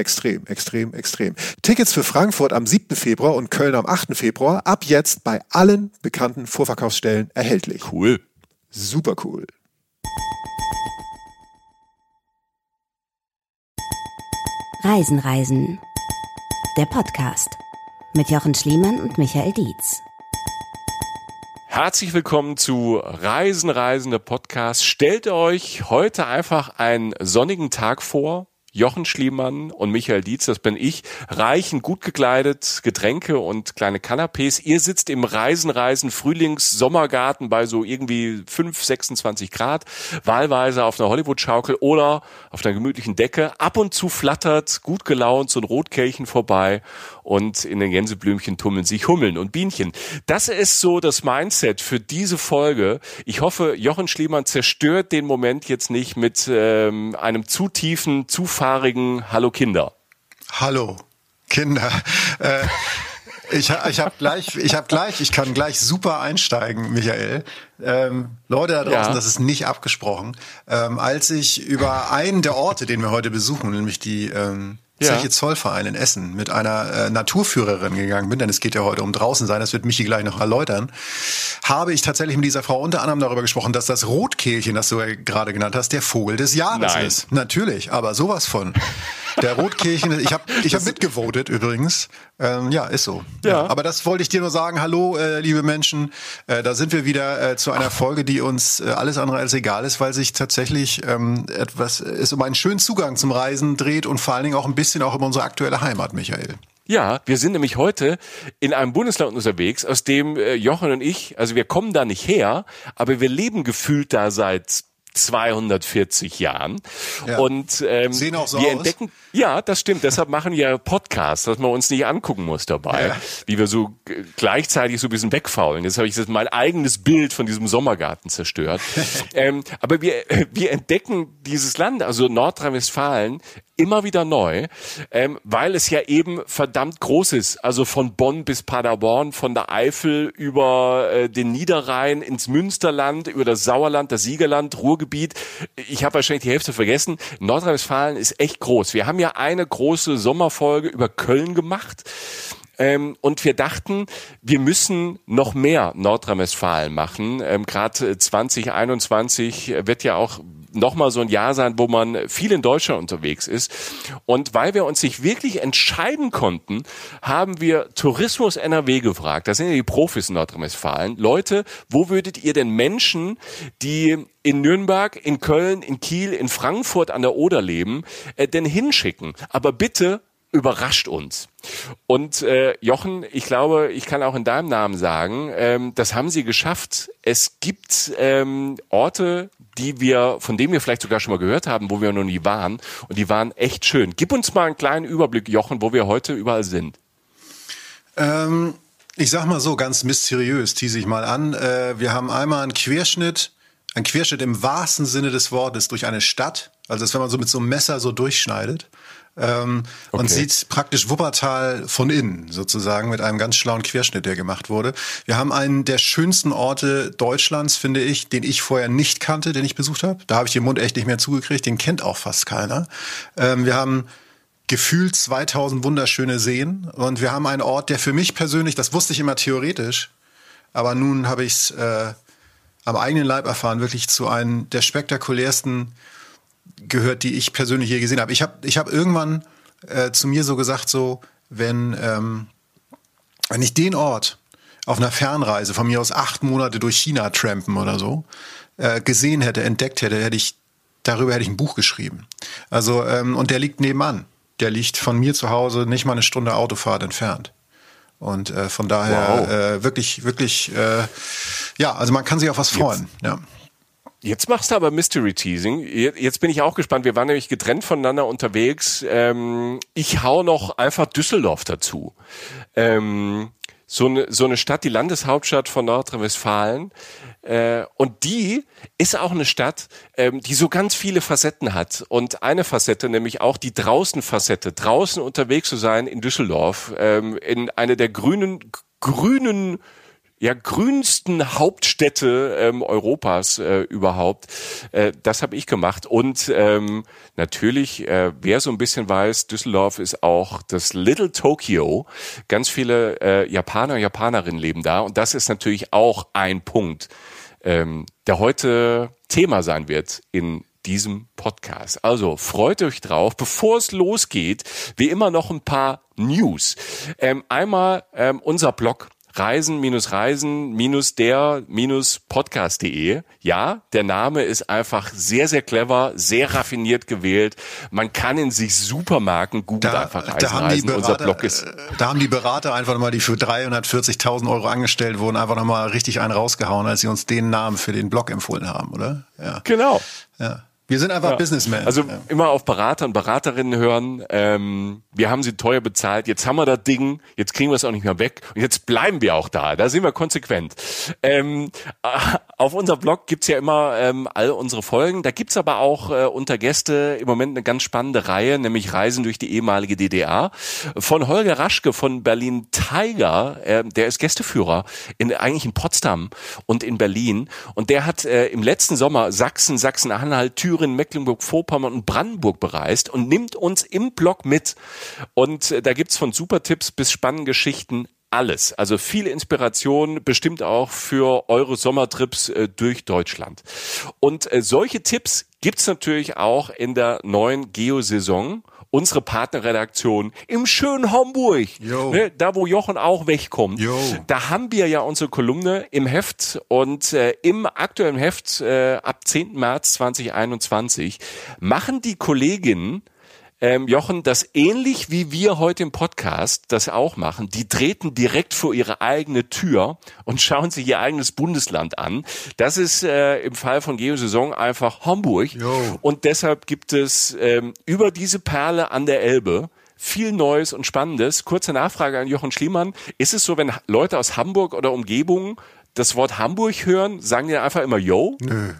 Extrem, extrem, extrem. Tickets für Frankfurt am 7. Februar und Köln am 8. Februar ab jetzt bei allen bekannten Vorverkaufsstellen erhältlich. Cool. Super cool. Reisen, Reisen. Der Podcast mit Jochen Schliemann und Michael Dietz. Herzlich willkommen zu Reisen, Reisen, der Podcast. Stellt euch heute einfach einen sonnigen Tag vor Jochen Schliemann und Michael Dietz, das bin ich, reichen, gut gekleidet, Getränke und kleine Canapés. Ihr sitzt im Reisen, Reisen, Frühlings-, Sommergarten bei so irgendwie 5, 26 Grad, wahlweise auf einer Hollywood-Schaukel oder auf einer gemütlichen Decke. Ab und zu flattert, gut gelaunt, so ein Rotkehlchen vorbei und in den Gänseblümchen tummeln sich Hummeln und Bienchen. Das ist so das Mindset für diese Folge. Ich hoffe, Jochen Schliemann zerstört den Moment jetzt nicht mit ähm, einem zu tiefen, zu fahrigen Hallo Kinder. Hallo Kinder. Äh, ich, ich habe gleich, ich habe gleich, ich kann gleich super einsteigen, Michael. Ähm, Leute da draußen, ja. das ist nicht abgesprochen. Ähm, als ich über einen der Orte, den wir heute besuchen, nämlich die ähm, ja. Zeche Zollverein in Essen mit einer äh, Naturführerin gegangen bin, denn es geht ja heute um draußen sein, das wird Michi gleich noch erläutern, habe ich tatsächlich mit dieser Frau unter anderem darüber gesprochen, dass das Rotkehlchen, das du ja gerade genannt hast, der Vogel des Jahres Nein. ist. Natürlich, aber sowas von. Der Rotkehlchen, ich habe ich hab mitgevotet übrigens. Ähm, ja, ist so. Ja. ja. Aber das wollte ich dir nur sagen. Hallo, äh, liebe Menschen. Äh, da sind wir wieder äh, zu einer Folge, die uns äh, alles andere als egal ist, weil sich tatsächlich ähm, etwas, es um einen schönen Zugang zum Reisen dreht und vor allen Dingen auch ein bisschen auch um unsere aktuelle Heimat, Michael. Ja, wir sind nämlich heute in einem Bundesland unterwegs, aus dem äh, Jochen und ich, also wir kommen da nicht her, aber wir leben gefühlt da seit 240 Jahren. Ja. Und ähm, Sehen auch so wir aus. entdecken, ja, das stimmt. Deshalb machen wir Podcasts, dass man uns nicht angucken muss dabei, ja. wie wir so gleichzeitig so ein bisschen wegfaulen. Jetzt habe ich mein eigenes Bild von diesem Sommergarten zerstört. ähm, aber wir, wir entdecken dieses Land, also Nordrhein-Westfalen, immer wieder neu, ähm, weil es ja eben verdammt groß ist. Also von Bonn bis Paderborn, von der Eifel über äh, den Niederrhein ins Münsterland, über das Sauerland, das Siegerland, Ruhrgebiet. Ich habe wahrscheinlich die Hälfte vergessen. Nordrhein-Westfalen ist echt groß. Wir haben ja eine große Sommerfolge über Köln gemacht. Ähm, und wir dachten, wir müssen noch mehr Nordrhein-Westfalen machen. Ähm, Gerade 2021 wird ja auch nochmal so ein Jahr sein, wo man viel in Deutschland unterwegs ist. Und weil wir uns nicht wirklich entscheiden konnten, haben wir Tourismus NRW gefragt. Das sind ja die Profis in Nordrhein-Westfalen. Leute, wo würdet ihr denn Menschen, die in Nürnberg, in Köln, in Kiel, in Frankfurt an der Oder leben, äh, denn hinschicken? Aber bitte überrascht uns. Und äh, Jochen, ich glaube, ich kann auch in deinem Namen sagen, ähm, das haben sie geschafft. Es gibt ähm, Orte, die wir, von denen wir vielleicht sogar schon mal gehört haben, wo wir noch nie waren. Und die waren echt schön. Gib uns mal einen kleinen Überblick, Jochen, wo wir heute überall sind. Ähm, ich sag mal so, ganz mysteriös, tease ich mal an. Äh, wir haben einmal einen Querschnitt, einen Querschnitt im wahrsten Sinne des Wortes durch eine Stadt. Also, das, wenn man so mit so einem Messer so durchschneidet ähm, okay. und sieht praktisch Wuppertal von innen sozusagen mit einem ganz schlauen Querschnitt, der gemacht wurde. Wir haben einen der schönsten Orte Deutschlands, finde ich, den ich vorher nicht kannte, den ich besucht habe. Da habe ich den Mund echt nicht mehr zugekriegt, den kennt auch fast keiner. Ähm, wir haben gefühlt 2000 wunderschöne Seen und wir haben einen Ort, der für mich persönlich, das wusste ich immer theoretisch, aber nun habe ich es äh, am eigenen Leib erfahren, wirklich zu einem der spektakulärsten gehört, die ich persönlich je gesehen habe. Ich habe ich hab irgendwann äh, zu mir so gesagt, so, wenn, ähm, wenn ich den Ort auf einer Fernreise von mir aus acht Monate durch China trampen oder so äh, gesehen hätte, entdeckt hätte, hätte ich darüber hätte ich ein Buch geschrieben. Also ähm, und der liegt nebenan. Der liegt von mir zu Hause nicht mal eine Stunde Autofahrt entfernt. Und äh, von daher wow. äh, wirklich, wirklich, äh, ja, also man kann sich auf was freuen. Jetzt, ja. Jetzt machst du aber Mystery Teasing. Jetzt bin ich auch gespannt. Wir waren nämlich getrennt voneinander unterwegs. Ähm, ich hau noch einfach Düsseldorf dazu. Ähm, so eine, so eine Stadt, die Landeshauptstadt von Nordrhein-Westfalen. Äh, und die ist auch eine Stadt, ähm, die so ganz viele Facetten hat. Und eine Facette, nämlich auch die Draußen-Facette, draußen unterwegs zu sein in Düsseldorf, ähm, in eine der grünen, grünen ja grünsten Hauptstädte ähm, Europas äh, überhaupt. Äh, das habe ich gemacht und ähm, natürlich, äh, wer so ein bisschen weiß, Düsseldorf ist auch das Little Tokyo. Ganz viele äh, Japaner Japanerinnen leben da und das ist natürlich auch ein Punkt, ähm, der heute Thema sein wird in diesem Podcast. Also freut euch drauf. Bevor es losgeht, wie immer noch ein paar News. Ähm, einmal ähm, unser Blog reisen-reisen-der-podcast.de. Ja, der Name ist einfach sehr, sehr clever, sehr raffiniert gewählt. Man kann in sich Supermarken googelt da, einfach Reisen, da haben. Die Berater, Unser Blog ist äh, da haben die Berater einfach nochmal, die für 340.000 Euro angestellt wurden, einfach nochmal richtig einen rausgehauen, als sie uns den Namen für den Blog empfohlen haben, oder? Ja. Genau. Ja. Wir sind einfach ja. Businessmen. Also ja. immer auf Berater und Beraterinnen hören. Ähm, wir haben sie teuer bezahlt. Jetzt haben wir das Ding. Jetzt kriegen wir es auch nicht mehr weg. Und jetzt bleiben wir auch da. Da sind wir konsequent. Ähm, auf unserem Blog gibt's ja immer ähm, all unsere Folgen. Da gibt's aber auch äh, unter Gäste im Moment eine ganz spannende Reihe, nämlich Reisen durch die ehemalige DDR. Von Holger Raschke von Berlin Tiger. Äh, der ist Gästeführer in, eigentlich in Potsdam und in Berlin. Und der hat äh, im letzten Sommer Sachsen, Sachsen-Anhalt, Thüringen, Thüringen, Mecklenburg-Vorpommern und Brandenburg bereist und nimmt uns im Blog mit. Und äh, da gibt's von Supertipps bis spannenden Geschichten alles. Also viele Inspiration, bestimmt auch für eure Sommertrips äh, durch Deutschland. Und äh, solche Tipps gibt's natürlich auch in der neuen Geo-Saison unsere Partnerredaktion im schönen Hamburg, ne, da wo Jochen auch wegkommt. Yo. Da haben wir ja unsere Kolumne im Heft und äh, im aktuellen Heft äh, ab 10. März 2021 machen die Kolleginnen ähm, Jochen, das ähnlich wie wir heute im Podcast das auch machen. Die treten direkt vor ihre eigene Tür und schauen sich ihr eigenes Bundesland an. Das ist äh, im Fall von Geosaison einfach Hamburg. Jo. Und deshalb gibt es ähm, über diese Perle an der Elbe viel Neues und Spannendes. Kurze Nachfrage an Jochen Schliemann. Ist es so, wenn Leute aus Hamburg oder Umgebung das Wort Hamburg hören, sagen die einfach immer Yo? Nö.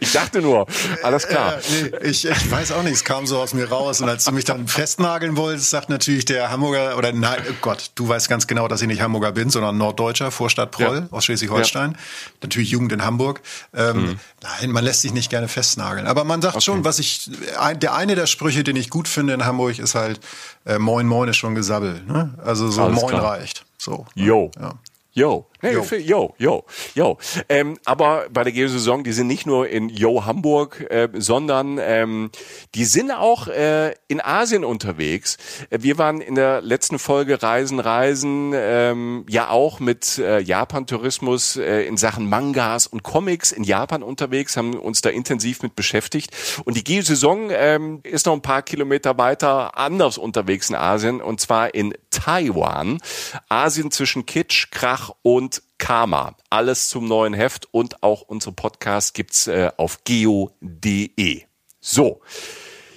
Ich dachte nur, alles klar. Äh, nee, ich, ich weiß auch nicht, es kam so aus mir raus. Und als du mich dann festnageln wolltest, sagt natürlich der Hamburger, oder nein, oh Gott, du weißt ganz genau, dass ich nicht Hamburger bin, sondern Norddeutscher, Vorstadt Proll ja. aus Schleswig-Holstein. Ja. Natürlich Jugend in Hamburg. Ähm, mhm. Nein, man lässt sich nicht gerne festnageln. Aber man sagt okay. schon, was ich, der eine der Sprüche, den ich gut finde in Hamburg, ist halt, äh, Moin Moin ist schon Gesabbel. Ne? Also so alles Moin klar. reicht. So. Jo. Ja. Yo. Yo. yo, yo, yo. Ähm, aber bei der Geo-Saison, die sind nicht nur in Yo Hamburg, äh, sondern ähm, die sind auch äh, in Asien unterwegs. Äh, wir waren in der letzten Folge Reisen, Reisen, ähm, ja auch mit äh, Japan-Tourismus äh, in Sachen Mangas und Comics in Japan unterwegs, haben uns da intensiv mit beschäftigt. Und die Geo-Saison ähm, ist noch ein paar Kilometer weiter anders unterwegs in Asien, und zwar in Taiwan. Asien zwischen Kitsch, Krach und Karma. Alles zum neuen Heft und auch unsere Podcasts gibt's äh, auf geo.de. So.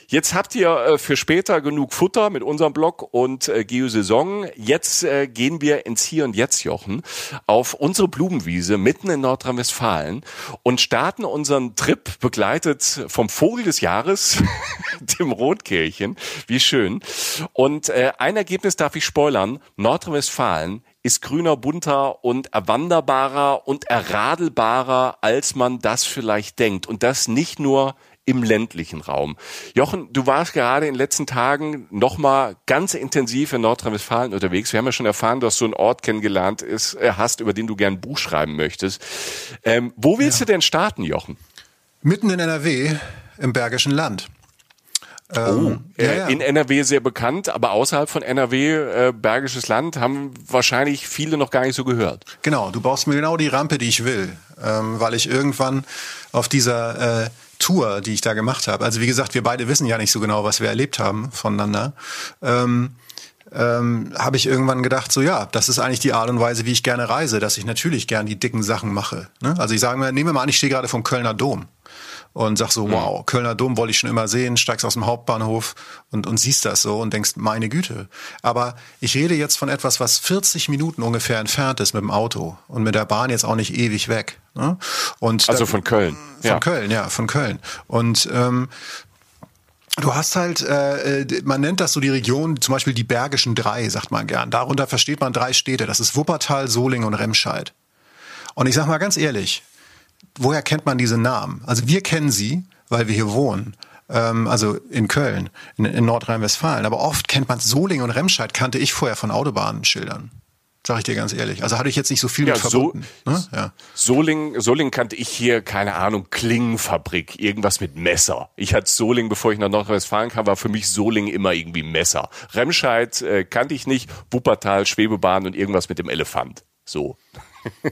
Jetzt habt ihr äh, für später genug Futter mit unserem Blog und äh, Geosaison. Jetzt äh, gehen wir ins Hier und Jetzt, Jochen, auf unsere Blumenwiese mitten in Nordrhein-Westfalen und starten unseren Trip begleitet vom Vogel des Jahres, dem Rotkehlchen. Wie schön. Und äh, ein Ergebnis darf ich spoilern. Nordrhein-Westfalen ist grüner, bunter und erwanderbarer und erradelbarer, als man das vielleicht denkt. Und das nicht nur im ländlichen Raum. Jochen, du warst gerade in den letzten Tagen nochmal ganz intensiv in Nordrhein-Westfalen unterwegs. Wir haben ja schon erfahren, dass du einen Ort kennengelernt ist, äh, hast, über den du gern ein Buch schreiben möchtest. Ähm, wo willst ja. du denn starten, Jochen? Mitten in NRW, im Bergischen Land. Ähm, oh, äh, ja, ja. in NRW sehr bekannt, aber außerhalb von NRW, äh, Bergisches Land, haben wahrscheinlich viele noch gar nicht so gehört. Genau, du baust mir genau die Rampe, die ich will, ähm, weil ich irgendwann auf dieser äh, Tour, die ich da gemacht habe, also wie gesagt, wir beide wissen ja nicht so genau, was wir erlebt haben voneinander, ähm, ähm, habe ich irgendwann gedacht, so ja, das ist eigentlich die Art und Weise, wie ich gerne reise, dass ich natürlich gern die dicken Sachen mache. Ne? Also ich sage mir, nehmen wir mal an, ich stehe gerade vom Kölner Dom und sag so, mhm. wow, Kölner Dom wollte ich schon immer sehen, steigst aus dem Hauptbahnhof und, und siehst das so und denkst, meine Güte. Aber ich rede jetzt von etwas, was 40 Minuten ungefähr entfernt ist mit dem Auto und mit der Bahn jetzt auch nicht ewig weg. Ne? Und also da, von Köln. Von ja. Köln, ja, von Köln. Und ähm, Du hast halt, äh, äh, man nennt das so die Region, zum Beispiel die Bergischen Drei, sagt man gern. Darunter versteht man drei Städte. Das ist Wuppertal, Solingen und Remscheid. Und ich sag mal ganz ehrlich, woher kennt man diese Namen? Also wir kennen sie, weil wir hier wohnen. Ähm, also in Köln, in, in Nordrhein-Westfalen. Aber oft kennt man Solingen und Remscheid, kannte ich vorher von Autobahnschildern. Sag ich dir ganz ehrlich. Also hatte ich jetzt nicht so viel ja, mit verbunden. So, ne? ja. Soling, Soling kannte ich hier, keine Ahnung, Klingenfabrik, irgendwas mit Messer. Ich hatte Soling, bevor ich nach Nordrhein-Westfalen kam, war für mich Soling immer irgendwie Messer. Remscheid äh, kannte ich nicht, Wuppertal, Schwebebahn und irgendwas mit dem Elefant. So.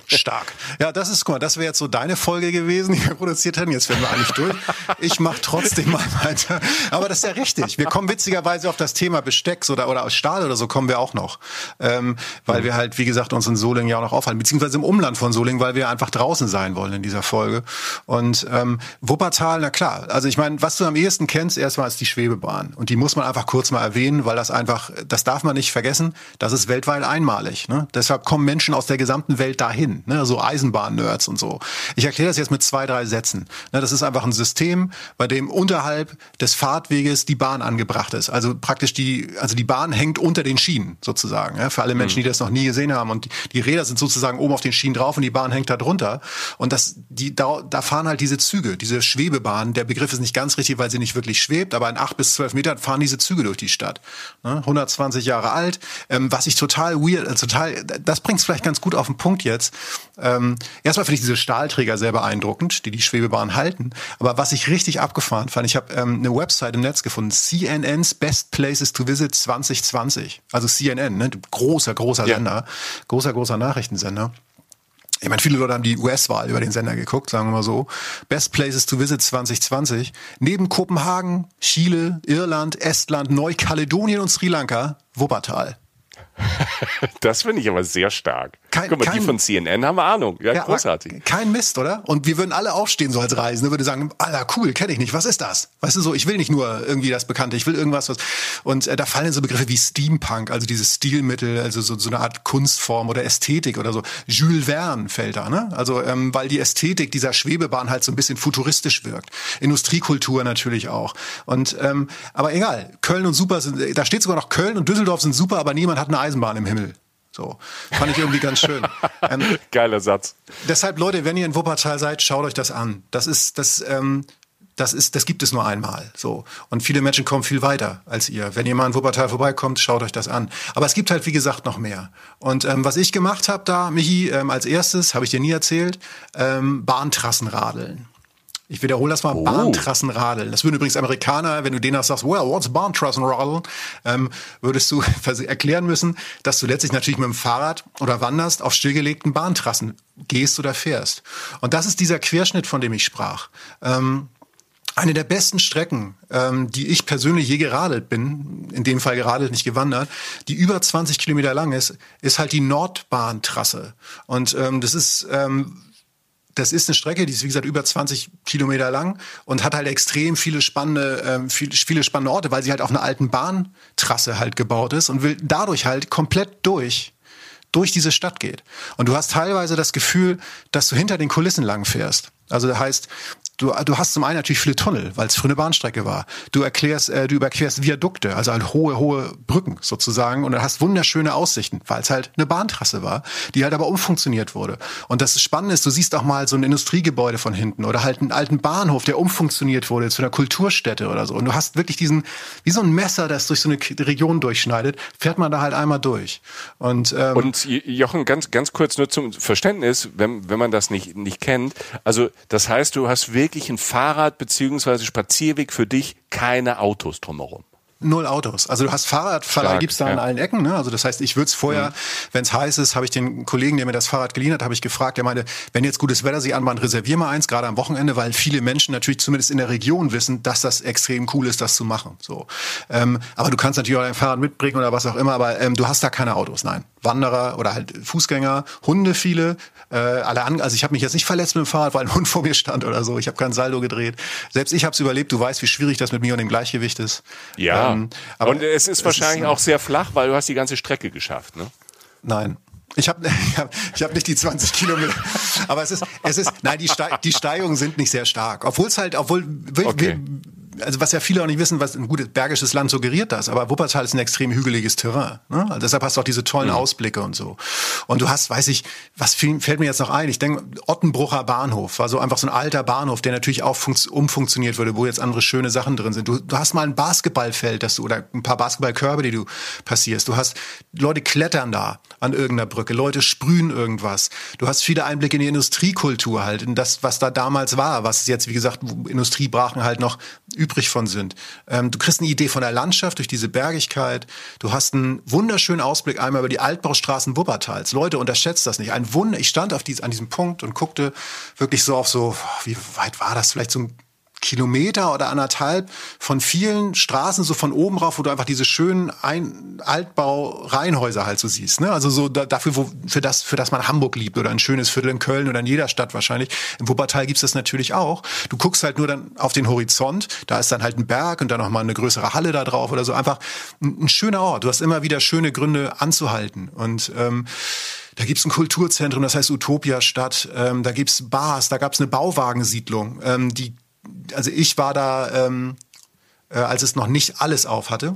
Stark. Ja, das ist, guck mal, das wäre jetzt so deine Folge gewesen, die wir produziert hätten. Jetzt wären wir eigentlich durch. Ich mache trotzdem mal weiter. Aber das ist ja richtig. Wir kommen witzigerweise auf das Thema Besteck oder, oder aus Stahl oder so kommen wir auch noch. Ähm, weil wir halt, wie gesagt, uns in Solingen ja auch noch aufhalten. Beziehungsweise im Umland von Solingen, weil wir einfach draußen sein wollen in dieser Folge. Und ähm, Wuppertal, na klar. Also ich meine, was du am ehesten kennst, erstmal ist die Schwebebahn. Und die muss man einfach kurz mal erwähnen, weil das einfach, das darf man nicht vergessen, das ist weltweit einmalig. Ne? Deshalb kommen Menschen aus der gesamten Welt dahin, ne? so Eisenbahn-Nerds und so. Ich erkläre das jetzt mit zwei, drei Sätzen. Ne? Das ist einfach ein System, bei dem unterhalb des Fahrtweges die Bahn angebracht ist. Also praktisch die, also die Bahn hängt unter den Schienen sozusagen. Ja? Für alle Menschen, mhm. die das noch nie gesehen haben. Und die, die Räder sind sozusagen oben auf den Schienen drauf und die Bahn hängt da drunter. Und das, die, da, da fahren halt diese Züge, diese Schwebebahn. Der Begriff ist nicht ganz richtig, weil sie nicht wirklich schwebt, aber in acht bis zwölf Metern fahren diese Züge durch die Stadt. Ne? 120 Jahre alt. Ähm, was ich total weird, also total, das bringt es vielleicht ganz gut auf den Punkt jetzt. Ähm, erstmal finde ich diese Stahlträger sehr beeindruckend, die die Schwebebahn halten. Aber was ich richtig abgefahren fand, ich habe ähm, eine Website im Netz gefunden, CNN's Best Places to Visit 2020. Also CNN, ne? großer, großer ja. Sender, großer, großer Nachrichtensender. Ich meine, viele Leute haben die US-Wahl über den Sender geguckt, sagen wir mal so. Best Places to Visit 2020. Neben Kopenhagen, Chile, Irland, Estland, Neukaledonien und Sri Lanka, Wuppertal. Das finde ich aber sehr stark. Kein, Guck mal, kein, die von CNN haben Ahnung. Ja, ja großartig. Kein Mist, oder? Und wir würden alle aufstehen so als Reisende, würde sagen, Alter, cool, kenne ich nicht. Was ist das? Weißt du so, ich will nicht nur irgendwie das Bekannte, ich will irgendwas, was. Und äh, da fallen so Begriffe wie Steampunk, also dieses Stilmittel, also so, so eine Art Kunstform oder Ästhetik oder so. Jules Verne fällt da, ne? Also, ähm, weil die Ästhetik dieser Schwebebahn halt so ein bisschen futuristisch wirkt. Industriekultur natürlich auch. Und ähm, aber egal, Köln und Super sind, da steht sogar noch Köln und Düsseldorf sind super, aber niemand hat eine Eisenbahn im Himmel. So, fand ich irgendwie ganz schön. Ähm, Geiler Satz. Deshalb, Leute, wenn ihr in Wuppertal seid, schaut euch das an. Das ist, das, ähm, das ist, das gibt es nur einmal. So. Und viele Menschen kommen viel weiter als ihr. Wenn ihr mal in Wuppertal vorbeikommt, schaut euch das an. Aber es gibt halt, wie gesagt, noch mehr. Und ähm, was ich gemacht habe da, Michi, ähm, als erstes, habe ich dir nie erzählt, ähm, Bahntrassenradeln. Ich wiederhole das mal, oh. Bahntrassenradeln. Das würden übrigens Amerikaner, wenn du denen das sagst, well, what's Bahntrassenradeln, ähm, würdest du erklären müssen, dass du letztlich natürlich mit dem Fahrrad oder wanderst auf stillgelegten Bahntrassen gehst oder fährst. Und das ist dieser Querschnitt, von dem ich sprach. Ähm, eine der besten Strecken, ähm, die ich persönlich je geradelt bin, in dem Fall geradelt, nicht gewandert, die über 20 Kilometer lang ist, ist halt die Nordbahntrasse. Und ähm, das ist ähm, das ist eine Strecke, die ist wie gesagt über 20 Kilometer lang und hat halt extrem viele spannende, äh, viele, viele spannende Orte, weil sie halt auf einer alten Bahntrasse halt gebaut ist und will dadurch halt komplett durch durch diese Stadt geht. Und du hast teilweise das Gefühl, dass du hinter den Kulissen lang fährst. Also das heißt, Du, du hast zum einen natürlich viele Tunnel, weil es früher eine Bahnstrecke war. Du erklärst, äh, du überquerst Viadukte, also halt hohe, hohe Brücken sozusagen, und dann hast wunderschöne Aussichten, weil es halt eine Bahntrasse war, die halt aber umfunktioniert wurde. Und das Spannende ist, du siehst auch mal so ein Industriegebäude von hinten oder halt einen alten Bahnhof, der umfunktioniert wurde zu einer Kulturstätte oder so. Und du hast wirklich diesen, wie so ein Messer, das durch so eine Region durchschneidet, fährt man da halt einmal durch. Und, ähm, und Jochen, ganz, ganz kurz nur zum Verständnis, wenn, wenn man das nicht, nicht kennt. Also, das heißt, du hast wirklich wirklich ein Fahrrad beziehungsweise Spazierweg für dich, keine Autos drumherum. Null Autos. Also du hast Fahrradverleih, gibt's da ja. an allen Ecken. Ne? Also das heißt, ich würde es vorher, mhm. wenn es heiß ist, habe ich den Kollegen, der mir das Fahrrad geliehen hat, habe ich gefragt, der meinte, wenn jetzt gutes Wetter sich anbahnt, reservier mal eins, gerade am Wochenende, weil viele Menschen natürlich zumindest in der Region wissen, dass das extrem cool ist, das zu machen. So, ähm, Aber du kannst natürlich auch dein Fahrrad mitbringen oder was auch immer, aber ähm, du hast da keine Autos, nein. Wanderer oder halt Fußgänger, Hunde viele, äh, alle an, also ich habe mich jetzt nicht verletzt mit dem Fahrrad, weil ein Hund vor mir stand oder so. Ich habe kein Saldo gedreht. Selbst ich habe es überlebt. Du weißt, wie schwierig das mit mir und dem Gleichgewicht ist. Ja. Ähm, aber und es ist es wahrscheinlich ist, auch sehr flach, weil du hast die ganze Strecke geschafft, ne? Nein. Ich habe ich hab, ich hab nicht die 20 Kilometer, aber es ist, es ist, nein, die, Ste die Steigungen sind nicht sehr stark. Obwohl es halt, obwohl, okay also was ja viele auch nicht wissen, was ein gutes bergisches Land suggeriert das, aber Wuppertal ist ein extrem hügeliges Terrain. Ne? Also deshalb hast du auch diese tollen mhm. Ausblicke und so. Und du hast, weiß ich, was fällt mir jetzt noch ein? Ich denke, Ottenbrucher Bahnhof war so einfach so ein alter Bahnhof, der natürlich auch umfunktioniert wurde, wo jetzt andere schöne Sachen drin sind. Du, du hast mal ein Basketballfeld, das du, oder ein paar Basketballkörbe, die du passierst. Du hast Leute klettern da an irgendeiner Brücke, Leute sprühen irgendwas. Du hast viele Einblicke in die Industriekultur halt, in das, was da damals war, was jetzt, wie gesagt, Industriebrachen halt noch übrig von sind. Ähm, du kriegst eine Idee von der Landschaft durch diese Bergigkeit. Du hast einen wunderschönen Ausblick einmal über die Altbaustraßen Wuppertals. Leute, unterschätzt das nicht. Ein Wunder. Ich stand auf dies, an diesem Punkt und guckte wirklich so auf so, wie weit war das? Vielleicht so ein Kilometer oder anderthalb von vielen Straßen so von oben rauf, wo du einfach diese schönen Ein Altbau-Reihenhäuser halt so siehst. Ne? Also so da, dafür, wo, für das, für das man Hamburg liebt oder ein schönes Viertel in Köln oder in jeder Stadt wahrscheinlich. Im Wuppertal gibt's das natürlich auch. Du guckst halt nur dann auf den Horizont, da ist dann halt ein Berg und dann nochmal eine größere Halle da drauf oder so. Einfach ein, ein schöner Ort. Du hast immer wieder schöne Gründe anzuhalten. Und ähm, da gibt's ein Kulturzentrum, das heißt Utopia Stadt. Ähm, da gibt's Bars, da gab's eine Bauwagensiedlung, ähm, die also ich war da, ähm, äh, als es noch nicht alles auf hatte.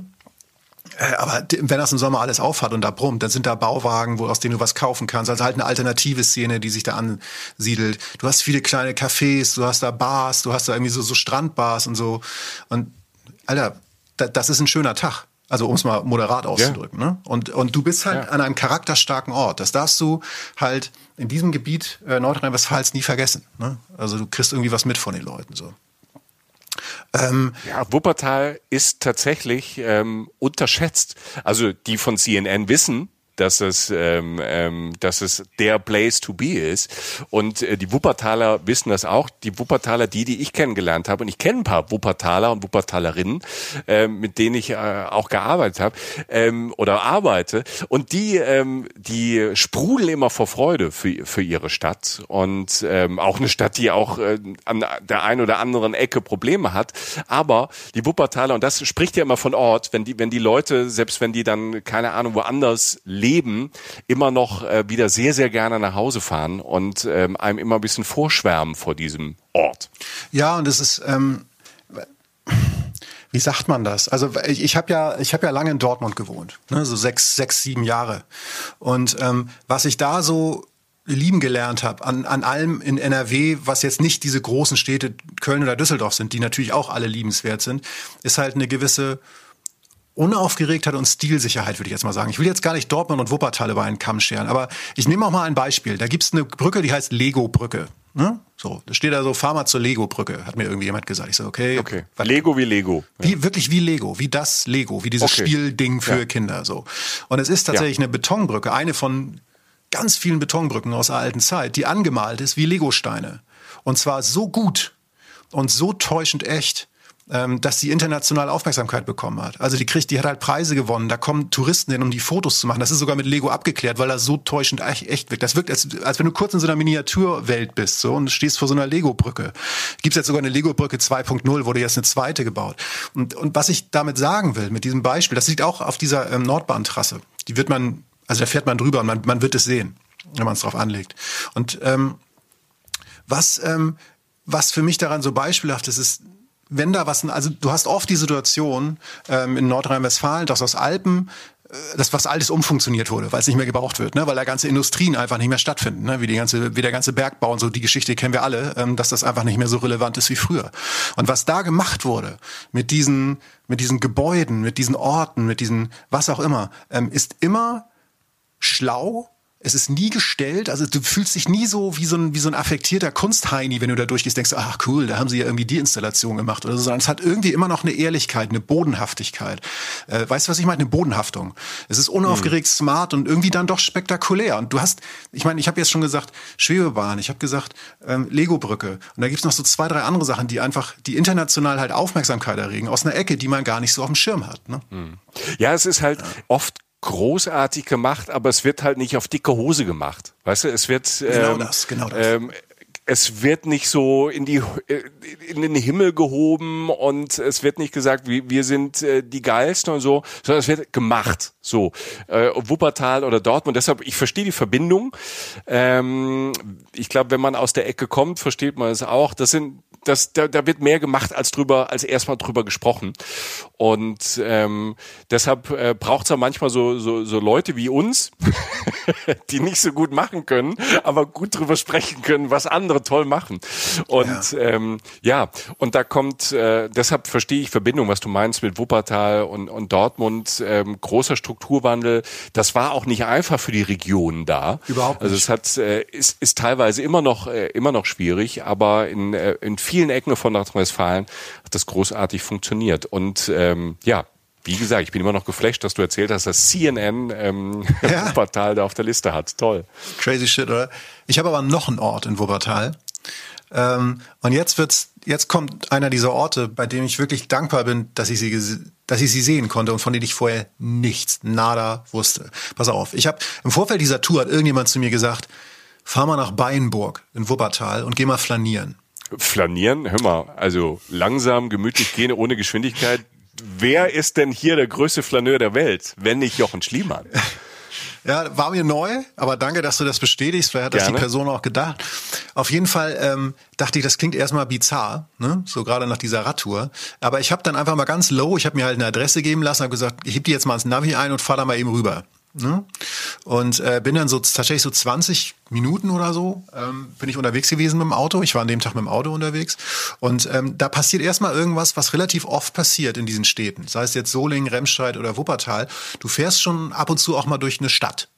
Äh, aber wenn das im Sommer alles aufhat und da brummt, dann sind da Bauwagen, wo, aus denen du was kaufen kannst. Also halt eine alternative Szene, die sich da ansiedelt. Du hast viele kleine Cafés, du hast da Bars, du hast da irgendwie so, so Strandbars und so. Und Alter, da, das ist ein schöner Tag. Also um es mal moderat auszudrücken. Ja. Ne? Und, und du bist halt ja. an einem charakterstarken Ort. Das darfst du halt in diesem Gebiet äh, Nordrhein-Westfalens nie vergessen. Ne? Also du kriegst irgendwie was mit von den Leuten. so. Ähm, ja, Wuppertal ist tatsächlich ähm, unterschätzt. Also die von CNN wissen, dass es, ähm, ähm, dass es der Place to be ist. Und äh, die Wuppertaler wissen das auch. Die Wuppertaler, die, die ich kennengelernt habe, und ich kenne ein paar Wuppertaler und Wuppertalerinnen, äh, mit denen ich äh, auch gearbeitet habe ähm, oder arbeite. Und die, ähm, die sprudeln immer vor Freude für, für ihre Stadt. Und ähm, auch eine Stadt, die auch äh, an der einen oder anderen Ecke Probleme hat. Aber die Wuppertaler, und das spricht ja immer von Ort, wenn die, wenn die Leute, selbst wenn die dann, keine Ahnung, woanders leben, Leben immer noch äh, wieder sehr, sehr gerne nach Hause fahren und ähm, einem immer ein bisschen vorschwärmen vor diesem Ort. Ja, und es ist, ähm, wie sagt man das? Also ich, ich habe ja, ich habe ja lange in Dortmund gewohnt, ne, so sechs, sechs, sieben Jahre. Und ähm, was ich da so lieben gelernt habe an, an allem in NRW, was jetzt nicht diese großen Städte Köln oder Düsseldorf sind, die natürlich auch alle liebenswert sind, ist halt eine gewisse Unaufgeregtheit und Stilsicherheit, würde ich jetzt mal sagen. Ich will jetzt gar nicht Dortmund und Wuppertal über einen Kamm scheren, aber ich nehme auch mal ein Beispiel. Da gibt es eine Brücke, die heißt Lego-Brücke. Ne? So, da steht da so, fahr mal zur Lego-Brücke, hat mir irgendwie jemand gesagt. Ich so, okay. okay. Lego wie Lego. Wie, ja. wirklich wie Lego, wie das Lego, wie dieses okay. Spielding für ja. Kinder, so. Und es ist tatsächlich ja. eine Betonbrücke, eine von ganz vielen Betonbrücken aus der alten Zeit, die angemalt ist wie Legosteine. Und zwar so gut und so täuschend echt, ähm, dass sie international Aufmerksamkeit bekommen hat. Also die kriegt, die hat halt Preise gewonnen. Da kommen Touristen hin, um die Fotos zu machen. Das ist sogar mit Lego abgeklärt, weil das so täuschend echt wirkt. Das wirkt, als, als wenn du kurz in so einer Miniaturwelt bist so und stehst vor so einer Lego-Brücke. Gibt jetzt sogar eine Lego-Brücke 2.0, wurde jetzt eine zweite gebaut. Und, und was ich damit sagen will, mit diesem Beispiel, das liegt auch auf dieser ähm, Nordbahntrasse. Die wird man, also da fährt man drüber und man, man wird es sehen, wenn man es drauf anlegt. Und ähm, was, ähm, was für mich daran so beispielhaft ist, ist, wenn da was, also du hast oft die Situation ähm, in Nordrhein-Westfalen, dass aus Alpen äh, das was alles umfunktioniert wurde, weil es nicht mehr gebraucht wird, ne? weil da ganze Industrien einfach nicht mehr stattfinden, ne? wie die ganze, wie der ganze Bergbau und so, die Geschichte kennen wir alle, ähm, dass das einfach nicht mehr so relevant ist wie früher. Und was da gemacht wurde mit diesen, mit diesen Gebäuden, mit diesen Orten, mit diesen was auch immer, ähm, ist immer schlau Es ist nie gestellt, also du fühlst dich nie so wie so ein, wie so ein affektierter Kunstheini, wenn du da durchgehst, denkst, ach cool, da haben sie ja irgendwie die Installation gemacht oder so, sondern es hat irgendwie immer noch eine Ehrlichkeit, eine Bodenhaftigkeit. Äh, weißt du, was ich meine? Eine Bodenhaftung. Es ist unaufgeregt, mhm. smart und irgendwie dann doch spektakulär. Und du hast, ich meine, ich habe jetzt schon gesagt, Schwebebahn, ich habe gesagt, ähm, Lego-Brücke. Und da gibt's noch so zwei, drei andere Sachen, die einfach, die international halt Aufmerksamkeit erregen, aus einer Ecke, die man gar nicht so auf dem Schirm hat. Ne? Mhm. Ja, es ist halt oft großartig gemacht, aber es wird halt nicht auf dicke Hose gemacht. Weißt du, es wird genau ähm, das, genau das. Ähm, es wird nicht so in die in den Himmel gehoben und es wird nicht gesagt, wir, wir sind äh, die geilsten und so, sondern es wird gemacht. So äh, Wuppertal oder Dortmund. Deshalb ich verstehe die Verbindung. Ähm, ich glaube, wenn man aus der Ecke kommt, versteht man es auch. Das sind das, da, da wird mehr gemacht als drüber, als erstmal drüber gesprochen. Und ähm, deshalb äh, braucht es ja manchmal so, so, so Leute wie uns, die nicht so gut machen können, aber gut drüber sprechen können, was andere toll machen. Und ja, ähm, ja und da kommt, äh, deshalb verstehe ich Verbindung, was du meinst mit Wuppertal und, und Dortmund, ähm, großer Strukturwandel. Das war auch nicht einfach für die Regionen da. Überhaupt nicht. Also es hat, äh, ist, ist teilweise immer noch, äh, immer noch schwierig, aber in, äh, in vielen Ecken von Nordrhein-Westfalen hat das großartig funktioniert. Und ähm, ja, wie gesagt, ich bin immer noch geflasht, dass du erzählt hast, dass CNN ähm, ja. Wuppertal da auf der Liste hat. Toll. Crazy shit, oder? Ich habe aber noch einen Ort in Wuppertal. Ähm, und jetzt wird's, jetzt kommt einer dieser Orte, bei dem ich wirklich dankbar bin, dass ich sie, dass ich sie sehen konnte und von denen ich vorher nichts, nada wusste. Pass auf, ich habe im Vorfeld dieser Tour hat irgendjemand zu mir gesagt, fahr mal nach Beinburg in Wuppertal und geh mal flanieren flanieren, hör mal, also langsam, gemütlich gehen ohne Geschwindigkeit. Wer ist denn hier der größte Flaneur der Welt, wenn nicht Jochen Schliemann? Ja, war mir neu, aber danke, dass du das bestätigst. Vielleicht hat das die Person auch gedacht. Auf jeden Fall ähm, dachte ich, das klingt erstmal bizarr, ne? so gerade nach dieser Radtour. Aber ich habe dann einfach mal ganz low, ich habe mir halt eine Adresse geben lassen, habe gesagt, ich heb die jetzt mal ins Navi ein und fahr da mal eben rüber. Ne? Und äh, bin dann so tatsächlich so 20 Minuten oder so ähm, bin ich unterwegs gewesen mit dem Auto. Ich war an dem Tag mit dem Auto unterwegs. Und ähm, da passiert erstmal irgendwas, was relativ oft passiert in diesen Städten. Sei es jetzt Solingen, Remscheid oder Wuppertal. Du fährst schon ab und zu auch mal durch eine Stadt.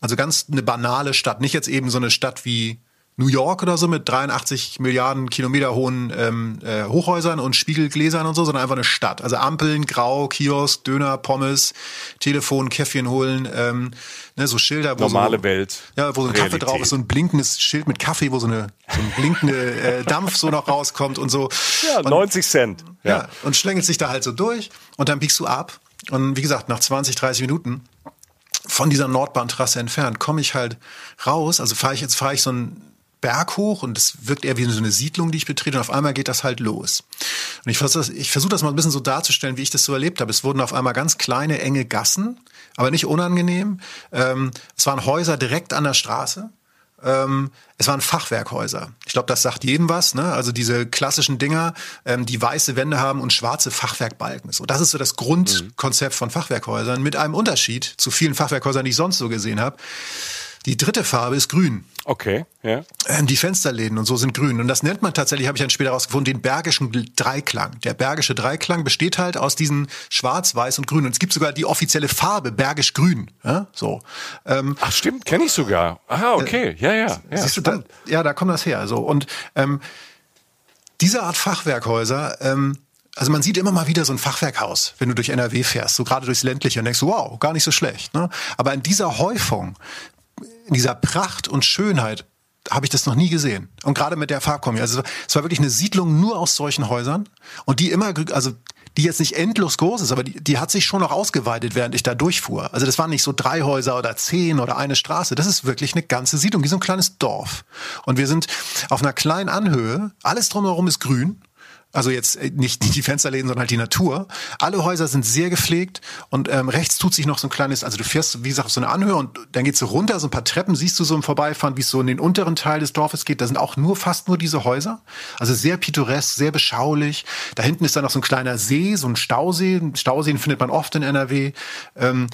Also ganz eine banale Stadt. Nicht jetzt eben so eine Stadt wie New York oder so mit 83 Milliarden Kilometer hohen ähm, äh, Hochhäusern und Spiegelgläsern und so, sondern einfach eine Stadt. Also Ampeln, Grau, Kiosk, Döner, Pommes, Telefon, Käffchen holen, ähm, ne, so Schilder. Wo Normale so, Welt. Ja, wo so ein Realität. Kaffee drauf ist, so ein blinkendes Schild mit Kaffee, wo so, eine, so ein blinkende äh, Dampf so noch rauskommt und so. Ja, und, 90 Cent. Ja. ja, und schlängelt sich da halt so durch und dann biegst du ab. Und wie gesagt, nach 20, 30 Minuten von dieser Nordbahntrasse entfernt komme ich halt raus. Also fahre ich jetzt fahre ich so ein Berg hoch und es wirkt eher wie so eine Siedlung, die ich betrete und auf einmal geht das halt los. Und ich versuche das, ich versuche das mal ein bisschen so darzustellen, wie ich das so erlebt habe. Es wurden auf einmal ganz kleine, enge Gassen, aber nicht unangenehm. Ähm, es waren Häuser direkt an der Straße. Ähm, es waren Fachwerkhäuser. Ich glaube, das sagt jedem was. Ne? Also diese klassischen Dinger, ähm, die weiße Wände haben und schwarze Fachwerkbalken. So, das ist so das Grundkonzept von Fachwerkhäusern mit einem Unterschied zu vielen Fachwerkhäusern, die ich sonst so gesehen habe. Die dritte Farbe ist grün. Okay, ja. Ähm, die Fensterläden und so sind grün. Und das nennt man tatsächlich, habe ich dann später rausgefunden, den bergischen Dreiklang. Der bergische Dreiklang besteht halt aus diesen Schwarz, Weiß und Grün. Und es gibt sogar die offizielle Farbe, bergisch-grün. Ja, so. Ähm, Ach stimmt, kenne ich sogar. Aha, okay, ja, ja. ja siehst du, da, ja, da kommt das her. So. Und ähm, diese Art Fachwerkhäuser, ähm, also man sieht immer mal wieder so ein Fachwerkhaus, wenn du durch NRW fährst, so gerade durchs ländliche und denkst, wow, gar nicht so schlecht. Ne? Aber in dieser Häufung in dieser Pracht und Schönheit habe ich das noch nie gesehen. Und gerade mit der Farbkombi. Also es war wirklich eine Siedlung nur aus solchen Häusern und die immer, also die jetzt nicht endlos groß ist, aber die, die hat sich schon noch ausgeweitet, während ich da durchfuhr. Also das waren nicht so drei Häuser oder zehn oder eine Straße. Das ist wirklich eine ganze Siedlung, wie so ein kleines Dorf. Und wir sind auf einer kleinen Anhöhe. Alles drumherum ist grün. Also jetzt äh, nicht die Fensterläden, sondern halt die Natur. Alle Häuser sind sehr gepflegt und ähm, rechts tut sich noch so ein kleines, also du fährst, wie gesagt, auf so eine Anhöhe und dann geht's so runter, so ein paar Treppen siehst du so im Vorbeifahren, wie es so in den unteren Teil des Dorfes geht. Da sind auch nur fast nur diese Häuser. Also sehr pittoresk, sehr beschaulich. Da hinten ist dann noch so ein kleiner See, so ein Stausee. Stauseen findet man oft in NRW. Ähm,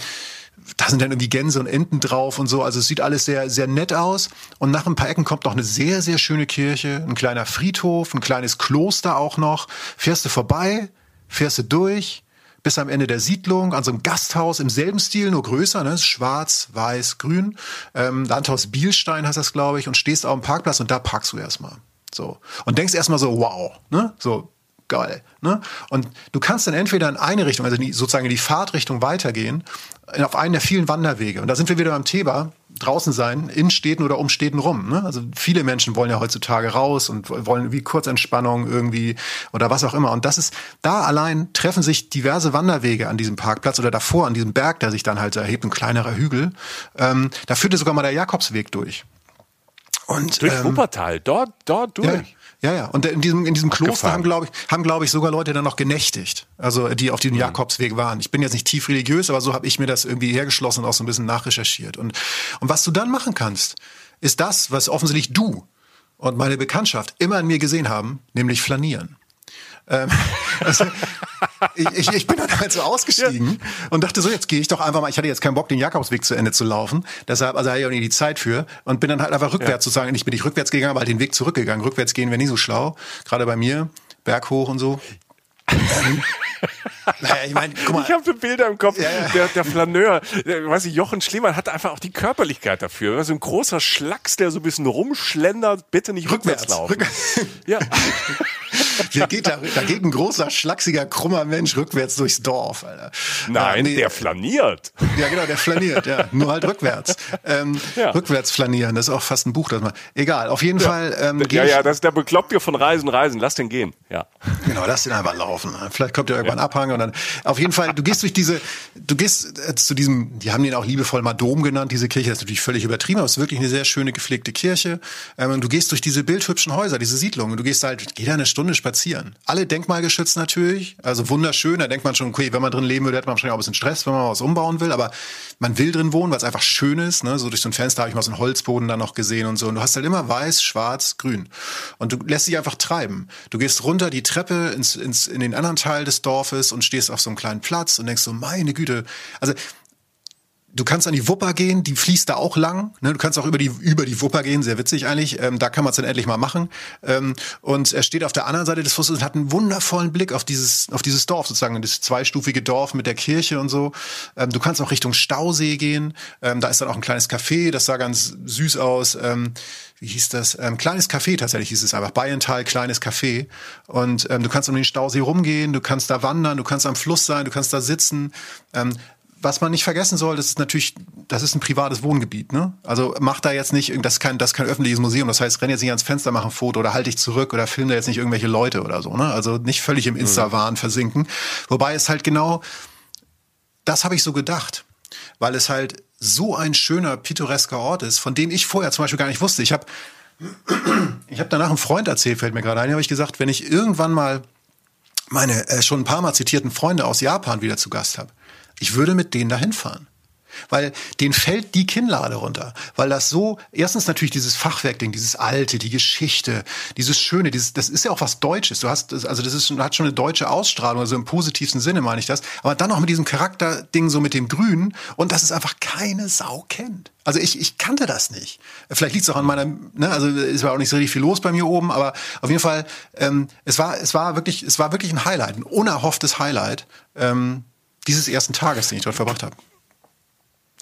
da sind dann irgendwie Gänse und Enten drauf und so. Also es sieht alles sehr, sehr nett aus. Und nach ein paar Ecken kommt noch eine sehr, sehr schöne Kirche, ein kleiner Friedhof, ein kleines Kloster auch noch. Fährst du vorbei, fährst du durch, bis am Ende der Siedlung, an so einem Gasthaus im selben Stil, nur größer, ne? schwarz, weiß, grün. Ähm, Landhaus Bielstein heißt das, glaube ich, und stehst auf dem Parkplatz und da parkst du erstmal. So. Und denkst erstmal so, wow, ne? So, geil. Ne? Und du kannst dann entweder in eine Richtung, also die, sozusagen in die Fahrtrichtung weitergehen, auf einen der vielen Wanderwege. Und da sind wir wieder beim Thema, draußen sein, in Städten oder um Städten rum. Ne? Also viele Menschen wollen ja heutzutage raus und wollen wie Kurzentspannung irgendwie oder was auch immer. Und das ist, da allein treffen sich diverse Wanderwege an diesem Parkplatz oder davor an diesem Berg, der sich dann halt erhebt, ein kleinerer Hügel. Ähm, da führte sogar mal der Jakobsweg durch. Und, durch ähm, Wuppertal, dort, dort durch. Ja, ja, ja. Und in diesem, in diesem Kloster haben, glaube ich, haben, glaube ich, sogar Leute dann noch genächtigt. Also, die auf diesem mhm. Jakobsweg waren. Ich bin jetzt nicht tief religiös, aber so habe ich mir das irgendwie hergeschlossen und auch so ein bisschen nachrecherchiert. Und, und was du dann machen kannst, ist das, was offensichtlich du und meine Bekanntschaft immer in mir gesehen haben, nämlich flanieren. Ähm, also, ich, ich, bin dann halt so ausgestiegen ja. und dachte so, jetzt gehe ich doch einfach mal, ich hatte jetzt keinen Bock, den Jakobsweg zu Ende zu laufen, deshalb, also hatte ich auch nicht die Zeit für und bin dann halt einfach rückwärts ja. sozusagen, ich bin nicht rückwärts gegangen, aber halt den Weg zurückgegangen. Rückwärts gehen wäre nie so schlau, gerade bei mir, Berg hoch und so. Naja, ich meine, guck mal. Ich habe so Bilder im Kopf. Ja, ja. Der, der Flaneur, der, weiß ich, Jochen Schliemann hat einfach auch die Körperlichkeit dafür. So ein großer Schlacks, der so ein bisschen rumschlendert, bitte nicht rückwärts, rückwärts laufen. Rück ja. Wie geht da, da geht ein großer, schlachsiger, krummer Mensch rückwärts durchs Dorf, Alter. Nein, nee. der flaniert. Ja, genau, der flaniert, ja. Nur halt rückwärts. Ähm, ja. Rückwärts flanieren, das ist auch fast ein Buch, das mal. Egal, auf jeden. Fall. Ähm, ja, ja, das, der bekloppt dir von Reisen, Reisen, lass den gehen. Ja. Genau, lass den einfach laufen. Vielleicht kommt ja irgendwann ja. Abhang und dann. Auf jeden Fall, du gehst durch diese, du gehst äh, zu diesem, die haben den auch liebevoll mal Dom genannt, diese Kirche, das ist natürlich völlig übertrieben, aber es ist wirklich eine sehr schöne gepflegte Kirche. Ähm, du gehst durch diese bildhübschen Häuser, diese Siedlungen, du gehst halt, geh da eine Stunde spazieren. Alle denkmalgeschützt natürlich, also wunderschön. Da denkt man schon, okay, wenn man drin leben würde, hätte man wahrscheinlich auch ein bisschen Stress, wenn man was umbauen will. Aber man will drin wohnen, weil es einfach schön ist. Ne? So durch so ein Fenster habe ich mal so einen Holzboden dann noch gesehen und so. Und du hast halt immer weiß, schwarz, grün. Und du lässt dich einfach treiben. Du gehst runter die Treppe ins, ins, in den anderen Teil des Dorfes und stehst auf so einem kleinen Platz und denkst so, meine Güte. Also Du kannst an die Wupper gehen, die fließt da auch lang. Ne? Du kannst auch über die, über die Wupper gehen, sehr witzig eigentlich. Ähm, da kann man es dann endlich mal machen. Ähm, und er steht auf der anderen Seite des Flusses und hat einen wundervollen Blick auf dieses, auf dieses Dorf, sozusagen, das zweistufige Dorf mit der Kirche und so. Ähm, du kannst auch Richtung Stausee gehen. Ähm, da ist dann auch ein kleines Café, das sah ganz süß aus. Ähm, wie hieß das? Ähm, kleines Café tatsächlich hieß es einfach. Bayental, kleines Café. Und du kannst um den Stausee rumgehen, du kannst da wandern, du kannst am Fluss sein, du kannst da sitzen. Was man nicht vergessen soll, das ist natürlich, das ist ein privates Wohngebiet, ne? Also mach da jetzt nicht, das ist kein, das ist kein öffentliches Museum. Das heißt, renn jetzt nicht ans Fenster, mach ein Foto oder halt dich zurück oder film da jetzt nicht irgendwelche Leute oder so, ne? Also nicht völlig im mhm. Insta-Wahn versinken. Wobei es halt genau, das habe ich so gedacht. Weil es halt so ein schöner, pittoresker Ort ist, von dem ich vorher zum Beispiel gar nicht wusste. Ich habe ich hab danach einem Freund erzählt, fällt mir gerade ein, habe ich gesagt, wenn ich irgendwann mal meine äh, schon ein paar Mal zitierten Freunde aus Japan wieder zu Gast habe, ich würde mit denen dahin fahren. Weil denen fällt die Kinnlade runter. Weil das so, erstens natürlich dieses Fachwerkding, dieses Alte, die Geschichte, dieses Schöne, dieses, das ist ja auch was Deutsches. Du hast, also das ist, hat schon eine deutsche Ausstrahlung, also im positivsten Sinne meine ich das. Aber dann auch mit diesem Charakterding so mit dem Grün und dass es einfach keine Sau kennt. Also ich, ich kannte das nicht. Vielleicht liegt es auch an meiner, ne, also es war auch nicht so richtig viel los bei mir oben, aber auf jeden Fall, ähm, es war, es war wirklich, es war wirklich ein Highlight, ein unerhofftes Highlight. Ähm, dieses ersten Tages, den ich dort verbracht habe.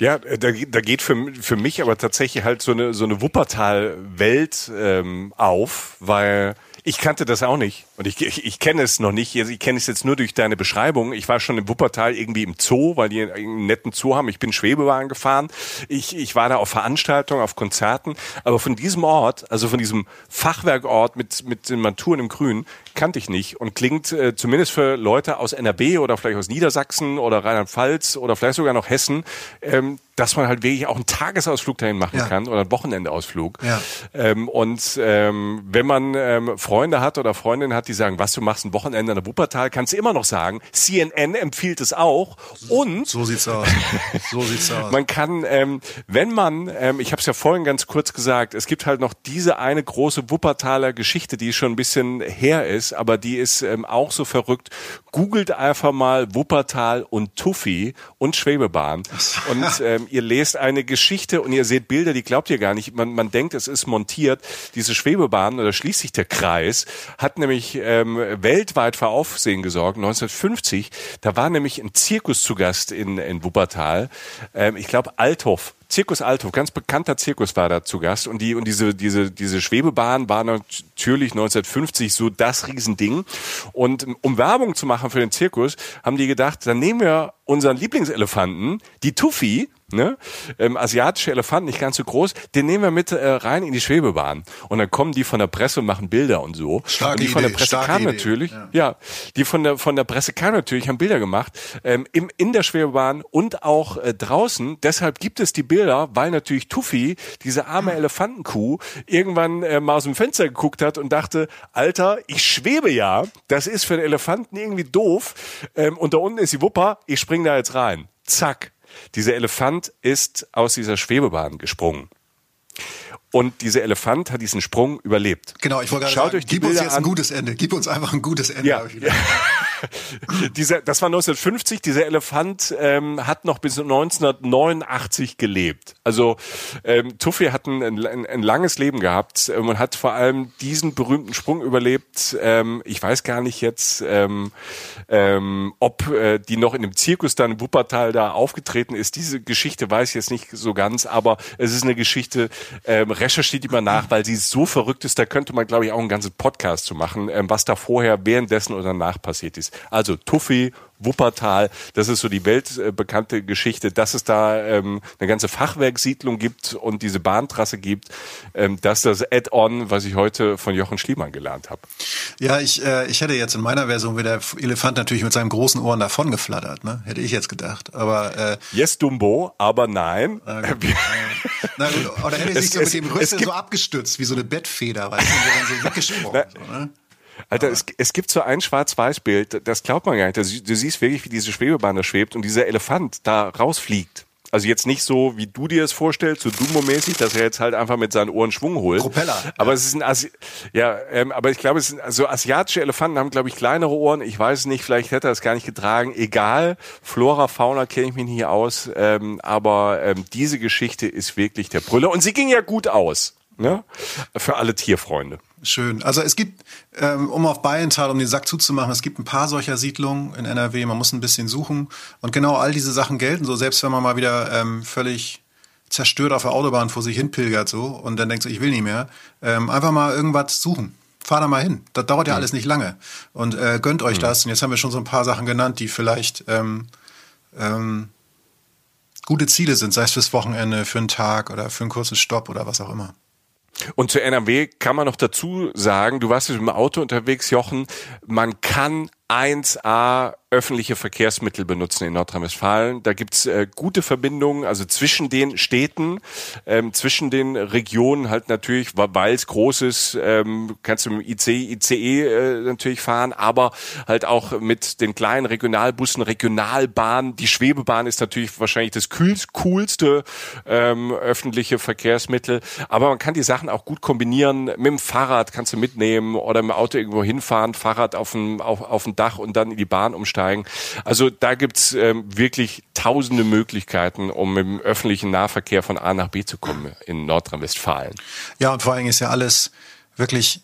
Ja, da, da geht für, für mich aber tatsächlich halt so eine, so eine Wuppertal-Welt ähm, auf, weil ich kannte das auch nicht und ich, ich, ich kenne es noch nicht. Ich kenne es jetzt nur durch deine Beschreibung. Ich war schon in Wuppertal irgendwie im Zoo, weil die einen netten Zoo haben. Ich bin Schwebebahn gefahren. Ich, ich war da auf Veranstaltungen, auf Konzerten. Aber von diesem Ort, also von diesem Fachwerkort mit, mit den Manturen im Grün, kannte ich nicht und klingt äh, zumindest für Leute aus NRW oder vielleicht aus Niedersachsen oder Rheinland-Pfalz oder vielleicht sogar noch Hessen ähm, dass man halt wirklich auch einen Tagesausflug dahin machen ja. kann oder einen Wochenendausflug. Ja. Ähm, und ähm, wenn man ähm, Freunde hat oder Freundinnen hat, die sagen, was du machst ein Wochenende in der Wuppertal, kannst du immer noch sagen, CNN empfiehlt es auch. Und so sieht's aus. So sieht's aus. man kann, ähm, wenn man, ähm, ich habe es ja vorhin ganz kurz gesagt, es gibt halt noch diese eine große Wuppertaler Geschichte, die schon ein bisschen her ist, aber die ist ähm, auch so verrückt. Googelt einfach mal Wuppertal und Tuffy und Schwebebahn. Und ähm, ähm, ihr lest eine Geschichte und ihr seht Bilder, die glaubt ihr gar nicht. Man, man denkt, es ist montiert. Diese Schwebebahn, oder schließt sich der Kreis, hat nämlich ähm, weltweit für Aufsehen gesorgt. 1950, da war nämlich ein Zirkus zu Gast in, in Wuppertal. Ähm, ich glaube, Althoff Zirkus Althof, ganz bekannter Zirkus war da zu Gast und die und diese diese diese Schwebebahn war natürlich 1950 so das Riesending und um Werbung zu machen für den Zirkus, haben die gedacht, dann nehmen wir unseren Lieblingselefanten, die Tuffy, ne? Ähm, asiatische Elefanten, nicht ganz so groß, den nehmen wir mit äh, rein in die Schwebebahn. Und dann kommen die von der Presse und machen Bilder und so. Starke und die von der Presse Idee. natürlich, Ja. ja. die von der von der Presse kamen natürlich, haben Bilder gemacht ähm, im, in der Schwebebahn und auch äh, draußen. Deshalb gibt es die Bilder, weil natürlich Tuffy, diese arme Elefantenkuh, irgendwann äh, mal aus dem Fenster geguckt hat und dachte, Alter, ich schwebe ja, das ist für den Elefanten irgendwie doof. Ähm, und da unten ist die Wupper, ich spring da jetzt rein. Zack. Dieser Elefant ist aus dieser Schwebebahn gesprungen. Und dieser Elefant hat diesen Sprung überlebt. Genau, ich wollte gerade Schaut sagen, euch die gib uns Bilder jetzt ein an. gutes Ende. Gib uns einfach ein gutes Ende. Ja. dieser, das war 1950. Dieser Elefant ähm, hat noch bis 1989 gelebt. Also ähm, Tuffy hat ein, ein, ein langes Leben gehabt ähm, und hat vor allem diesen berühmten Sprung überlebt. Ähm, ich weiß gar nicht jetzt, ähm, ähm, ob äh, die noch in dem Zirkus dann in Wuppertal da aufgetreten ist. Diese Geschichte weiß ich jetzt nicht so ganz, aber es ist eine Geschichte, ähm, recherchiert mal nach, weil sie so verrückt ist, da könnte man, glaube ich, auch einen ganzen Podcast zu machen, ähm, was da vorher, währenddessen oder danach passiert ist. Also Tuffy, Wuppertal, das ist so die weltbekannte Geschichte, dass es da ähm, eine ganze Fachwerksiedlung gibt und diese Bahntrasse gibt, ähm, dass das Add-on, was ich heute von Jochen Schliemann gelernt habe. Ja, ich, äh, ich hätte jetzt in meiner Version wäre der Elefant natürlich mit seinen großen Ohren davon geflattert, ne? Hätte ich jetzt gedacht. Aber äh, Yes, Dumbo, aber nein. na gut, oder hätte er sich Es- so mit dem Rüssel so abgestützt, wie so eine Bettfeder, weißt du, so weggesprungen. so, ne? Alter, es, es gibt so ein Schwarz-Weiß-Bild, das glaubt man gar nicht. Das- Du siehst wirklich, wie diese Schwebebahn da schwebt und dieser Elefant da rausfliegt. Also jetzt nicht so, wie du dir es vorstellst, so Dumbo-mäßig, dass er jetzt halt einfach mit seinen Ohren Schwung holt. Propeller. Aber es ist ein Asi ja, ähm, aber ich glaube, es sind also asiatische Elefanten haben, glaube ich, kleinere Ohren. Ich weiß es nicht, vielleicht hätte er es gar nicht getragen. Egal, Flora, Fauna kenne ich mich nicht aus. Ähm, aber ähm, diese Geschichte ist wirklich der Brüller und sie ging ja gut aus. Ne? Für alle Tierfreunde. Schön. Also es gibt, ähm, um auf Bayenthal, um den Sack zuzumachen, es gibt ein paar solcher Siedlungen in NRW. Man muss ein bisschen suchen. Und genau all diese Sachen gelten so, selbst wenn man mal wieder ähm, völlig zerstört auf der Autobahn vor sich hin pilgert so und dann denkt so, ich will nicht mehr. Ähm, einfach mal irgendwas suchen. Fahr da mal hin. Das dauert ja alles nicht lange. Und äh, gönnt euch das. Und jetzt haben wir schon so ein paar Sachen genannt, die vielleicht ähm, ähm, gute Ziele sind, sei es fürs Wochenende, für einen Tag oder für einen kurzen Stopp oder was auch immer. Und zu NRW kann man noch dazu sagen, du warst mit dem Auto unterwegs, Jochen, man kann 1A öffentliche Verkehrsmittel benutzen in Nordrhein-Westfalen. Da gibt's äh, gute Verbindungen, also zwischen den Städten, ähm, zwischen den Regionen halt natürlich, weil es groß ist, ähm, kannst du mit IC, ICE äh, natürlich fahren, aber halt auch mit den kleinen Regionalbussen, Regionalbahnen. Die Schwebebahn ist natürlich wahrscheinlich das coolste ähm, öffentliche Verkehrsmittel, aber man kann die Sachen auch gut kombinieren. Mit dem Fahrrad kannst du mitnehmen oder mit dem Auto irgendwo hinfahren, Fahrrad auf dem, auf, auf dem Dach und dann in die Bahn umsteigen. Also da gibt's ähm, wirklich tausende Möglichkeiten, um dem öffentlichen Nahverkehr von A nach B zu kommen in Nordrhein-Westfalen. Ja, und vor allen Dingen ist ja alles wirklich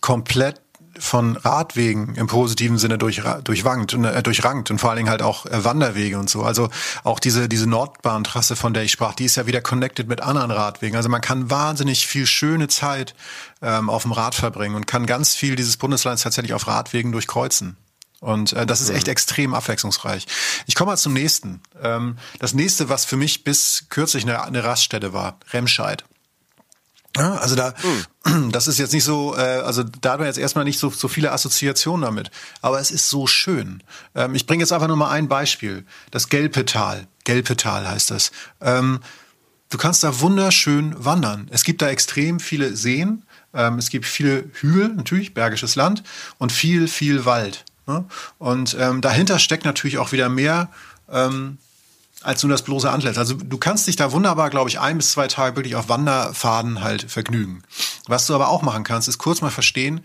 komplett von Radwegen im positiven Sinne durch, durchwankt und äh, durchrankt und vor allen Dingen halt auch äh, Wanderwege und so. Also auch diese diese Nordbahntrasse, von der ich sprach, die ist ja wieder connected mit anderen Radwegen. Also man kann wahnsinnig viel schöne Zeit ähm, auf dem Rad verbringen und kann ganz viel dieses Bundeslands tatsächlich auf Radwegen durchkreuzen. Und äh, das ist echt extrem abwechslungsreich. Ich komme mal zum nächsten. Ähm, das nächste, was für mich bis kürzlich eine, eine Raststätte war, Remscheid. Ja, also da, das ist jetzt nicht so, äh, also da hat man jetzt erstmal nicht so, so viele Assoziationen damit. Aber es ist so schön. Ähm, ich bringe jetzt einfach nur mal ein Beispiel. Das Gelpetal. Gelpetal heißt das. Ähm, du kannst da wunderschön wandern. Es gibt da extrem viele Seen. Ähm, es gibt viele Hügel, natürlich, Bergisches Land und viel, viel Wald. Ne? Und ähm, dahinter steckt natürlich auch wieder mehr ähm, als nur das bloße Antlitz. Also du kannst dich da wunderbar, glaube ich, ein bis zwei Tage wirklich auf Wanderfaden halt vergnügen. Was du aber auch machen kannst, ist kurz mal verstehen,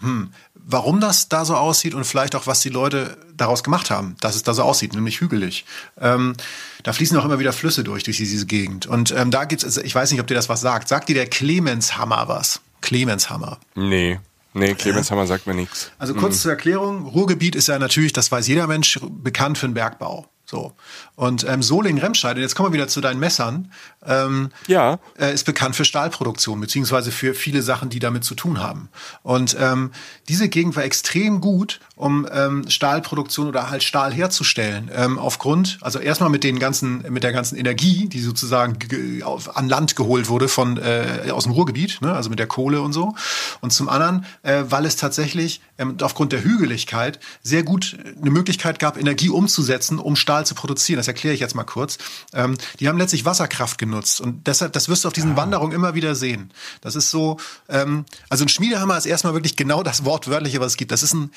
hm, warum das da so aussieht und vielleicht auch, was die Leute daraus gemacht haben, dass es da so aussieht, nämlich hügelig. Ähm, da fließen auch immer wieder Flüsse durch, durch diese Gegend. Und ähm, da gibt's, ich weiß nicht, ob dir das was sagt. Sagt dir der Clemenshammer was? Clemenshammer. Nee. Nee, Clemenshammer sagt mir nichts. Also kurz mhm. zur Erklärung, Ruhrgebiet ist ja natürlich, das weiß jeder Mensch, bekannt für den Bergbau. So. Und ähm, Solingen-Remscheid, und jetzt kommen wir wieder zu deinen Messern, ähm, ja. äh, ist bekannt für Stahlproduktion, beziehungsweise für viele Sachen, die damit zu tun haben. Und ähm, diese Gegend war extrem gut, um ähm, Stahlproduktion oder halt Stahl herzustellen. Ähm, aufgrund, also erstmal mit den ganzen, mit der ganzen Energie, die sozusagen auf, an Land geholt wurde von äh, aus dem Ruhrgebiet, ne? also mit der Kohle und so. Und zum anderen, äh, weil es tatsächlich ähm, aufgrund der Hügeligkeit sehr gut eine Möglichkeit gab, Energie umzusetzen, um Stahl zu produzieren. Das erkläre ich jetzt mal kurz. Ähm, die haben letztlich Wasserkraft genutzt und deshalb, das wirst du auf diesen ja. Wanderungen immer wieder sehen. Das ist so, ähm, also ein Schmiedehammer ist erstmal wirklich genau das Wortwörtliche, was es gibt. Das ist ein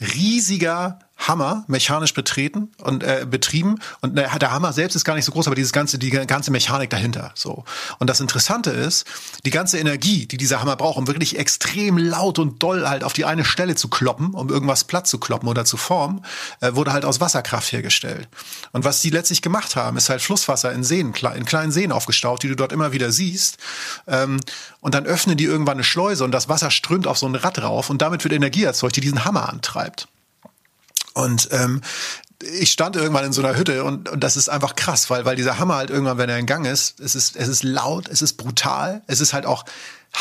riesiger Hammer mechanisch betreten und äh, betrieben und der, der Hammer selbst ist gar nicht so groß, aber dieses ganze die ganze Mechanik dahinter so. Und das Interessante ist, die ganze Energie, die dieser Hammer braucht, um wirklich extrem laut und doll halt auf die eine Stelle zu kloppen, um irgendwas platt zu kloppen oder zu formen, äh, wurde halt aus Wasserkraft hergestellt. Und was die letztlich gemacht haben, ist halt Flusswasser in Seen, in kleinen Seen aufgestaut, die du dort immer wieder siehst. Ähm, und dann öffnen die irgendwann eine Schleuse und das Wasser strömt auf so ein Rad rauf und damit wird Energie erzeugt, die diesen Hammer antreibt. Und ähm, ich stand irgendwann in so einer Hütte und, und das ist einfach krass, weil, weil dieser Hammer halt irgendwann, wenn er in Gang ist, es ist, es ist laut, es ist brutal, es ist halt auch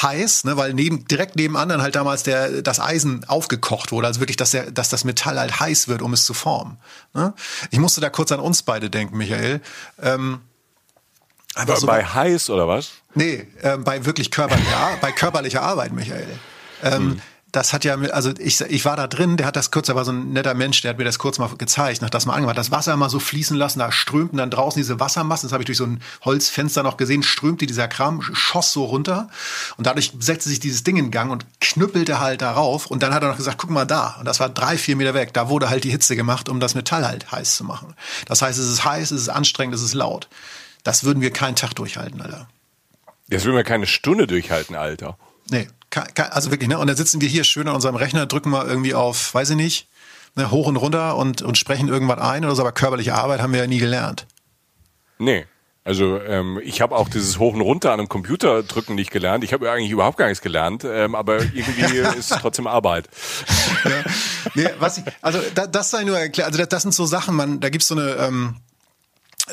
heiß, ne, weil neben, direkt nebenan dann halt damals der, das Eisen aufgekocht wurde, also wirklich, dass, der, dass das Metall halt heiß wird, um es zu formen. Ne? Ich musste da kurz an uns beide denken, Michael. Ähm, bei, so bei heiß oder was? Nee, äh, bei wirklich körperlicher, bei körperlicher Arbeit, Michael. Ähm, hm das hat ja, also ich, ich war da drin, der hat das kurz, da war so ein netter Mensch, der hat mir das kurz mal gezeigt, nach das mal angemacht, das Wasser mal so fließen lassen, da strömten dann draußen diese Wassermassen, das habe ich durch so ein Holzfenster noch gesehen, strömte dieser Kram, schoss so runter und dadurch setzte sich dieses Ding in Gang und knüppelte halt darauf und dann hat er noch gesagt, guck mal da und das war drei, vier Meter weg, da wurde halt die Hitze gemacht, um das Metall halt heiß zu machen. Das heißt, es ist heiß, es ist anstrengend, es ist laut. Das würden wir keinen Tag durchhalten, Alter. Das würden wir keine Stunde durchhalten, Alter. Nee, also wirklich, ne? Und dann sitzen wir hier schön an unserem Rechner, drücken mal irgendwie auf, weiß ich nicht, ne, hoch und runter und, und sprechen irgendwas ein oder so, aber körperliche Arbeit haben wir ja nie gelernt. Nee. Also ähm, ich habe auch dieses Hoch und Runter an einem Computer drücken nicht gelernt. Ich habe eigentlich überhaupt gar nichts gelernt, ähm, aber irgendwie ist es trotzdem Arbeit. Ja. Nee, was ich, also da, das sei nur erklärt. Also das, das sind so Sachen, man, da gibt's so eine ähm,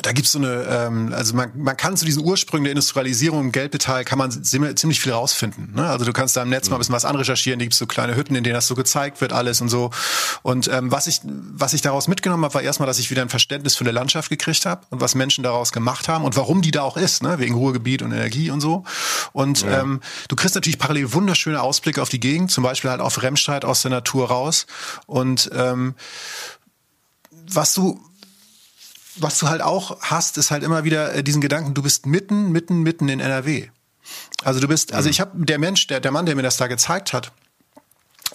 da gibt's so eine, ähm, also man, man kann zu diesen Ursprüngen der Industrialisierung im Geldmetall kann man ziemlich viel rausfinden. Ne? Also du kannst da im Netz mal ein bisschen was anrecherchieren, da gibt's so kleine Hütten, in denen das so gezeigt wird, alles und so. Und ähm, was ich, was ich daraus mitgenommen habe, war erstmal, dass ich wieder ein Verständnis für eine Landschaft gekriegt habe und was Menschen daraus gemacht haben und warum die da auch ist, ne? wegen Ruhegebiet und Energie und so. Und ja. ähm, du kriegst natürlich parallel wunderschöne Ausblicke auf die Gegend, zum Beispiel halt auf Remscheid aus der Natur raus. Und ähm, was du was du halt auch hast, ist halt immer wieder äh, diesen Gedanken, du bist mitten, mitten, mitten in NRW. Also du bist, also mhm. ich habe der Mensch, der, der Mann, der mir das da gezeigt hat,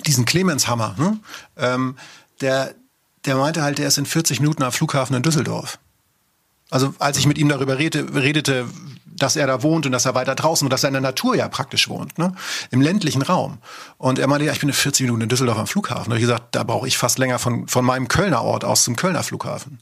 diesen Clemenshammer, ne? ähm, der, der meinte halt, der ist in 40 Minuten am Flughafen in Düsseldorf. Also als ich mit ihm darüber redete, redete, dass er da wohnt und dass er weiter draußen und dass er in der Natur ja praktisch wohnt, ne? im ländlichen Raum. Und er meinte, ja, ich bin in 40 Minuten in Düsseldorf am Flughafen. Und ich gesagt, da brauche ich fast länger von, von meinem Kölner Ort aus zum Kölner Flughafen.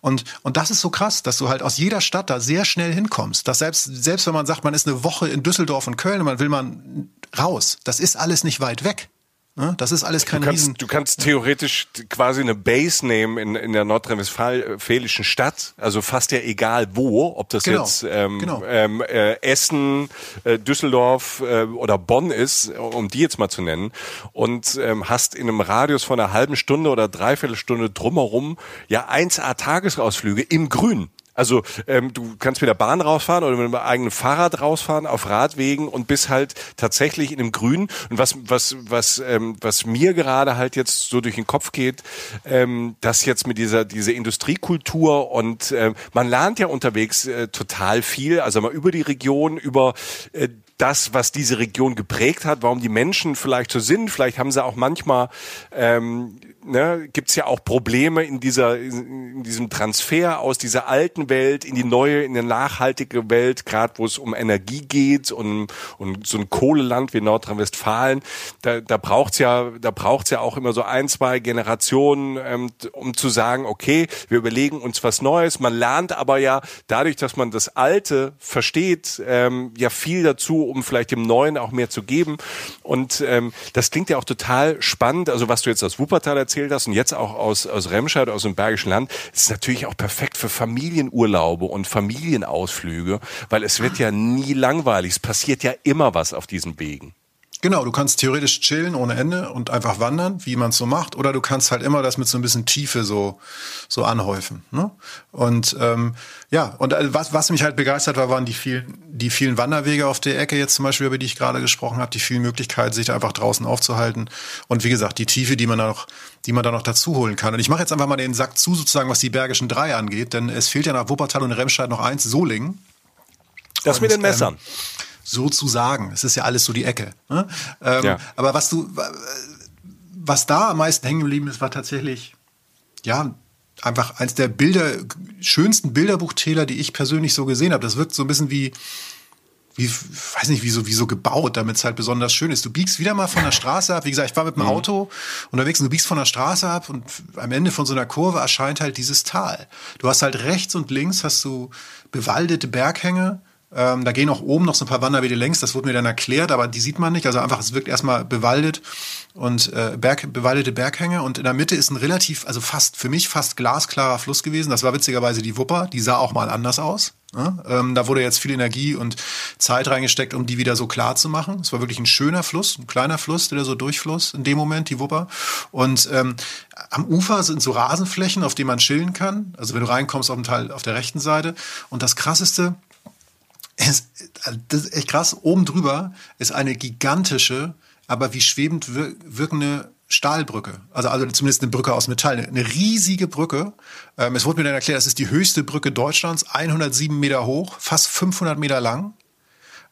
Und, und das ist so krass, dass du halt aus jeder Stadt da sehr schnell hinkommst. Dass selbst, selbst wenn man sagt, man ist eine Woche in Düsseldorf und Köln und man will man raus, das ist alles nicht weit weg. Ne? Das ist alles kein du kannst, Riesen du kannst theoretisch quasi eine Base nehmen in, in der nordrhein-westfälischen Stadt, also fast ja egal wo, ob das genau, jetzt ähm, genau. ähm, äh, Essen, äh, Düsseldorf äh, oder Bonn ist, um die jetzt mal zu nennen, und ähm, hast in einem Radius von einer halben Stunde oder dreiviertel Stunde drumherum ja 1A Tagesausflüge im Grün. Also ähm, du kannst mit der Bahn rausfahren oder mit einem eigenen Fahrrad rausfahren auf Radwegen und bist halt tatsächlich in dem Grün. Und was was was ähm, was mir gerade halt jetzt so durch den Kopf geht, ähm, dass jetzt mit dieser diese Industriekultur und ähm, man lernt ja unterwegs äh, total viel, also mal über die Region, über äh, das, was diese Region geprägt hat, warum die Menschen vielleicht so sind. Vielleicht haben sie auch manchmal ähm, ne, gibt es ja auch Probleme in dieser in diesem Transfer aus dieser alten Welt in die neue, in eine nachhaltige Welt, gerade wo es um Energie geht und, und so ein Kohleland wie Nordrhein-Westfalen. Da, da braucht's ja, da braucht's ja auch immer so ein, zwei Generationen, ähm, um zu sagen, okay, wir überlegen uns was Neues. Man lernt aber ja dadurch, dass man das Alte versteht, ähm, ja viel dazu, um vielleicht dem Neuen auch mehr zu geben. Und ähm, das klingt ja auch total spannend. Also was du jetzt aus Wuppertal erzählst, erzählt hast und jetzt auch aus, aus Remscheid, aus dem Bergischen Land, ist natürlich auch perfekt für Familienurlaube und Familienausflüge, weil es wird ja nie langweilig. Es passiert ja immer was auf diesen Wegen. Genau, du kannst theoretisch chillen ohne Ende und einfach wandern, wie man es so macht, oder du kannst halt immer das mit so ein bisschen Tiefe so so anhäufen. Ne? Und ähm, ja, und äh, was, was mich halt begeistert war, waren die vielen die vielen Wanderwege auf der Ecke jetzt zum Beispiel, über die ich gerade gesprochen habe, die vielen Möglichkeiten, sich da einfach draußen aufzuhalten und wie gesagt die Tiefe, die man da noch die man da noch dazu holen kann. Und ich mache jetzt einfach mal den Sack zu sozusagen, was die Bergischen Drei angeht, denn es fehlt ja nach Wuppertal und Remscheid noch eins, Solingen. Das und, mit den Messern. Ähm, sozusagen. Es ist ja alles so die Ecke. Ne? Ähm, ja. Aber was du, was da am meisten hängen geblieben ist, war tatsächlich, ja, einfach eins der Bilder, schönsten Bilderbuchtäler, die ich persönlich so gesehen habe. Das wirkt so ein bisschen wie, wie, weiß nicht, wie so, wie so gebaut, damit es halt besonders schön ist. Du biegst wieder mal von der Straße ab. Wie gesagt, ich war mit dem mhm. Auto unterwegs und du biegst von der Straße ab und am Ende von so einer Kurve erscheint halt dieses Tal. Du hast halt rechts und links hast du bewaldete Berghänge ähm, da gehen auch oben noch so ein paar Wanderwege längs, das wurde mir dann erklärt, aber die sieht man nicht. Also einfach, es wirkt erstmal bewaldet und äh, Berg, bewaldete Berghänge und in der Mitte ist ein relativ, also fast, für mich fast glasklarer Fluss gewesen. Das war witzigerweise die Wupper, die sah auch mal anders aus. Ja, ähm, da wurde jetzt viel Energie und Zeit reingesteckt, um die wieder so klar zu machen. Es war wirklich ein schöner Fluss, ein kleiner Fluss, der so durchfluss in dem Moment, die Wupper. Und ähm, am Ufer sind so Rasenflächen, auf denen man chillen kann. Also wenn du reinkommst auf dem Teil auf der rechten Seite. Und das Krasseste, es, das ist echt krass. Oben drüber ist eine gigantische, aber wie schwebend wirkende Stahlbrücke. Also, also zumindest eine Brücke aus Metall. Eine riesige Brücke. Ähm, es wurde mir dann erklärt, das ist die höchste Brücke Deutschlands, 107 Meter hoch, fast 500 Meter lang.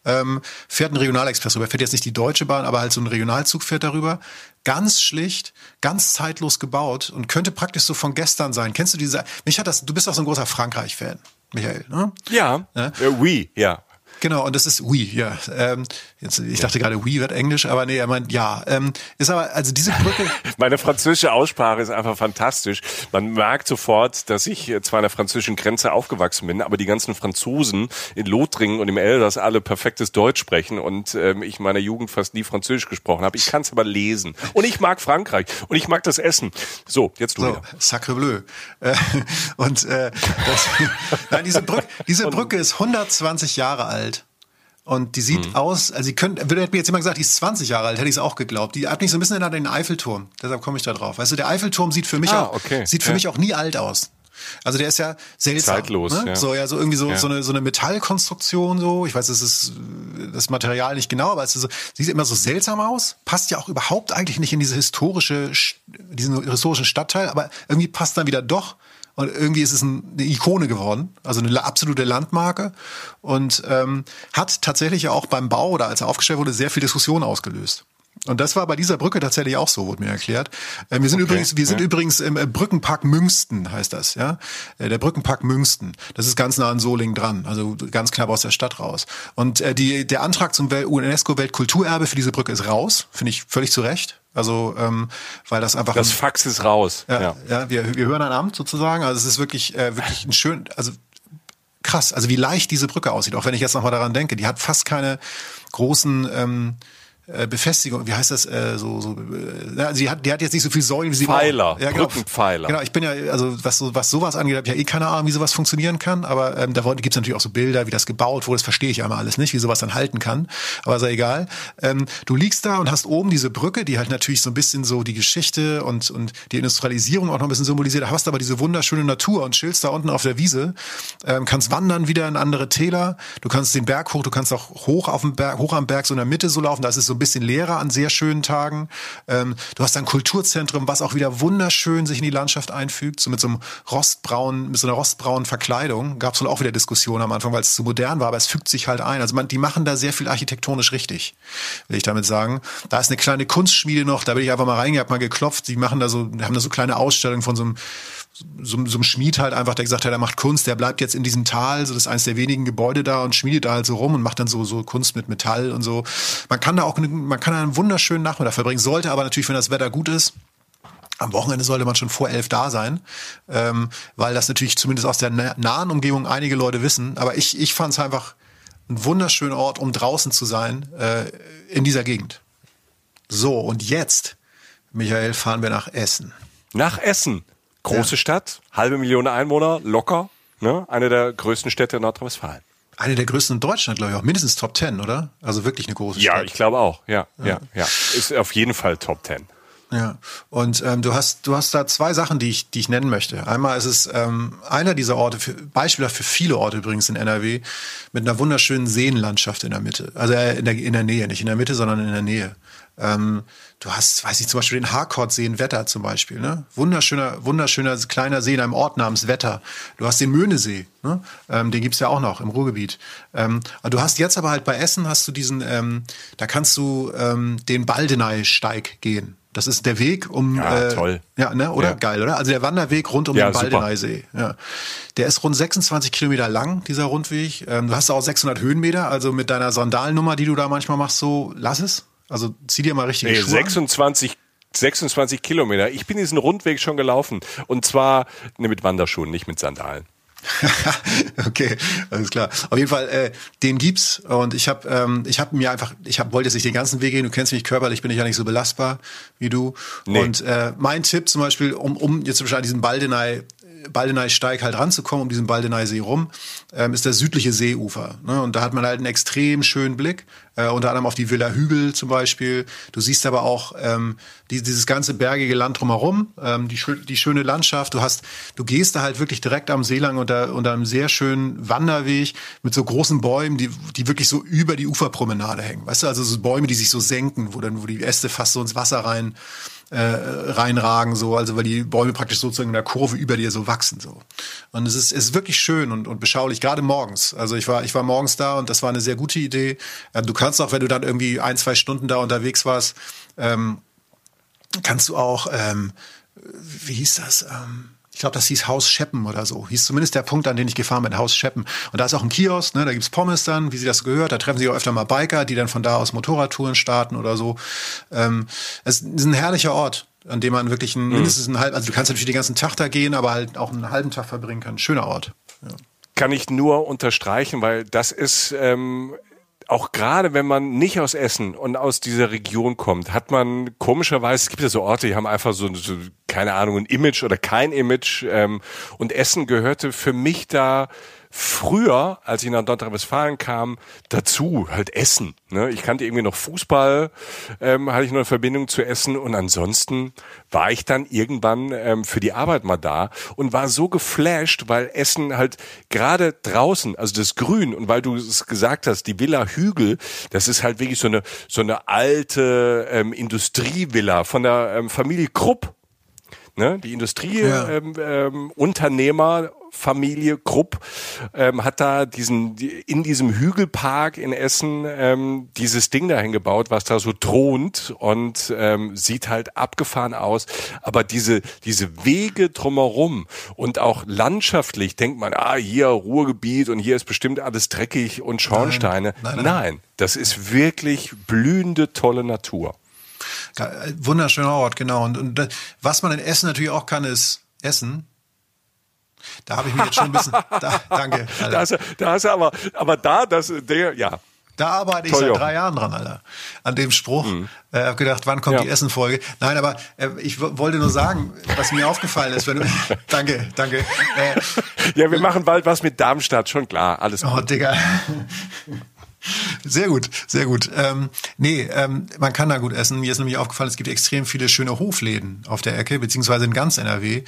Ähm, fährt ein Regionalexpress rüber. Fährt jetzt nicht die Deutsche Bahn, aber halt so ein Regionalzug fährt darüber. Ganz schlicht, ganz zeitlos gebaut und könnte praktisch so von gestern sein. Kennst du diese? Mich hat das. Du bist auch so ein großer Frankreich-Fan. Michael. Ne? Ja, ja? Äh, oui, ja. Genau, und das ist oui, ja. Ähm, jetzt, ich dachte gerade oui wird Englisch, aber nee, er meint ja. Ähm, ist aber, also diese Brücke. Meine französische Aussprache ist einfach fantastisch. Man merkt sofort, dass ich zwar an der französischen Grenze aufgewachsen bin, aber die ganzen Franzosen in Lothringen und im Elsass alle perfektes Deutsch sprechen und ähm, ich in meiner Jugend fast nie Französisch gesprochen habe. Ich kann es aber lesen. Und ich mag Frankreich und ich mag das Essen. So, jetzt du. So, wieder. sacre bleu. Äh, und äh, das, nein, diese Brücke, diese Brücke ist 120 Jahre alt. Und die sieht mhm. aus, also sie könnte, würde mir jetzt jemand gesagt, die ist 20 Jahre alt, hätte ich es auch geglaubt. Die hat mich so ein bisschen erinnert an den Eiffelturm. Deshalb komme ich da drauf. Weißt du, der Eiffelturm sieht für mich ah, auch, okay. sieht für ja. mich auch nie alt aus. Also der ist ja seltsam. Zeitlos, ne? ja. So, ja, so irgendwie so, ja. so, eine, so eine Metallkonstruktion, so. Ich weiß, es ist das Material nicht genau, aber es ist so, sieht immer so seltsam aus. Passt ja auch überhaupt eigentlich nicht in diese historische, diesen historischen Stadtteil, aber irgendwie passt dann wieder doch. Und irgendwie ist es eine Ikone geworden, also eine absolute Landmarke. Und ähm, hat tatsächlich auch beim Bau oder als er aufgestellt wurde, sehr viel Diskussion ausgelöst. Und das war bei dieser Brücke tatsächlich auch so, wurde mir erklärt. Äh, wir sind okay, übrigens, wir sind ja. übrigens im äh, Brückenpark Münsten, heißt das, ja. Äh, der Brückenpark Münsten. Das ist ganz nah an Solingen dran, also ganz knapp aus der Stadt raus. Und die, der Antrag zum UNESCO-Weltkulturerbe für diese Brücke ist raus, finde ich völlig zu Recht. Also, ähm, weil das einfach. Das Fax ist raus. Ja, ja. ja wir, wir hören ein Amt sozusagen. Also es ist wirklich, äh, wirklich ein schön, also krass, also wie leicht diese Brücke aussieht, auch wenn ich jetzt nochmal daran denke. Die hat fast keine großen ähm, äh, Befestigung, wie heißt das, äh, so, so äh, sie hat, die hat jetzt nicht so viel Säulen, wie sie Pfeiler, ja, genau, Brückenpfeiler. Genau, ich bin ja, also was, so, was sowas angeht, habe ich ja eh keine Ahnung, wie sowas funktionieren kann, aber ähm, da gibt es natürlich auch so Bilder, wie das gebaut wurde, das verstehe ich einmal alles nicht, wie sowas dann halten kann, aber sei egal. Ähm, du liegst da und hast oben diese Brücke, die halt natürlich so ein bisschen so die Geschichte und, und die Industrialisierung auch noch ein bisschen symbolisiert, hast aber diese wunderschöne Natur und chillst da unten auf der Wiese, ähm, kannst wandern wieder in andere Täler, du kannst den Berg hoch, du kannst auch hoch auf dem Berg, hoch am Berg so in der Mitte so laufen, da ist es so ein bisschen leerer an sehr schönen Tagen. Ähm, du hast ein Kulturzentrum, was auch wieder wunderschön sich in die Landschaft einfügt, so mit so einem rostbraunen, mit so einer rostbraunen Verkleidung. Gab es wohl auch wieder Diskussionen am Anfang, weil es zu modern war, aber es fügt sich halt ein. Also man, die machen da sehr viel architektonisch richtig, will ich damit sagen. Da ist eine kleine Kunstschmiede noch, da bin ich einfach mal reingegangen, mal geklopft. Die machen da so, haben da so kleine Ausstellungen von so einem so, so einem Schmied halt einfach, der gesagt hat, er macht Kunst, der bleibt jetzt in diesem Tal, so das ist eines der wenigen Gebäude da und schmiedet da halt so rum und macht dann so, so Kunst mit Metall und so. Man kann da auch, man kann da einen wunderschönen Nachmittag verbringen, sollte aber natürlich, wenn das Wetter gut ist, am Wochenende sollte man schon vor elf da sein, ähm, weil das natürlich zumindest aus der nahen Umgebung einige Leute wissen. Aber ich, ich fand es einfach ein wunderschöner Ort, um draußen zu sein äh, in dieser Gegend. So, und jetzt, Michael, fahren wir nach Essen. Nach Essen? Große ja. Stadt, halbe Million Einwohner, locker. Ne? Eine der größten Städte in Nordrhein-Westfalen. Eine der größten in Deutschland, glaube ich auch. Mindestens Top Ten, oder? Also wirklich eine große Stadt. Ja, ich glaube auch. Ja, ja, ja, ja. Ist auf jeden Fall Top Ten. Ja, und ähm, du hast du hast da zwei Sachen, die ich die ich nennen möchte. Einmal ist es ähm, einer dieser Orte, für, Beispiele für viele Orte übrigens in NRW, mit einer wunderschönen Seenlandschaft in der Mitte, also äh, in der in der Nähe, nicht in der Mitte, sondern in der Nähe. Ähm, du hast, weiß ich, zum Beispiel den Harcourt-See in Wetter zum Beispiel, ne? Wunderschöner, wunderschöner kleiner See in einem Ort namens Wetter. Du hast den Möhnesee, ne? Ähm, den gibt's ja auch noch im Ruhrgebiet. Ähm, du hast jetzt aber halt bei Essen hast du diesen, ähm, da kannst du ähm, den Baldeneysteig gehen. Das ist der Weg um. Ja, äh, toll. Ja, ne? Oder? Ja. Geil, oder? Also der Wanderweg rund um ja, den Baldeneysee. Ja. Der ist rund 26 Kilometer lang, dieser Rundweg. Ähm, du hast auch 600 Höhenmeter, also mit deiner Sandalnummer, die du da manchmal machst, so lass es. Also zieh dir mal richtig nee, Schuhe 26 26 Kilometer. Ich bin diesen Rundweg schon gelaufen. Und zwar ne, mit Wanderschuhen, nicht mit Sandalen. okay, alles klar. Auf jeden Fall, äh, den gibt's und ich habe, ähm, ich habe mir einfach, ich hab, wollte jetzt nicht den ganzen Weg gehen. Du kennst mich körperlich, bin ich ja nicht so belastbar wie du. Nee. Und äh, mein Tipp zum Beispiel, um, um jetzt zum Beispiel an diesen Baldenei Baldeneysteig halt ranzukommen, um diesen Baldeneysee rum, ähm, ist das südliche Seeufer. Ne? Und da hat man halt einen extrem schönen Blick, äh, unter anderem auf die Villa Hügel zum Beispiel. Du siehst aber auch ähm, die, dieses ganze bergige Land drumherum, ähm, die, die schöne Landschaft. Du hast, du gehst da halt wirklich direkt am See lang unter, unter einem sehr schönen Wanderweg mit so großen Bäumen, die, die wirklich so über die Uferpromenade hängen. Weißt du, also so Bäume, die sich so senken, wo dann, wo die Äste fast so ins Wasser rein äh, reinragen, so, also weil die Bäume praktisch sozusagen in der Kurve über dir so wachsen. so. Und es ist, es ist wirklich schön und, und beschaulich, gerade morgens. Also ich war, ich war morgens da und das war eine sehr gute Idee. Ähm, du kannst auch, wenn du dann irgendwie ein, zwei Stunden da unterwegs warst, ähm, kannst du auch, ähm, wie hieß das? Ähm, glaube, das hieß Haus Scheppen oder so. Hieß zumindest der Punkt, an den ich gefahren bin, Haus Scheppen. Und da ist auch ein Kiosk, ne, da gibt's Pommes dann, wie sie das gehört. Da treffen sich auch öfter mal Biker, die dann von da aus Motorradtouren starten oder so. Ähm, es ist ein herrlicher Ort, an dem man wirklich ein, mhm. mindestens einen halben, also du kannst natürlich den ganzen Tag da gehen, aber halt auch einen halben Tag verbringen kann. Schöner Ort. Ja. Kann ich nur unterstreichen, weil das ist ähm, auch gerade wenn man nicht aus Essen und aus dieser Region kommt, hat man komischerweise, es gibt ja so Orte, die haben einfach so, so keine Ahnung, ein Image oder kein Image. Ähm, und Essen gehörte für mich da früher, als ich nach Nordrhein-Westfalen kam, dazu, halt Essen. Ne? Ich kannte irgendwie noch Fußball, ähm, hatte ich noch eine Verbindung zu Essen und ansonsten war ich dann irgendwann ähm, für die Arbeit mal da und war so geflasht, weil Essen halt gerade draußen, also das Grün und weil du es gesagt hast, die Villa Hügel, das ist halt wirklich so eine so eine alte ähm, Industrievilla von der ähm, Familie Krupp Ne? Die Industrieunternehmer ja. ähm, ähm, Familie Krupp ähm, hat da diesen in diesem Hügelpark in Essen ähm, dieses Ding dahin gebaut, was da so thront und ähm, sieht halt abgefahren aus. Aber diese diese Wege drumherum und auch landschaftlich denkt man, ah hier Ruhrgebiet und hier ist bestimmt alles dreckig und Schornsteine. Nein, nein, nein. nein das ist wirklich blühende tolle Natur. Wunderschöner Ort, genau. Und, und was man in Essen natürlich auch kann, ist Essen. Da habe ich mich jetzt schon ein bisschen. Da, danke. Da hast, du, da hast du aber, aber da, das, der, ja. Da arbeite ich Toll, seit drei Jahren dran, Alter. An dem Spruch. Mhm. Äh, hab gedacht, wann kommt ja. die Essen-Folge? Nein, aber äh, ich wollte nur sagen, was mir aufgefallen ist, wenn du. danke, danke. Äh, ja, wir machen bald was mit Darmstadt, schon klar. Alles oh, gut. Oh, Digga. Sehr gut, sehr gut. Ähm, nee, ähm, man kann da gut essen. Mir ist nämlich aufgefallen, es gibt extrem viele schöne Hofläden auf der Ecke, beziehungsweise in ganz NRW.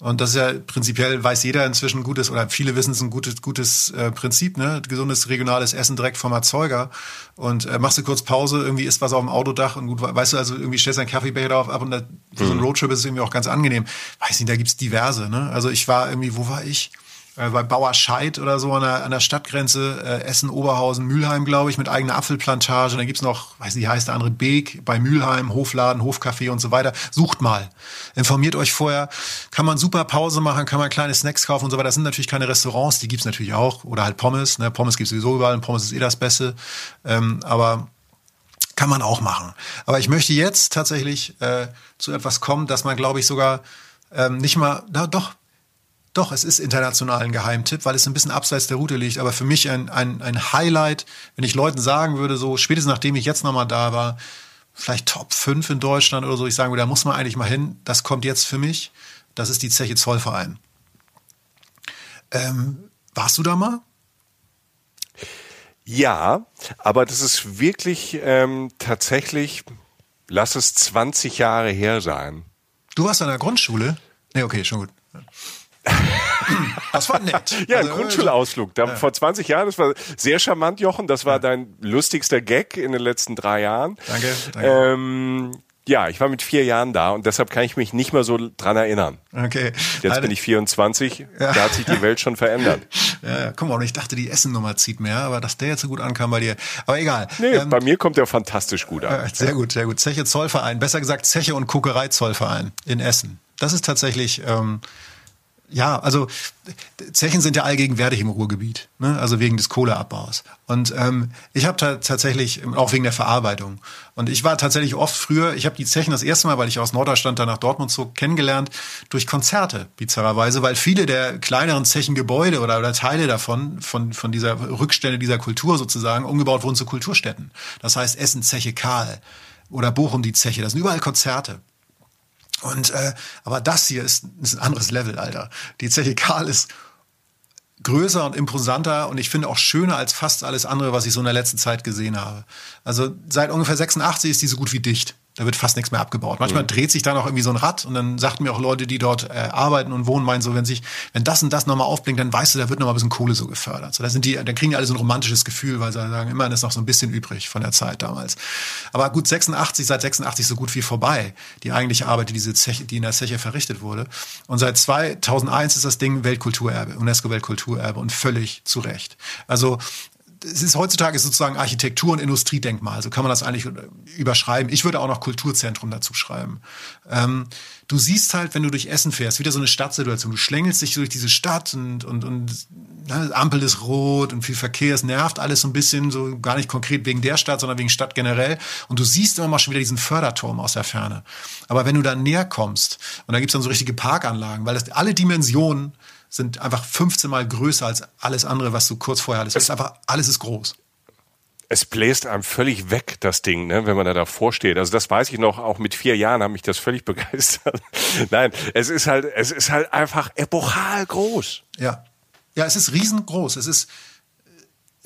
Und das ist ja prinzipiell, weiß jeder inzwischen gutes, oder viele wissen es ein gutes, gutes äh, Prinzip, ne? Gesundes, regionales Essen direkt vom Erzeuger. Und äh, machst du kurz Pause, irgendwie isst was auf dem Autodach und gut, weißt du, also irgendwie stellst du einen Kaffeebecher darauf ab und da, für so einen mhm. Roadtrip ist es irgendwie auch ganz angenehm. Weiß nicht, da gibt's diverse, ne? Also ich war irgendwie, wo war ich? Äh, bei Bauerscheid oder so an der, an der Stadtgrenze, äh, Essen, Oberhausen, Mülheim, glaube ich, mit eigener Apfelplantage. Und dann gibt's noch, weiß nicht, heißt der andere Beek bei Mülheim, Hofladen, Hofcafé und so weiter. Sucht mal. Informiert euch vorher. Kann man super Pause machen, kann man kleine Snacks kaufen und so weiter. Das sind natürlich keine Restaurants, die gibt's natürlich auch. Oder halt Pommes. Ne? Pommes gibt's sowieso überall und Pommes ist eh das Beste. Ähm, aber kann man auch machen. Aber ich möchte jetzt tatsächlich äh, zu etwas kommen, dass man, glaube ich, sogar ähm, nicht mal, na doch, doch, es ist international ein Geheimtipp, weil es ein bisschen abseits der Route liegt. Aber für mich ein, ein, ein Highlight, wenn ich Leuten sagen würde, so spätestens nachdem ich jetzt nochmal da war, vielleicht Top 5 in Deutschland oder so, ich sagen würde, da muss man eigentlich mal hin. Das kommt jetzt für mich. Das ist die Zeche Zollverein. Ähm, warst du da mal? Ja, aber das ist wirklich ähm, tatsächlich, lass es 20 Jahre her sein. Du warst an der Grundschule? Nee, okay, schon gut. Das war nett. ja, also, Grundschulausflug. Da, ja. Vor 20 Jahren, das war sehr charmant, Jochen. Das war ja. dein lustigster Gag in den letzten drei Jahren. Danke. danke. Ähm, ja, ich war mit vier Jahren da und deshalb kann ich mich nicht mehr so dran erinnern. Okay. Jetzt also, bin ich 24, ja. da hat sich die Welt schon verändert. Ja, guck mal, und ich dachte, die Essennummer zieht mehr, aber dass der jetzt so gut ankam bei dir. Aber egal. Nee, ähm, bei mir kommt der fantastisch gut an. Sehr gut, sehr gut. Zeche Zollverein, besser gesagt Zeche und Kokerei Zollverein in Essen. Das ist tatsächlich ähm, ja, also Zechen sind ja allgegenwärtig im Ruhrgebiet, ne? also wegen des Kohleabbaus. Und ähm, ich habe tatsächlich, auch wegen der Verarbeitung. Und ich war tatsächlich oft früher, ich habe die Zechen das erste Mal, weil ich aus Norddeutschland dann nach Dortmund zog, kennengelernt durch Konzerte, bizarrerweise, weil viele der kleineren Zechengebäude oder, oder Teile davon, von, von dieser Rückstände dieser Kultur sozusagen, umgebaut wurden zu Kulturstätten. Das heißt Essen, Zeche Karl oder Bochum die Zeche, das sind überall Konzerte. Und äh, aber das hier ist, ist ein anderes Level, Alter. Die Zeche Karl ist größer und imposanter und ich finde auch schöner als fast alles andere, was ich so in der letzten Zeit gesehen habe. Also seit ungefähr 86 ist die so gut wie dicht. Da wird fast nichts mehr abgebaut. Manchmal mhm. dreht sich da noch irgendwie so ein Rad und dann sagten mir auch Leute, die dort äh, arbeiten und wohnen, meinen so, wenn sich, wenn das und das nochmal aufblinkt, dann weißt du, da wird nochmal ein bisschen Kohle so gefördert. So, da sind die, dann kriegen die alle so ein romantisches Gefühl, weil sie sagen, immerhin ist noch so ein bisschen übrig von der Zeit damals. Aber gut, 86, seit 86 so gut wie vorbei. Die eigentliche Arbeit, die diese Zeche, die in der Zeche verrichtet wurde. Und seit 2001 ist das Ding Weltkulturerbe, UNESCO Weltkulturerbe und völlig zu Recht. Also es ist heutzutage sozusagen Architektur- und Industriedenkmal. So kann man das eigentlich überschreiben. Ich würde auch noch Kulturzentrum dazu schreiben. Ähm, du siehst halt, wenn du durch Essen fährst, wieder so eine Stadtsituation. Du schlängelst dich durch diese Stadt und, und, und ne, Ampel ist rot und viel Verkehr. Es nervt alles so ein bisschen, so gar nicht konkret wegen der Stadt, sondern wegen Stadt generell. Und du siehst immer mal schon wieder diesen Förderturm aus der Ferne. Aber wenn du da näher kommst, und da gibt's dann so richtige Parkanlagen, weil das alle Dimensionen sind einfach 15 Mal größer als alles andere, was du kurz vorher hattest. Es ist einfach, alles ist groß. Es bläst einem völlig weg, das Ding, ne, wenn man da davor steht. Also das weiß ich noch, auch mit vier Jahren hat mich das völlig begeistert. Nein, es ist halt, es ist halt einfach epochal groß. Ja. Ja, es ist riesengroß. Es ist,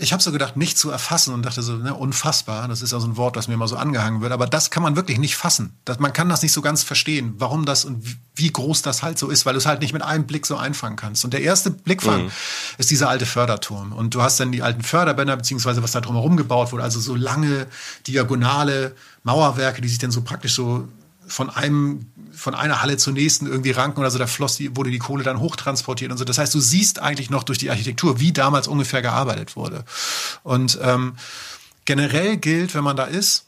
ich habe so gedacht, nicht zu erfassen und dachte so, ne, unfassbar. Das ist ja so ein Wort, das mir immer so angehangen wird. Aber das kann man wirklich nicht fassen. Das, man kann das nicht so ganz verstehen, warum das und wie groß das halt so ist, weil du es halt nicht mit einem Blick so einfangen kannst. Und der erste Blickfang mhm. ist dieser alte Förderturm. Und du hast dann die alten Förderbänder, beziehungsweise was da drumherum gebaut wurde, also so lange diagonale Mauerwerke, die sich dann so praktisch so von einem von einer Halle zur nächsten irgendwie ranken oder so, da floss die, wurde die Kohle dann hochtransportiert und so. Das heißt, du siehst eigentlich noch durch die Architektur, wie damals ungefähr gearbeitet wurde. Und ähm, generell gilt, wenn man da ist,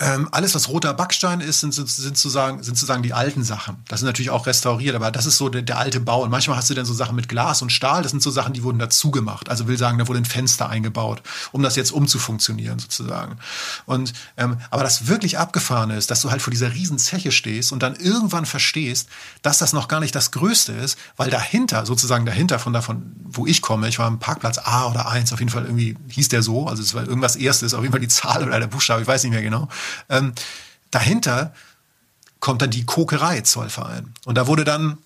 ähm, alles, was roter Backstein ist, sind, sind, sind, sozusagen, sind sozusagen die alten Sachen. Das sind natürlich auch restauriert, aber das ist so der, der, alte Bau. Und manchmal hast du dann so Sachen mit Glas und Stahl, das sind so Sachen, die wurden dazu gemacht. Also will sagen, da wurde ein Fenster eingebaut, um das jetzt umzufunktionieren sozusagen. Und ähm, aber das wirklich abgefahrene ist, dass du halt vor dieser riesen Zeche stehst und dann irgendwann verstehst, dass das noch gar nicht das Größte ist, weil dahinter, sozusagen dahinter von davon, wo ich komme, ich war am Parkplatz A oder 1, auf jeden Fall irgendwie hieß der so, also es war irgendwas erstes, auf jeden Fall die Zahl oder der Buchstabe, ich weiß nicht mehr genau. Ähm, dahinter kommt dann die Kokerei Zollverein. Und da wurde dann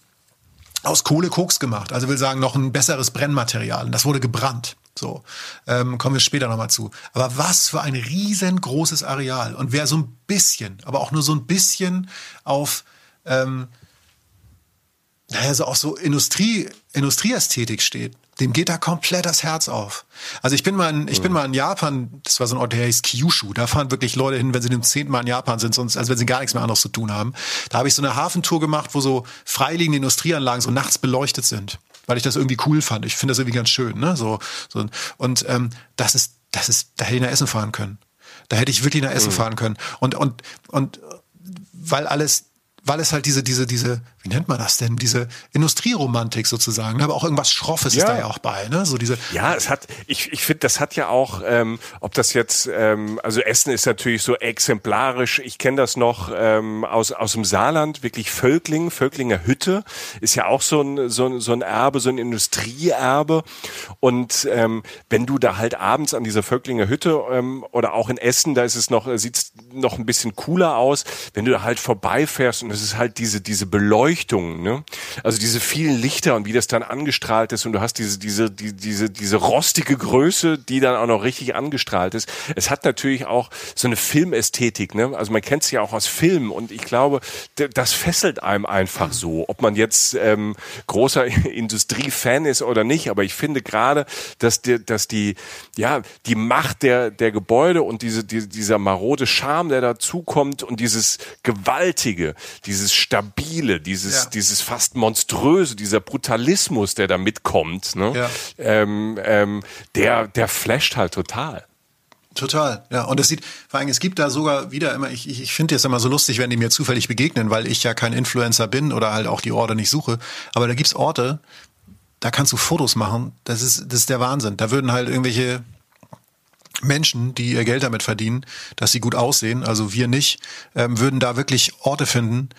aus Kohle Koks gemacht. Also will sagen, noch ein besseres Brennmaterial. Und das wurde gebrannt. So, ähm, kommen wir später nochmal zu. Aber was für ein riesengroßes Areal. Und wer so ein bisschen, aber auch nur so ein bisschen auf, ähm, naja, so auch so Industrie, Industrieästhetik steht, dem geht da komplett das Herz auf. Also ich bin mal in, ich bin mal in Japan, das war so ein Ort, der heißt Kyushu. Da fahren wirklich Leute hin, wenn sie dem zehnten Mal in Japan sind, sonst, als wenn sie gar nichts mehr anderes zu tun haben. Da habe ich so eine Hafentour gemacht, wo so freiliegende Industrieanlagen so nachts beleuchtet sind weil ich das irgendwie cool fand. Ich finde das irgendwie ganz schön, ne? So, so und ähm, das ist, das ist, da hätte ich nach Essen fahren können. Da hätte ich wirklich nach Essen mhm. fahren können. Und und und weil alles weil es halt diese, diese, diese, wie nennt man das denn, diese Industrieromantik sozusagen, aber auch irgendwas Schroffes ja. ist da ja auch bei, ne? So diese. Ja, es hat, ich, ich finde, das hat ja auch, ähm, ob das jetzt, ähm, also Essen ist natürlich so exemplarisch. Ich kenne das noch ähm, aus aus dem Saarland, wirklich Völkling, Völklinger Hütte ist ja auch so ein so ein, so ein Erbe, so ein Industrieerbe. Und ähm, wenn du da halt abends an dieser Völklinger Hütte ähm, oder auch in Essen, da ist es noch, sieht's noch ein bisschen cooler aus, wenn du da halt vorbeifährst und es ist halt diese, diese Beleuchtung, ne? Also diese vielen Lichter und wie das dann angestrahlt ist und du hast diese, diese, die, diese, diese rostige Größe, die dann auch noch richtig angestrahlt ist. Es hat natürlich auch so eine Filmästhetik, ne? Also man kennt es ja auch aus Filmen und ich glaube, das fesselt einem einfach so, ob man jetzt ähm, großer Industriefan ist oder nicht, aber ich finde gerade, dass die, dass die, ja, die Macht der, der Gebäude und diese, die, dieser marode Charme, der dazukommt und dieses Gewaltige, dieses Stabile, dieses, ja. dieses fast Monströse, dieser Brutalismus, der da mitkommt, ne? Ja. Ähm, ähm, der, der flasht halt total. Total, ja. Und es sieht, vor allem, es gibt da sogar wieder immer, ich, ich, ich finde es immer so lustig, wenn die mir zufällig begegnen, weil ich ja kein Influencer bin oder halt auch die Orte nicht suche. Aber da gibt's Orte, da kannst du Fotos machen. Das ist, das ist der Wahnsinn. Da würden halt irgendwelche Menschen, die ihr Geld damit verdienen, dass sie gut aussehen, also wir nicht, ähm, würden da wirklich Orte finden,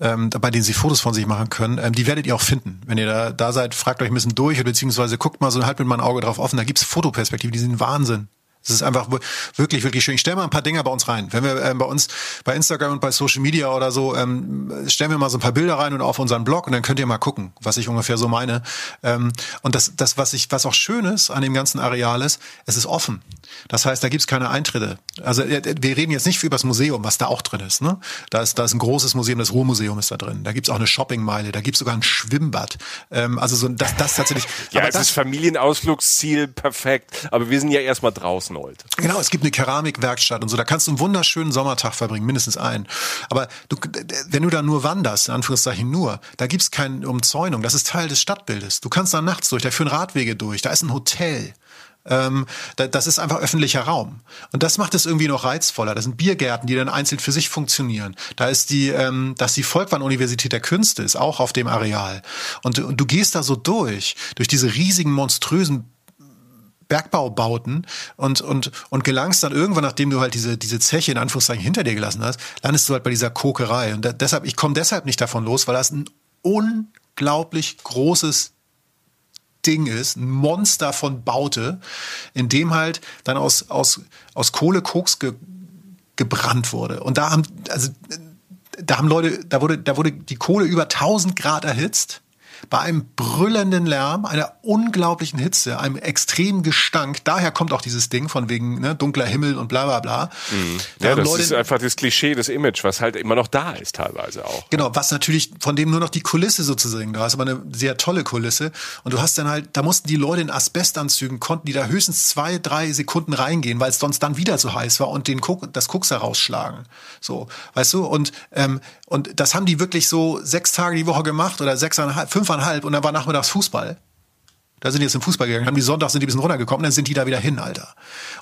ähm, bei denen sie Fotos von sich machen können. Ähm, die werdet ihr auch finden. Wenn ihr da, da seid, fragt euch ein bisschen durch oder beziehungsweise guckt mal so halt mit meinem Auge drauf offen. Da gibt's Fotoperspektiven, die sind Wahnsinn. Das ist einfach wirklich, wirklich schön. Ich stelle mal ein paar Dinge bei uns rein. Wenn wir ähm, bei uns bei Instagram und bei Social Media oder so, ähm, stellen wir mal so ein paar Bilder rein und auf unseren Blog und dann könnt ihr mal gucken, was ich ungefähr so meine. Ähm, und das, das, was ich, was auch schön ist an dem ganzen Areal ist, es ist offen. Das heißt, da gibt's keine Eintritte. Also wir reden jetzt nicht über das Museum, was da auch drin ist. Ne? Da ist, da ist ein großes Museum, das Ruhrmuseum ist da drin. Da gibt's auch eine Shoppingmeile, da gibt's sogar ein Schwimmbad. Ähm, also so das, das tatsächlich. ja, aber es das, ist Familienausflugsziel perfekt. Aber wir sind ja erstmal draußen heute. Genau, es gibt eine Keramikwerkstatt und so. Da kannst du einen wunderschönen Sommertag verbringen, mindestens einen. Aber du, wenn du da nur wanderst, in Anführungszeichen nur, da gibt's keine Umzäunung. Das ist Teil des Stadtbildes. Du kannst da nachts durch, da führen Radwege durch, da ist ein Hotel. Ähm, das ist einfach öffentlicher Raum. Und das macht es irgendwie noch reizvoller. Das sind Biergärten, die dann einzeln für sich funktionieren. Da ist die, ähm, dass die Volkwang-Universität der Künste ist auch auf dem Areal. Und, und du gehst da so durch, durch diese riesigen, monströsen Bergbaubauten und, und, und gelangst dann irgendwann, nachdem du halt diese, diese Zeche in Anführungszeichen hinter dir gelassen hast, landest du halt bei dieser Kokerei. Und da, deshalb, ich komme deshalb nicht davon los, weil das ein unglaublich großes Ding ist, ein Monster von Baute, in dem halt dann aus, aus, aus Kohle Koks ge, gebrannt wurde. Und da haben, also, da haben Leute, da wurde, da wurde die Kohle über 1000 Grad erhitzt bei einem brüllenden Lärm, einer unglaublichen Hitze, einem extremen Gestank. Daher kommt auch dieses Ding von wegen ne, dunkler Himmel und bla bla bla. Mhm. Da ja, das Leute, ist einfach das Klischee, das Image, was halt immer noch da ist teilweise auch. Genau, was natürlich von dem nur noch die Kulisse sozusagen da ist, aber eine sehr tolle Kulisse. Und du hast dann halt, da mussten die Leute in Asbestanzügen, konnten die da höchstens zwei, drei Sekunden reingehen, weil es sonst dann wieder zu heiß war und den Kuck, das Kucks rausschlagen. So, weißt du? Und, ähm, und das haben die wirklich so sechs Tage die Woche gemacht oder sechseinhalb, fünf fünfeinhalb und dann war nachmittags Fußball. Da sind die jetzt im Fußball gegangen, haben die Sonntag sind die ein bisschen runtergekommen, dann sind die da wieder hin, Alter.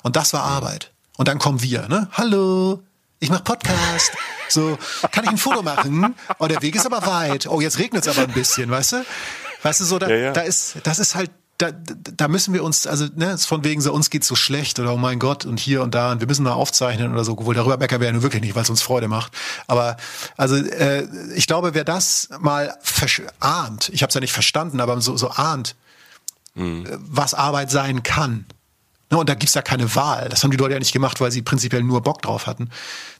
Und das war Arbeit. Und dann kommen wir, ne? Hallo, ich mach Podcast. So, kann ich ein Foto machen? Oh, der Weg ist aber weit. Oh, jetzt regnet es aber ein bisschen, weißt du? Weißt du, so, da, ja, ja. da ist, das ist halt da, da müssen wir uns, also ne, von wegen so, uns geht's so schlecht oder oh mein Gott und hier und da und wir müssen mal aufzeichnen oder so, obwohl darüber meckern wir ja wirklich nicht, weil es uns Freude macht. Aber also äh, ich glaube, wer das mal ahnt, ich habe es ja nicht verstanden, aber so, so ahnt, mhm. was Arbeit sein kann Ne, und da gibt's ja keine Wahl. Das haben die Leute ja nicht gemacht, weil sie prinzipiell nur Bock drauf hatten.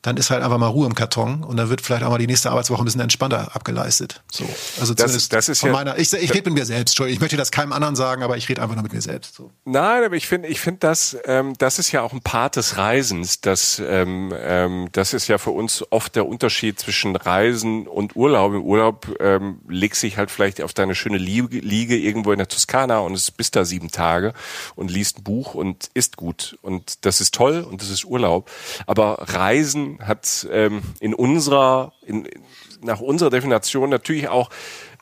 Dann ist halt einfach mal Ruhe im Karton und dann wird vielleicht auch mal die nächste Arbeitswoche ein bisschen entspannter abgeleistet. So. Also das, zumindest das ist von ja, meiner. Ich, ich rede mit mir selbst. Entschuldigung, ich möchte das keinem anderen sagen, aber ich rede einfach nur mit mir selbst. So. Nein, aber ich finde, ich finde das, ähm, das ist ja auch ein Part des Reisens. Das, ähm, ähm, das ist ja für uns oft der Unterschied zwischen Reisen und Urlaub. Im Urlaub ähm, legst dich halt vielleicht auf deine schöne Liege, Liege irgendwo in der Toskana und bist da sieben Tage und liest ein Buch und ist gut und das ist toll und das ist Urlaub. Aber Reisen hat ähm, in unserer, in, nach unserer Definition natürlich auch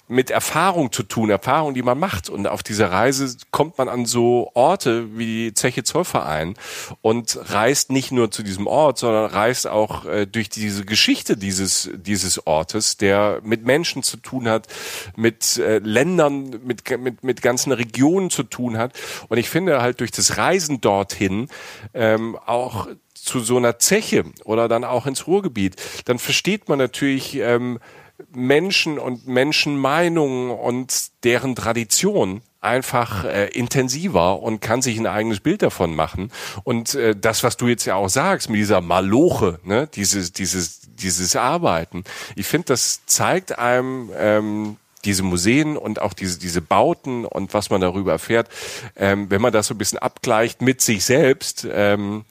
mit Erfahrung zu tun, Erfahrung, die man macht. Und auf dieser Reise kommt man an so Orte wie die Zeche Zollverein und reist nicht nur zu diesem Ort, sondern reist auch äh, durch diese Geschichte dieses, dieses Ortes, der mit Menschen zu tun hat, mit äh, Ländern, mit, mit, mit ganzen Regionen zu tun hat. Und ich finde halt durch das Reisen dorthin ähm, auch zu so einer Zeche oder dann auch ins Ruhrgebiet, dann versteht man natürlich, ähm, Menschen und Menschenmeinungen und deren Tradition einfach äh, intensiver und kann sich ein eigenes Bild davon machen. Und äh, das, was du jetzt ja auch sagst, mit dieser Maloche, ne, dieses, dieses, dieses Arbeiten, ich finde, das zeigt einem ähm, diese Museen und auch diese, diese Bauten und was man darüber erfährt, ähm, wenn man das so ein bisschen abgleicht mit sich selbst, ähm,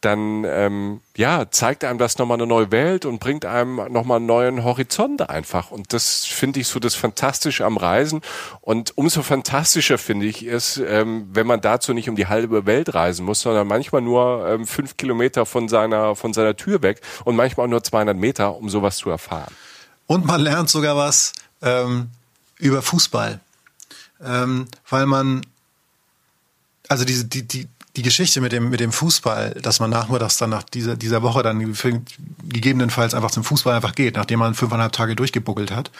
dann ähm, ja zeigt einem das nochmal eine neue Welt und bringt einem nochmal einen neuen Horizont einfach. Und das finde ich so das Fantastische am Reisen. Und umso fantastischer finde ich es, ähm, wenn man dazu nicht um die halbe Welt reisen muss, sondern manchmal nur ähm, fünf Kilometer von seiner von seiner Tür weg und manchmal auch nur 200 Meter, um sowas zu erfahren. Und man lernt sogar was ähm, über Fußball, ähm, weil man also diese die die die Geschichte mit dem, mit dem Fußball, dass man nachmittags dann nach dieser, dieser Woche dann gegebenenfalls einfach zum Fußball einfach geht, nachdem man fünfeinhalb Tage durchgebuckelt hat.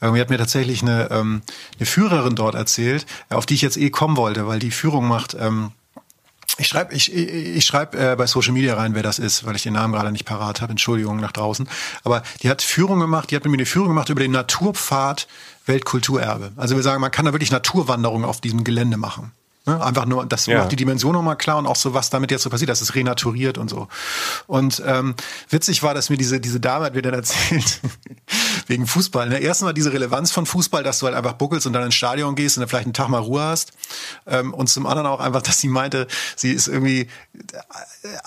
Irgendwie hat mir tatsächlich eine, ähm, eine Führerin dort erzählt, auf die ich jetzt eh kommen wollte, weil die Führung macht, ähm, ich schreibe ich, ich, schreib, äh, bei Social Media rein, wer das ist, weil ich den Namen gerade nicht parat habe. Entschuldigung nach draußen. Aber die hat Führung gemacht, die hat mit mir eine Führung gemacht über den Naturpfad Weltkulturerbe. Also wir sagen, man kann da wirklich Naturwanderungen auf diesem Gelände machen. Ne? Einfach nur, das ja. macht die Dimension nochmal klar und auch so, was damit jetzt so passiert, das ist renaturiert und so. Und ähm, witzig war, dass mir diese, diese Dame hat mir dann erzählt, wegen Fußball. Ne? Erstmal diese Relevanz von Fußball, dass du halt einfach buckelst und dann ins Stadion gehst und dann vielleicht einen Tag mal Ruhe hast. Ähm, und zum anderen auch einfach, dass sie meinte, sie ist irgendwie, äh,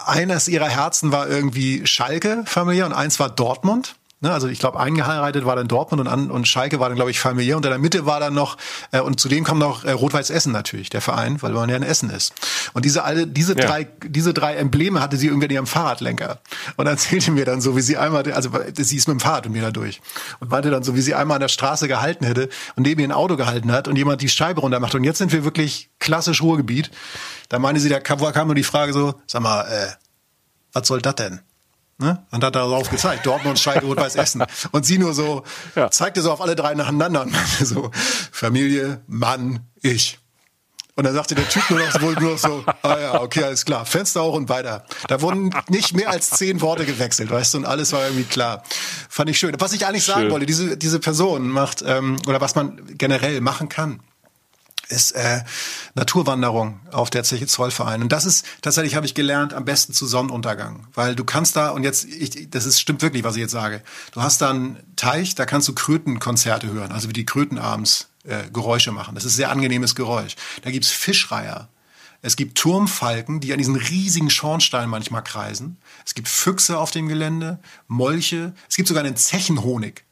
eines ihrer Herzen war irgendwie Schalke familiär und eins war Dortmund. Ne, also ich glaube, eingeheiratet war dann Dortmund und, an, und Schalke war dann, glaube ich, familiär. Und in der Mitte war dann noch, äh, und zudem kommt noch äh, Rot-Weiß Essen natürlich, der Verein, weil man ja in Essen ist. Und diese alle, diese ja. drei, diese drei Embleme hatte sie irgendwie in ihrem Fahrradlenker. Und erzählte mir dann so, wie sie einmal, also sie ist mit dem Fahrrad und mir da durch. Und meinte dann so, wie sie einmal an der Straße gehalten hätte und neben ihr ein Auto gehalten hat und jemand die Scheibe runter macht. Und jetzt sind wir wirklich klassisch Ruhrgebiet. Da meinte sie, da kam, kam nur die Frage so, sag mal, äh, was soll das denn? Ne? Und hat darauf gezeigt, Dortmund, Schalke, Rot-Weiß Essen. Und sie nur so, ja. zeigte so auf alle drei nacheinander und meinte so, Familie, Mann, ich. Und dann sagte der Typ nur noch, wohl nur noch so, ah ja, okay, alles klar, Fenster hoch und weiter. Da wurden nicht mehr als zehn Worte gewechselt, weißt du, und alles war irgendwie klar. Fand ich schön. Was ich eigentlich sagen schön. wollte, diese, diese Person macht, ähm, oder was man generell machen kann, ist äh, Naturwanderung auf der Zeche Zollverein. Und das ist tatsächlich, habe ich gelernt, am besten zu Sonnenuntergang. Weil du kannst da, und jetzt, ich, das ist, stimmt wirklich, was ich jetzt sage, du hast da einen Teich, da kannst du Krötenkonzerte hören, also wie die Kröten abends äh, Geräusche machen. Das ist sehr angenehmes Geräusch. Da gibt's Fischreiher. Es gibt Turmfalken, die an diesen riesigen Schornsteinen manchmal kreisen. Es gibt Füchse auf dem Gelände, Molche. Es gibt sogar einen Zechenhonig.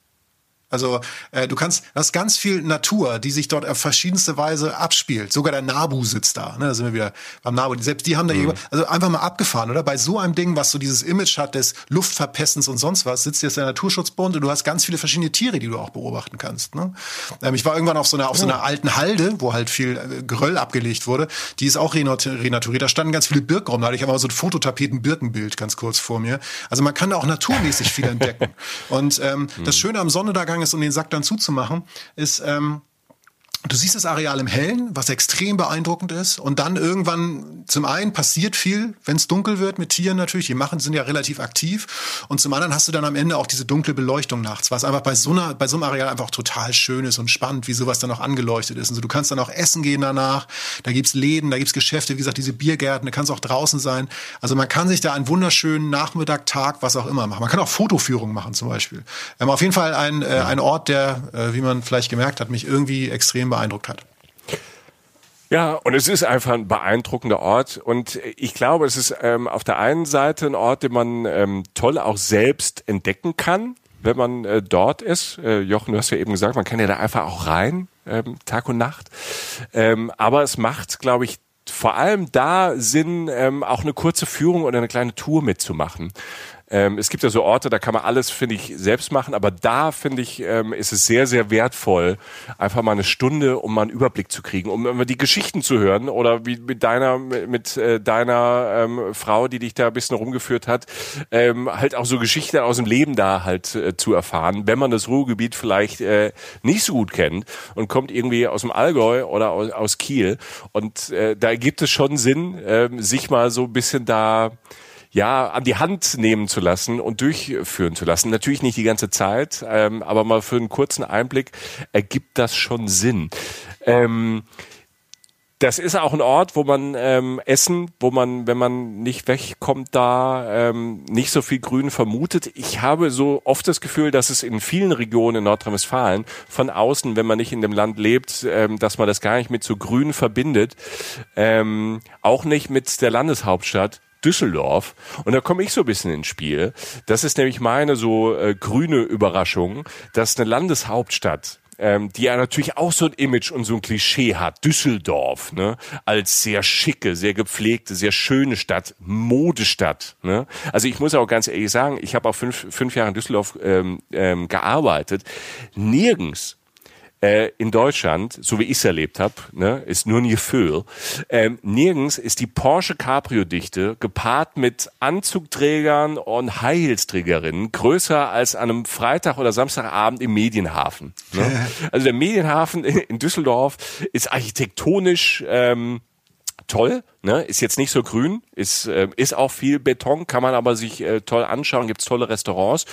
Also äh, du kannst, du hast ganz viel Natur, die sich dort auf verschiedenste Weise abspielt. Sogar der Nabu sitzt da. Ne? Da sind wir wieder beim Nabu. Selbst die haben da mhm. also einfach mal abgefahren, oder? Bei so einem Ding, was so dieses Image hat des Luftverpestens und sonst was, sitzt jetzt der Naturschutzbund und du hast ganz viele verschiedene Tiere, die du auch beobachten kannst. Ne? Ähm, ich war irgendwann auf so einer auf so einer alten Halde, wo halt viel äh, Geröll abgelegt wurde. Die ist auch renaturiert. Da standen ganz viele Birken rum. Da hatte ich aber so ein Fototapeten-Birkenbild ganz kurz vor mir. Also man kann da auch naturmäßig viel entdecken. Und ähm, mhm. das Schöne am Sonnenuntergang ist, um den Sack dann zuzumachen, ist, ähm, Du siehst das Areal im Hellen, was extrem beeindruckend ist, und dann irgendwann zum einen passiert viel, wenn es dunkel wird mit Tieren natürlich. Die machen sind ja relativ aktiv. Und zum anderen hast du dann am Ende auch diese dunkle Beleuchtung nachts, was einfach bei so einer, bei so einem Areal einfach total schön ist und spannend, wie sowas dann auch angeleuchtet ist. Und so, du kannst dann auch essen gehen danach. Da gibt's Läden, da gibt's Geschäfte, wie gesagt, diese Biergärten, da kannst auch draußen sein. Also man kann sich da einen wunderschönen Nachmittag, Tag, was auch immer machen. Man kann auch Fotoführungen machen zum Beispiel. Ähm, auf jeden Fall ein, äh, ein Ort, der, äh, wie man vielleicht gemerkt hat, mich irgendwie extrem beeindruckt hat. Ja, und es ist einfach ein beeindruckender Ort. Und ich glaube, es ist ähm, auf der einen Seite ein Ort, den man ähm, toll auch selbst entdecken kann, wenn man äh, dort ist. Äh, Jochen, du hast ja eben gesagt, man kann ja da einfach auch rein, ähm, Tag und Nacht. Ähm, aber es macht, glaube ich, vor allem da Sinn, ähm, auch eine kurze Führung oder eine kleine Tour mitzumachen. Ähm, es gibt ja so Orte, da kann man alles, finde ich, selbst machen, aber da, finde ich, ähm, ist es sehr, sehr wertvoll, einfach mal eine Stunde, um mal einen Überblick zu kriegen, um immer die Geschichten zu hören oder wie mit deiner, mit äh, deiner ähm, Frau, die dich da ein bisschen rumgeführt hat, ähm, halt auch so Geschichten aus dem Leben da halt äh, zu erfahren, wenn man das Ruhrgebiet vielleicht äh, nicht so gut kennt und kommt irgendwie aus dem Allgäu oder aus, aus Kiel. Und äh, da gibt es schon Sinn, äh, sich mal so ein bisschen da ja, an die Hand nehmen zu lassen und durchführen zu lassen. Natürlich nicht die ganze Zeit, ähm, aber mal für einen kurzen Einblick ergibt das schon Sinn. Ähm, das ist auch ein Ort, wo man ähm, essen, wo man, wenn man nicht wegkommt, da ähm, nicht so viel Grün vermutet. Ich habe so oft das Gefühl, dass es in vielen Regionen in Nordrhein-Westfalen von außen, wenn man nicht in dem Land lebt, ähm, dass man das gar nicht mit so Grün verbindet. Ähm, auch nicht mit der Landeshauptstadt. Düsseldorf. Und da komme ich so ein bisschen ins Spiel. Das ist nämlich meine so äh, grüne Überraschung, dass eine Landeshauptstadt ähm, die ja natürlich auch so ein Image und so ein Klischee hat. Düsseldorf, ne, als sehr schicke, sehr gepflegte, sehr schöne Stadt, Modestadt. Ne? Also ich muss auch ganz ehrlich sagen, ich habe auch fünf, fünf Jahre in Düsseldorf ähm, ähm, gearbeitet. Nirgends äh, in Deutschland, so wie ich es erlebt habe, ne, ist nur ein Gefühl, ähm, nirgends ist die Porsche Cabrio-Dichte gepaart mit Anzugträgern und High Heels-Trägerinnen größer als an einem Freitag oder Samstagabend im Medienhafen. Ne? Also der Medienhafen in Düsseldorf ist architektonisch ähm, toll, ne? ist jetzt nicht so grün, ist, äh, ist auch viel Beton, kann man aber sich äh, toll anschauen, gibt's tolle Restaurants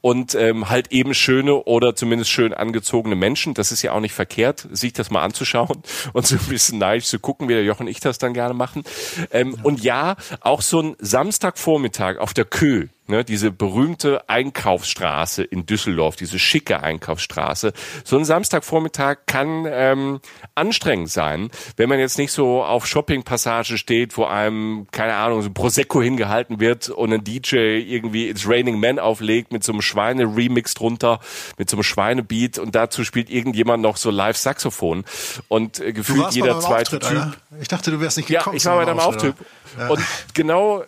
und ähm, halt eben schöne oder zumindest schön angezogene Menschen, das ist ja auch nicht verkehrt, sich das mal anzuschauen und so ein bisschen neidisch zu gucken, wie der Jochen und ich das dann gerne machen. Ähm, ja. Und ja, auch so ein Samstagvormittag auf der Kö, ne, diese berühmte Einkaufsstraße in Düsseldorf, diese schicke Einkaufsstraße. So ein Samstagvormittag kann ähm, anstrengend sein, wenn man jetzt nicht so auf Shoppingpassage steht, wo einem, keine Ahnung, so ein Prosecco hingehalten wird und ein DJ irgendwie It's Raining Men auflegt mit so einem Schweine-Remix drunter, mit so einem Schweinebeat und dazu spielt irgendjemand noch so Live-Saxophon und äh, gefühlt jeder zweite Typ. Alter. Ich dachte, du wärst nicht gekommen. Ja, ich war bei deinem Auftritt. Ja. Und genau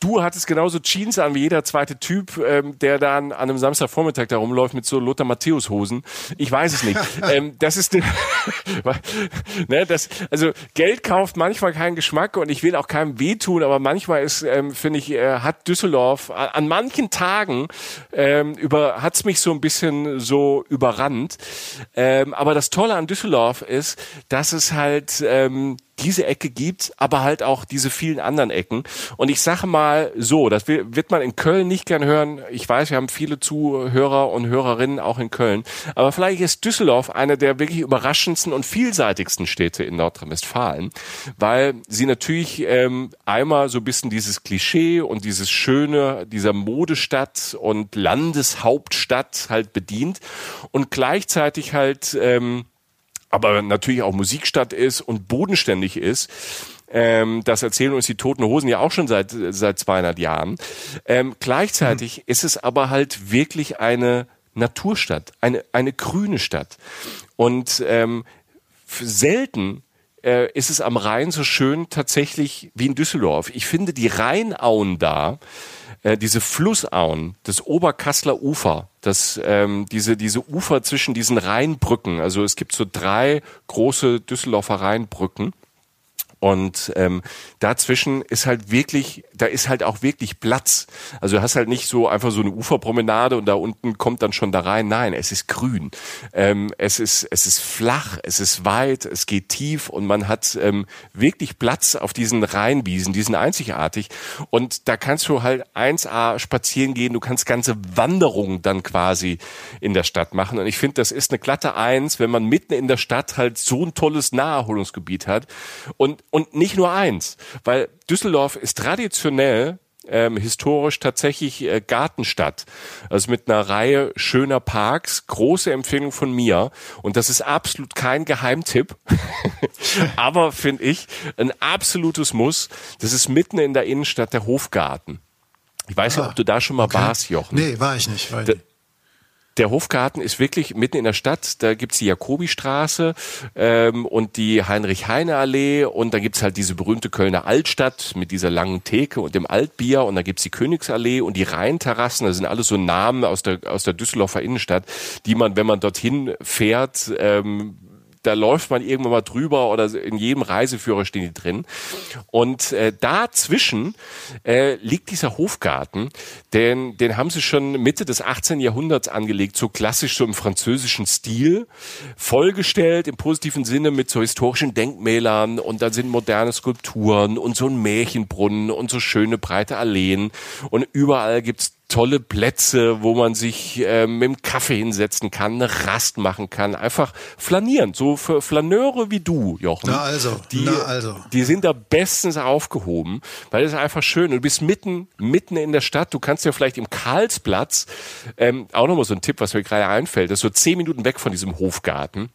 Du hattest genauso Jeans an wie jeder zweite Typ, ähm, der dann an einem Samstagvormittag da rumläuft mit so Lothar Matthäus Hosen. Ich weiß es nicht. ähm, das ist ne, das also Geld kauft manchmal keinen Geschmack und ich will auch keinem wehtun, aber manchmal ist ähm, finde ich äh, hat Düsseldorf an, an manchen Tagen ähm, über hat's mich so ein bisschen so überrannt. Ähm, aber das Tolle an Düsseldorf ist, dass es halt ähm, diese Ecke gibt, aber halt auch diese vielen anderen Ecken. Und ich sage mal so, das wird man in Köln nicht gern hören. Ich weiß, wir haben viele Zuhörer und Hörerinnen auch in Köln. Aber vielleicht ist Düsseldorf eine der wirklich überraschendsten und vielseitigsten Städte in Nordrhein-Westfalen, weil sie natürlich ähm, einmal so ein bisschen dieses Klischee und dieses Schöne dieser Modestadt und Landeshauptstadt halt bedient und gleichzeitig halt ähm, aber natürlich auch Musikstadt ist und bodenständig ist. Ähm, das erzählen uns die Toten Hosen ja auch schon seit seit 200 Jahren. Ähm, gleichzeitig mhm. ist es aber halt wirklich eine Naturstadt, eine eine grüne Stadt und ähm, selten äh, ist es am Rhein so schön tatsächlich wie in Düsseldorf. Ich finde die Rheinauen da äh, diese Flussauen, das Oberkassler Ufer, das, ähm, diese, diese Ufer zwischen diesen Rheinbrücken, also es gibt so drei große Düsseldorfer Rheinbrücken, Und ähm, dazwischen ist halt wirklich, da ist halt auch wirklich Platz. Also du hast halt nicht so einfach so eine Uferpromenade und da unten kommt dann schon da rein. Nein, es ist grün. Ähm, es ist es ist flach, es ist weit, es geht tief und man hat ähm, wirklich Platz auf diesen Rheinwiesen, die sind einzigartig. Und da kannst du halt 1A spazieren gehen, du kannst ganze Wanderungen dann quasi in der Stadt machen. Und ich finde, das ist eine glatte Eins, wenn man mitten in der Stadt halt so ein tolles Naherholungsgebiet hat. Und und nicht nur eins, weil Düsseldorf ist traditionell ähm, historisch tatsächlich äh, Gartenstadt. Also mit einer Reihe schöner Parks. Große Empfehlung von mir. Und das ist absolut kein Geheimtipp. Aber finde ich ein absolutes Muss. Das ist mitten in der Innenstadt der Hofgarten. Ich weiß ah, nicht, ob du da schon mal okay. warst, Jochen. Nee, war ich nicht. War ich nicht der Hofgarten ist wirklich mitten in der Stadt. Da gibt's die Jakobistraße ähm, und die Heinrich-Heine-Allee und da gibt's halt diese berühmte Kölner Altstadt mit dieser langen Theke und dem Altbier und da gibt's die Königsallee und die Rheinterrassen. Das sind alles so Namen aus der, aus der Düsseldorfer Innenstadt, die man, wenn man dorthin fährt, ähm, da läuft man irgendwann mal drüber oder in jedem Reiseführer stehen die drin. Und äh, dazwischen äh, liegt dieser Hofgarten, den, den haben sie schon Mitte des 18. Jahrhunderts angelegt, so klassisch so im französischen Stil, vollgestellt im positiven Sinne mit so historischen Denkmälern und da sind moderne Skulpturen und so ein Märchenbrunnen und so schöne breite Alleen und überall gibt's tolle Plätze, wo man sich äh, mit dem Kaffee hinsetzen kann, eine Rast machen kann, einfach flanieren. So für Flaneure wie du, Jochen. Na also, die, na also. Die sind da bestens aufgehoben, weil es einfach schön. Du bist mitten, mitten in der Stadt. Du kannst ja vielleicht im Karlsplatz, ähm, auch nochmal so ein Tipp, was mir gerade einfällt, das ist so zehn Minuten weg von diesem Hofgarten.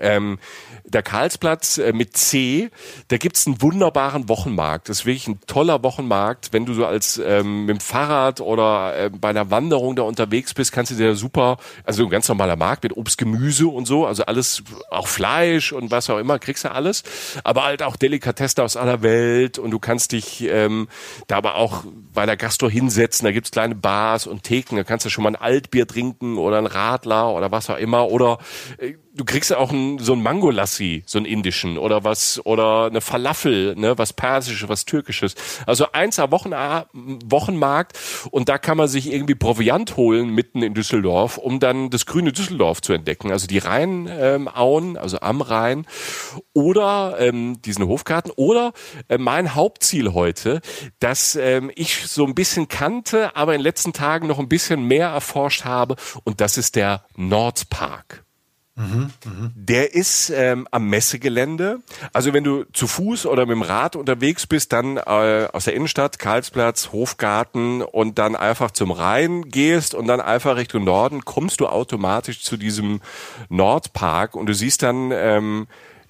Ähm, der Karlsplatz äh, mit C, da gibt's einen wunderbaren Wochenmarkt. Das ist wirklich ein toller Wochenmarkt. Wenn du so als ähm, mit dem Fahrrad oder äh, bei einer Wanderung da unterwegs bist, kannst du dir super, also ein ganz normaler Markt mit Obst, Gemüse und so, also alles, auch Fleisch und was auch immer, kriegst du alles. Aber halt auch Delikatessen aus aller Welt und du kannst dich ähm, da aber auch bei der Gastro hinsetzen. Da gibt's kleine Bars und Theken. Da kannst du schon mal ein Altbier trinken oder ein Radler oder was auch immer. Oder äh, du kriegst auch ein, so ein Mangolassi, so ein indischen oder was oder eine Falafel, ne, was persisches, was türkisches. Also eins am Wochen, Wochenmarkt und da kann man sich irgendwie Proviant holen mitten in Düsseldorf, um dann das grüne Düsseldorf zu entdecken. Also die Rheinauen, ähm, also am Rhein oder ähm, diesen Hofgarten oder äh, mein Hauptziel heute, dass ähm, ich so ein bisschen kannte, aber in den letzten Tagen noch ein bisschen mehr erforscht habe und das ist der Nordpark. Der ist ähm, am Messegelände. Also wenn du zu Fuß oder mit dem Rad unterwegs bist, dann äh, aus der Innenstadt, Karlsplatz, Hofgarten und dann einfach zum Rhein gehst und dann einfach Richtung Norden, kommst du automatisch zu diesem Nordpark und du siehst dann ähm,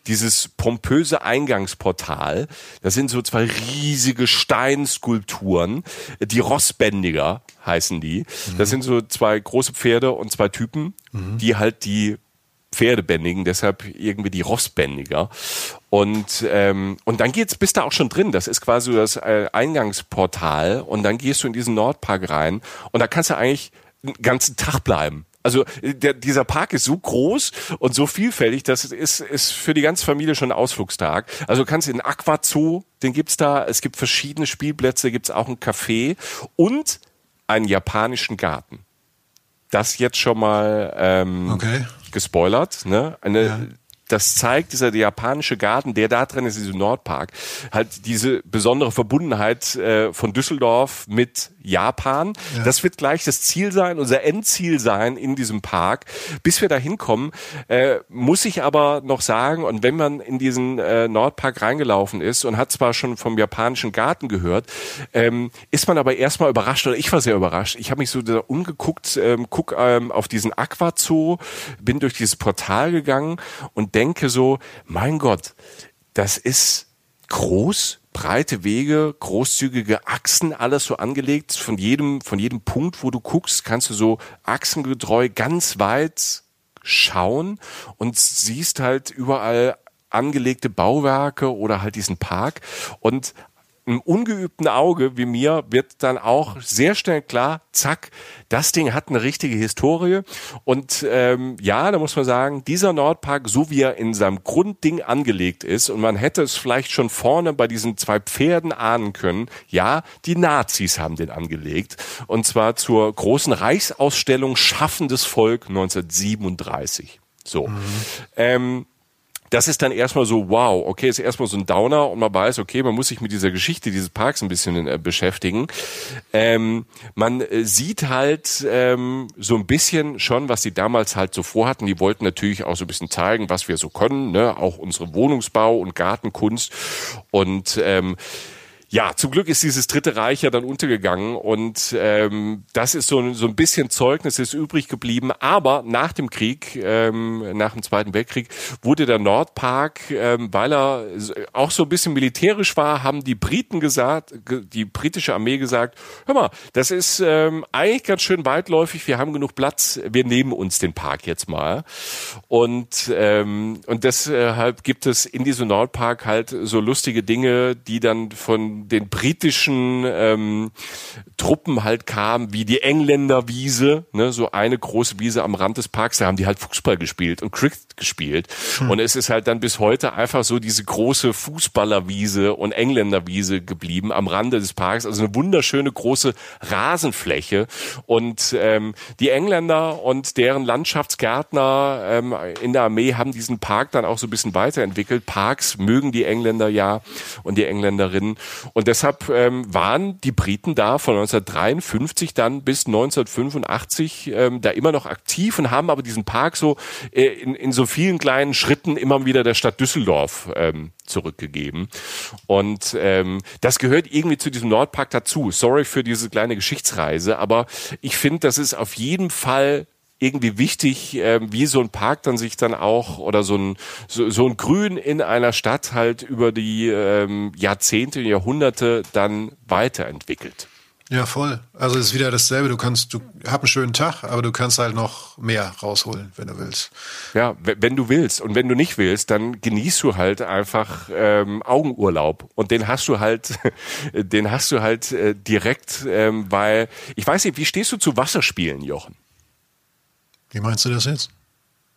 dieses pompöse Eingangsportal. Das sind so zwei riesige Steinskulpturen, die Rossbändiger heißen die. Das sind so zwei große Pferde und zwei Typen, mhm. die halt die Pferde bändigen, deshalb irgendwie die Rossbändiger. Und, ähm, und dann geht's, bist du auch schon drin. Das ist quasi das äh, Eingangsportal. Und dann gehst du in diesen Nordpark rein. Und da kannst du eigentlich den ganzen Tag bleiben. Also der, dieser Park ist so groß und so vielfältig, das ist, ist für die ganze Familie schon ein Ausflugstag. Also du kannst in den Aquazoo, den gibt's da, es gibt verschiedene Spielplätze, gibt's auch ein Café und einen japanischen Garten. Das jetzt schon mal ähm, okay gespoilert, ne? Eine ja das zeigt dieser japanische Garten, der da drin ist, dieser Nordpark, halt diese besondere Verbundenheit äh, von Düsseldorf mit Japan. Ja. Das wird gleich das Ziel sein, unser Endziel sein in diesem Park. Bis wir da hinkommen, äh, muss ich aber noch sagen, und wenn man in diesen äh, Nordpark reingelaufen ist und hat zwar schon vom japanischen Garten gehört, ähm, ist man aber erstmal überrascht, oder ich war sehr überrascht. Ich habe mich so da umgeguckt, ähm, guck ähm, auf diesen Aquazoo, bin durch dieses Portal gegangen und denke so, mein Gott, das ist groß, breite Wege, großzügige Achsen, alles so angelegt. Von jedem, von jedem Punkt, wo du guckst, kannst du so achsengetreu ganz weit schauen und siehst halt überall angelegte Bauwerke oder halt diesen Park. Und einem ungeübten Auge wie mir wird dann auch sehr schnell klar, zack, das Ding hat eine richtige Historie. Und ähm, ja, da muss man sagen, dieser Nordpark, so wie er in seinem Grundding angelegt ist, und man hätte es vielleicht schon vorne bei diesen zwei Pferden ahnen können, ja, die Nazis haben den angelegt. Und zwar zur großen Reichsausstellung Schaffendes Volk 1937. So. Mhm. Ähm, das ist dann erstmal so, wow, okay, ist erstmal so ein Downer und man weiß, okay, man muss sich mit dieser Geschichte dieses Parks ein bisschen äh, beschäftigen. Ähm, man äh, sieht halt ähm, so ein bisschen schon, was die damals halt so vorhatten. Die wollten natürlich auch so ein bisschen zeigen, was wir so können, ne? auch unsere Wohnungsbau- und Gartenkunst und ähm, ja, zum Glück ist dieses Dritte Reich ja dann untergegangen und ähm, das ist so, so ein bisschen Zeugnis, ist übrig geblieben. Aber nach dem Krieg, ähm, nach dem Zweiten Weltkrieg, wurde der Nordpark, ähm, weil er auch so ein bisschen militärisch war, haben die Briten gesagt, die britische Armee gesagt, hör mal, das ist ähm, eigentlich ganz schön weitläufig, wir haben genug Platz, wir nehmen uns den Park jetzt mal. Und, ähm, und deshalb gibt es in diesem Nordpark halt so lustige Dinge, die dann von den britischen ähm, Truppen halt kam, wie die Engländerwiese, ne, so eine große Wiese am Rand des Parks, da haben die halt Fußball gespielt und Cricket gespielt. Hm. Und es ist halt dann bis heute einfach so diese große Fußballerwiese und Engländerwiese geblieben am Rande des Parks. Also eine wunderschöne große Rasenfläche. Und ähm, die Engländer und deren Landschaftsgärtner ähm, in der Armee haben diesen Park dann auch so ein bisschen weiterentwickelt. Parks mögen die Engländer ja und die Engländerinnen. Und deshalb ähm, waren die Briten da von 1953 dann bis 1985 ähm, da immer noch aktiv und haben aber diesen Park so äh, in, in so vielen kleinen Schritten immer wieder der Stadt Düsseldorf ähm, zurückgegeben. Und ähm, das gehört irgendwie zu diesem Nordpark dazu. Sorry für diese kleine Geschichtsreise, aber ich finde, das ist auf jeden Fall irgendwie wichtig, äh, wie so ein Park dann sich dann auch oder so ein so, so ein Grün in einer Stadt halt über die ähm, Jahrzehnte, Jahrhunderte dann weiterentwickelt. Ja, voll. Also es ist wieder dasselbe. Du kannst, du hab einen schönen Tag, aber du kannst halt noch mehr rausholen, wenn du willst. Ja, wenn du willst. Und wenn du nicht willst, dann genießt du halt einfach ähm, Augenurlaub. Und den hast du halt, den hast du halt äh, direkt, ähm, weil ich weiß nicht, wie stehst du zu Wasserspielen, Jochen? Wie meinst du das jetzt?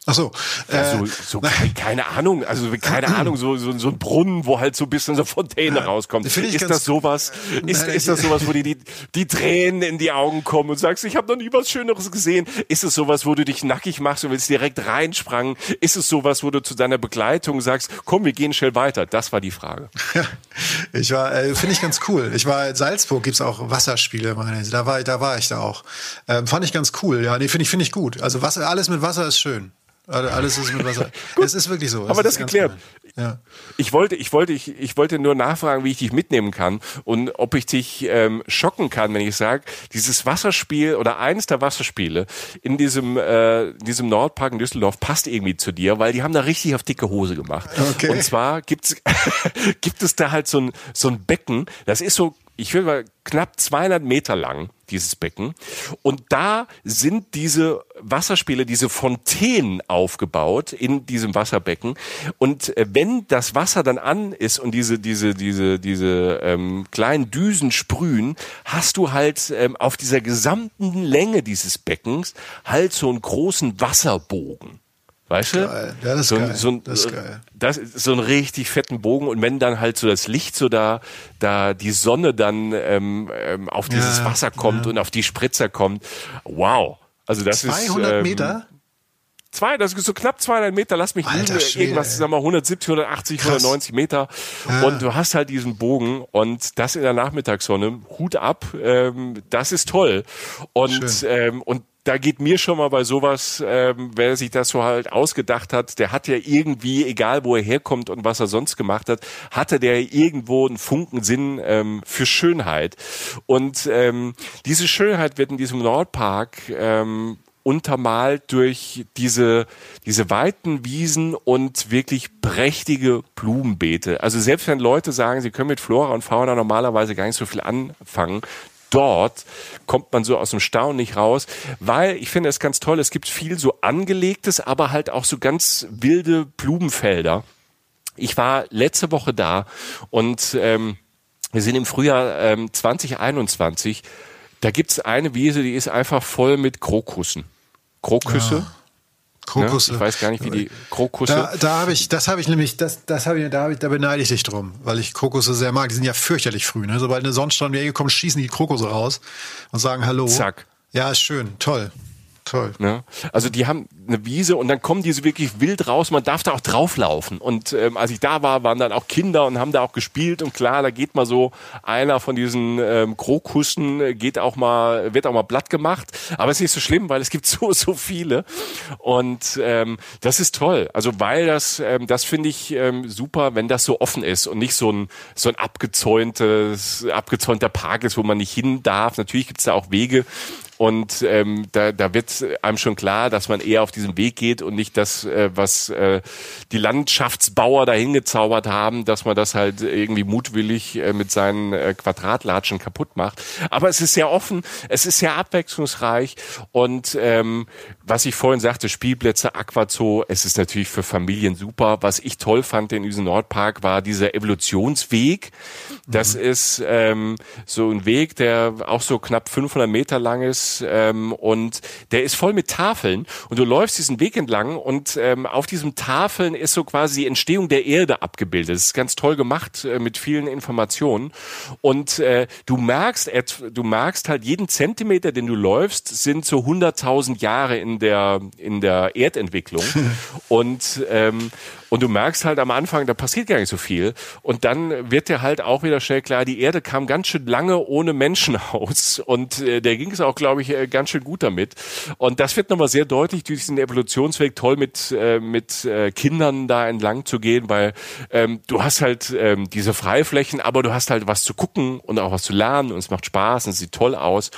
Ach so, ja, so, äh, so keine Ahnung, also keine Ahnung, so, so, so ein Brunnen, wo halt so ein bisschen so Fontäne ja, rauskommt. Ist das sowas? Ist, ist das sowas, wo dir die, die Tränen in die Augen kommen und sagst, ich habe noch nie was Schöneres gesehen? Ist es sowas, wo du dich nackig machst und willst direkt reinsprangen? Ist es sowas, wo du zu deiner Begleitung sagst, komm, wir gehen schnell weiter? Das war die Frage. ich war, äh, finde ich ganz cool. Ich war in Salzburg, gibt's auch Wasserspiele, meine ich. Da war, da war ich da auch. Ähm, fand ich ganz cool. Ja, nee, finde ich, finde ich gut. Also Wasser, alles mit Wasser ist schön. Alles ist mit Wasser. es ist wirklich so. Haben wir das geklärt? Ja. Ich wollte, ich wollte, ich, ich wollte nur nachfragen, wie ich dich mitnehmen kann und ob ich dich ähm, schocken kann, wenn ich sage, dieses Wasserspiel oder eines der Wasserspiele in diesem, äh, diesem Nordpark in Düsseldorf passt irgendwie zu dir, weil die haben da richtig auf dicke Hose gemacht. Okay. Und zwar gibt's, gibt es da halt so ein, so ein Becken, das ist so ich will mal knapp 200 Meter lang, dieses Becken. Und da sind diese Wasserspiele, diese Fontänen aufgebaut in diesem Wasserbecken. Und äh, wenn das Wasser dann an ist und diese, diese, diese, diese ähm, kleinen Düsen sprühen, hast du halt ähm, auf dieser gesamten Länge dieses Beckens halt so einen großen Wasserbogen. Weißt du? Geil. Ja, das ist so, geil. So ein, das ist geil. Das ist so ein richtig fetten Bogen und wenn dann halt so das Licht so da, da die Sonne dann ähm, ähm, auf dieses ja, Wasser kommt ja. und auf die Spritzer kommt, wow. Also das 200 ist 200 ähm, Meter. Zwei, das ist so knapp 200 Meter, lass mich Alter, Schwede, irgendwas, sag mal 170, 180, Krass. 190 Meter ja. und du hast halt diesen Bogen und das in der Nachmittagssonne, Hut ab, ähm, das ist toll und ähm, und da geht mir schon mal bei sowas, ähm, wer sich das so halt ausgedacht hat, der hat ja irgendwie, egal wo er herkommt und was er sonst gemacht hat, hatte der irgendwo einen Funken Sinn ähm, für Schönheit. Und ähm, diese Schönheit wird in diesem Nordpark ähm, untermalt durch diese, diese weiten Wiesen und wirklich prächtige Blumenbeete. Also selbst wenn Leute sagen, sie können mit Flora und Fauna normalerweise gar nicht so viel anfangen, dort kommt man so aus dem Staunen nicht raus, weil ich finde es ganz toll, es gibt viel so angelegtes, aber halt auch so ganz wilde Blumenfelder. Ich war letzte Woche da und ähm, Wir sind im Frühjahr ähm, 2021. Da gibt's eine Wiese, die ist einfach voll mit Krokussen. Krokusse. Ja. Krokusse. Ne? Ich weiß gar nicht, wie die Krokusse. Da, da habe ich, das habe ich nämlich, das, das habe ich, da, hab ich, da beneide ich dich drum, weil ich Krokusse sehr mag. Die sind ja fürchterlich früh. Ne? Sobald eine Sonnenstrahlen in die Ecke kommt, schießen die Krokusse raus und sagen Hallo. Zack. Ja, ist schön, toll. Toll. Ne? Also die haben eine Wiese und dann kommen diese wirklich wild raus. Man darf da auch drauflaufen. Und ähm, als ich da war, waren dann auch Kinder und haben da auch gespielt. Und klar, da geht mal so einer von diesen ähm, Krokussen, äh, geht auch mal, wird auch mal blatt gemacht. Aber es ist nicht so schlimm, weil es gibt so, so viele. Und ähm, das ist toll. Also weil das, ähm, das finde ich ähm, super, wenn das so offen ist und nicht so ein, so ein abgezäuntes, abgezäunter Park ist, wo man nicht hin darf. Natürlich gibt es da auch Wege. Und ähm, da, da wird einem schon klar, dass man eher auf diesem Weg geht und nicht das, äh, was äh, die Landschaftsbauer dahin gezaubert haben, dass man das halt irgendwie mutwillig äh, mit seinen äh, Quadratlatschen kaputt macht. Aber es ist sehr offen, es ist sehr abwechslungsreich und ähm, was ich vorhin sagte, Spielplätze, Aquazoo, es ist natürlich für Familien super. Was ich toll fand in diesem Nordpark war dieser Evolutionsweg. Das mhm. ist ähm, so ein Weg, der auch so knapp 500 Meter lang ist ähm, und der ist voll mit Tafeln und du läufst diesen Weg entlang und ähm, auf diesen Tafeln ist so quasi die Entstehung der Erde abgebildet. Das ist ganz toll gemacht äh, mit vielen Informationen und äh, du merkst, du merkst halt jeden Zentimeter, den du läufst, sind so 100.000 Jahre in der in der Erdentwicklung und ähm, und du merkst halt am Anfang, da passiert gar nicht so viel. Und dann wird dir halt auch wieder schnell klar, die Erde kam ganz schön lange ohne Menschen aus. Und äh, der ging es auch, glaube ich, äh, ganz schön gut damit. Und das wird nochmal sehr deutlich durch diesen Evolutionsweg toll mit, äh, mit äh, Kindern da entlang zu gehen, weil ähm, du hast halt ähm, diese Freiflächen, aber du hast halt was zu gucken und auch was zu lernen und es macht Spaß und es sieht toll aus.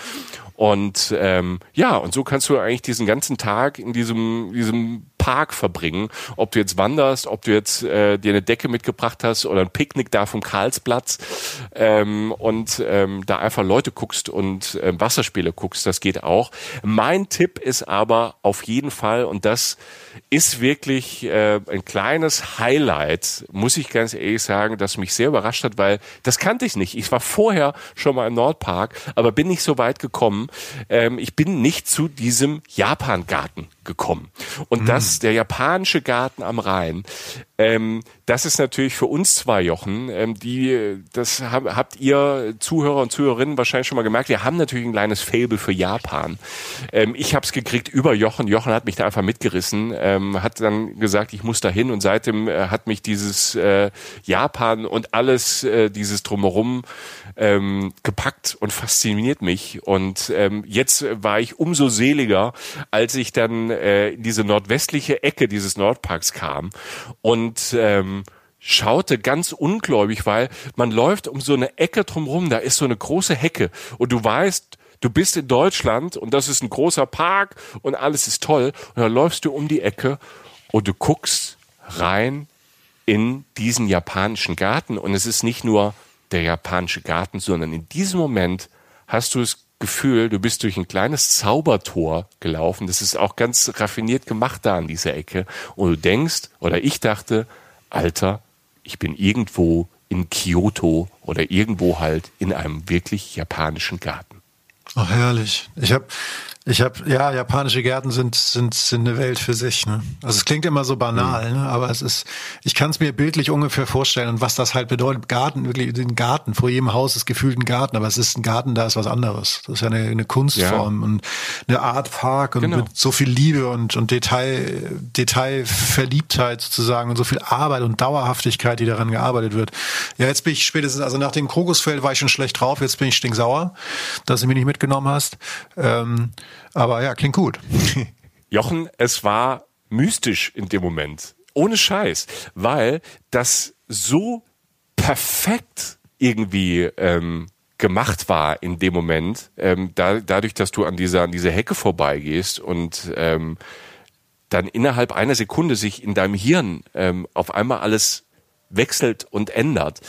Und ähm, ja, und so kannst du eigentlich diesen ganzen Tag in diesem, diesem Park verbringen. Ob du jetzt wanderst, ob du jetzt äh, dir eine Decke mitgebracht hast oder ein Picknick da vom Karlsplatz ähm, und ähm, da einfach Leute guckst und äh, Wasserspiele guckst, das geht auch. Mein Tipp ist aber auf jeden Fall, und das ist wirklich äh, ein kleines Highlight, muss ich ganz ehrlich sagen, das mich sehr überrascht hat, weil das kannte ich nicht. Ich war vorher schon mal im Nordpark, aber bin nicht so weit gekommen. Ähm, ich bin nicht zu diesem Japan-Garten gekommen. Und mm. das, der japanische Garten am Rhein, ähm, das ist natürlich für uns zwei Jochen, ähm, die, das hab, habt ihr Zuhörer und Zuhörerinnen wahrscheinlich schon mal gemerkt, wir haben natürlich ein kleines Fable für Japan. Ähm, ich habe es gekriegt über Jochen. Jochen hat mich da einfach mitgerissen, ähm, hat dann gesagt, ich muss da hin und seitdem äh, hat mich dieses äh, Japan und alles, äh, dieses Drumherum ähm, gepackt und fasziniert mich. Und ähm, jetzt war ich umso seliger, als ich dann äh, in diese nordwestliche Ecke dieses Nordparks kam und ähm, schaute ganz ungläubig, weil man läuft um so eine Ecke drumherum, da ist so eine große Hecke und du weißt, du bist in Deutschland und das ist ein großer Park und alles ist toll und dann läufst du um die Ecke und du guckst rein in diesen japanischen Garten und es ist nicht nur der japanische Garten, sondern in diesem Moment hast du es Gefühl, du bist durch ein kleines Zaubertor gelaufen. Das ist auch ganz raffiniert gemacht da an dieser Ecke. Und du denkst, oder ich dachte, Alter, ich bin irgendwo in Kyoto oder irgendwo halt in einem wirklich japanischen Garten. Ach, herrlich. Ich habe ich habe, ja, japanische Gärten sind, sind, sind eine Welt für sich. Ne? Also es klingt immer so banal, mhm. ne? aber es ist, ich kann es mir bildlich ungefähr vorstellen und was das halt bedeutet. Garten, wirklich den Garten, vor jedem Haus ist gefühlt ein Garten, aber es ist ein Garten, da ist was anderes. Das ist ja eine, eine Kunstform ja. und eine Art Park und genau. mit so viel Liebe und, und Detail, Detailverliebtheit sozusagen und so viel Arbeit und Dauerhaftigkeit, die daran gearbeitet wird. Ja, jetzt bin ich spätestens, also nach dem Krokusfeld war ich schon schlecht drauf, jetzt bin ich stinksauer, dass du mich nicht mitgenommen hast. Ähm, aber ja, klingt gut. Jochen, es war mystisch in dem Moment. Ohne Scheiß. Weil das so perfekt irgendwie ähm, gemacht war in dem Moment, ähm, da, dadurch, dass du an dieser, an dieser Hecke vorbeigehst und ähm, dann innerhalb einer Sekunde sich in deinem Hirn ähm, auf einmal alles wechselt und ändert.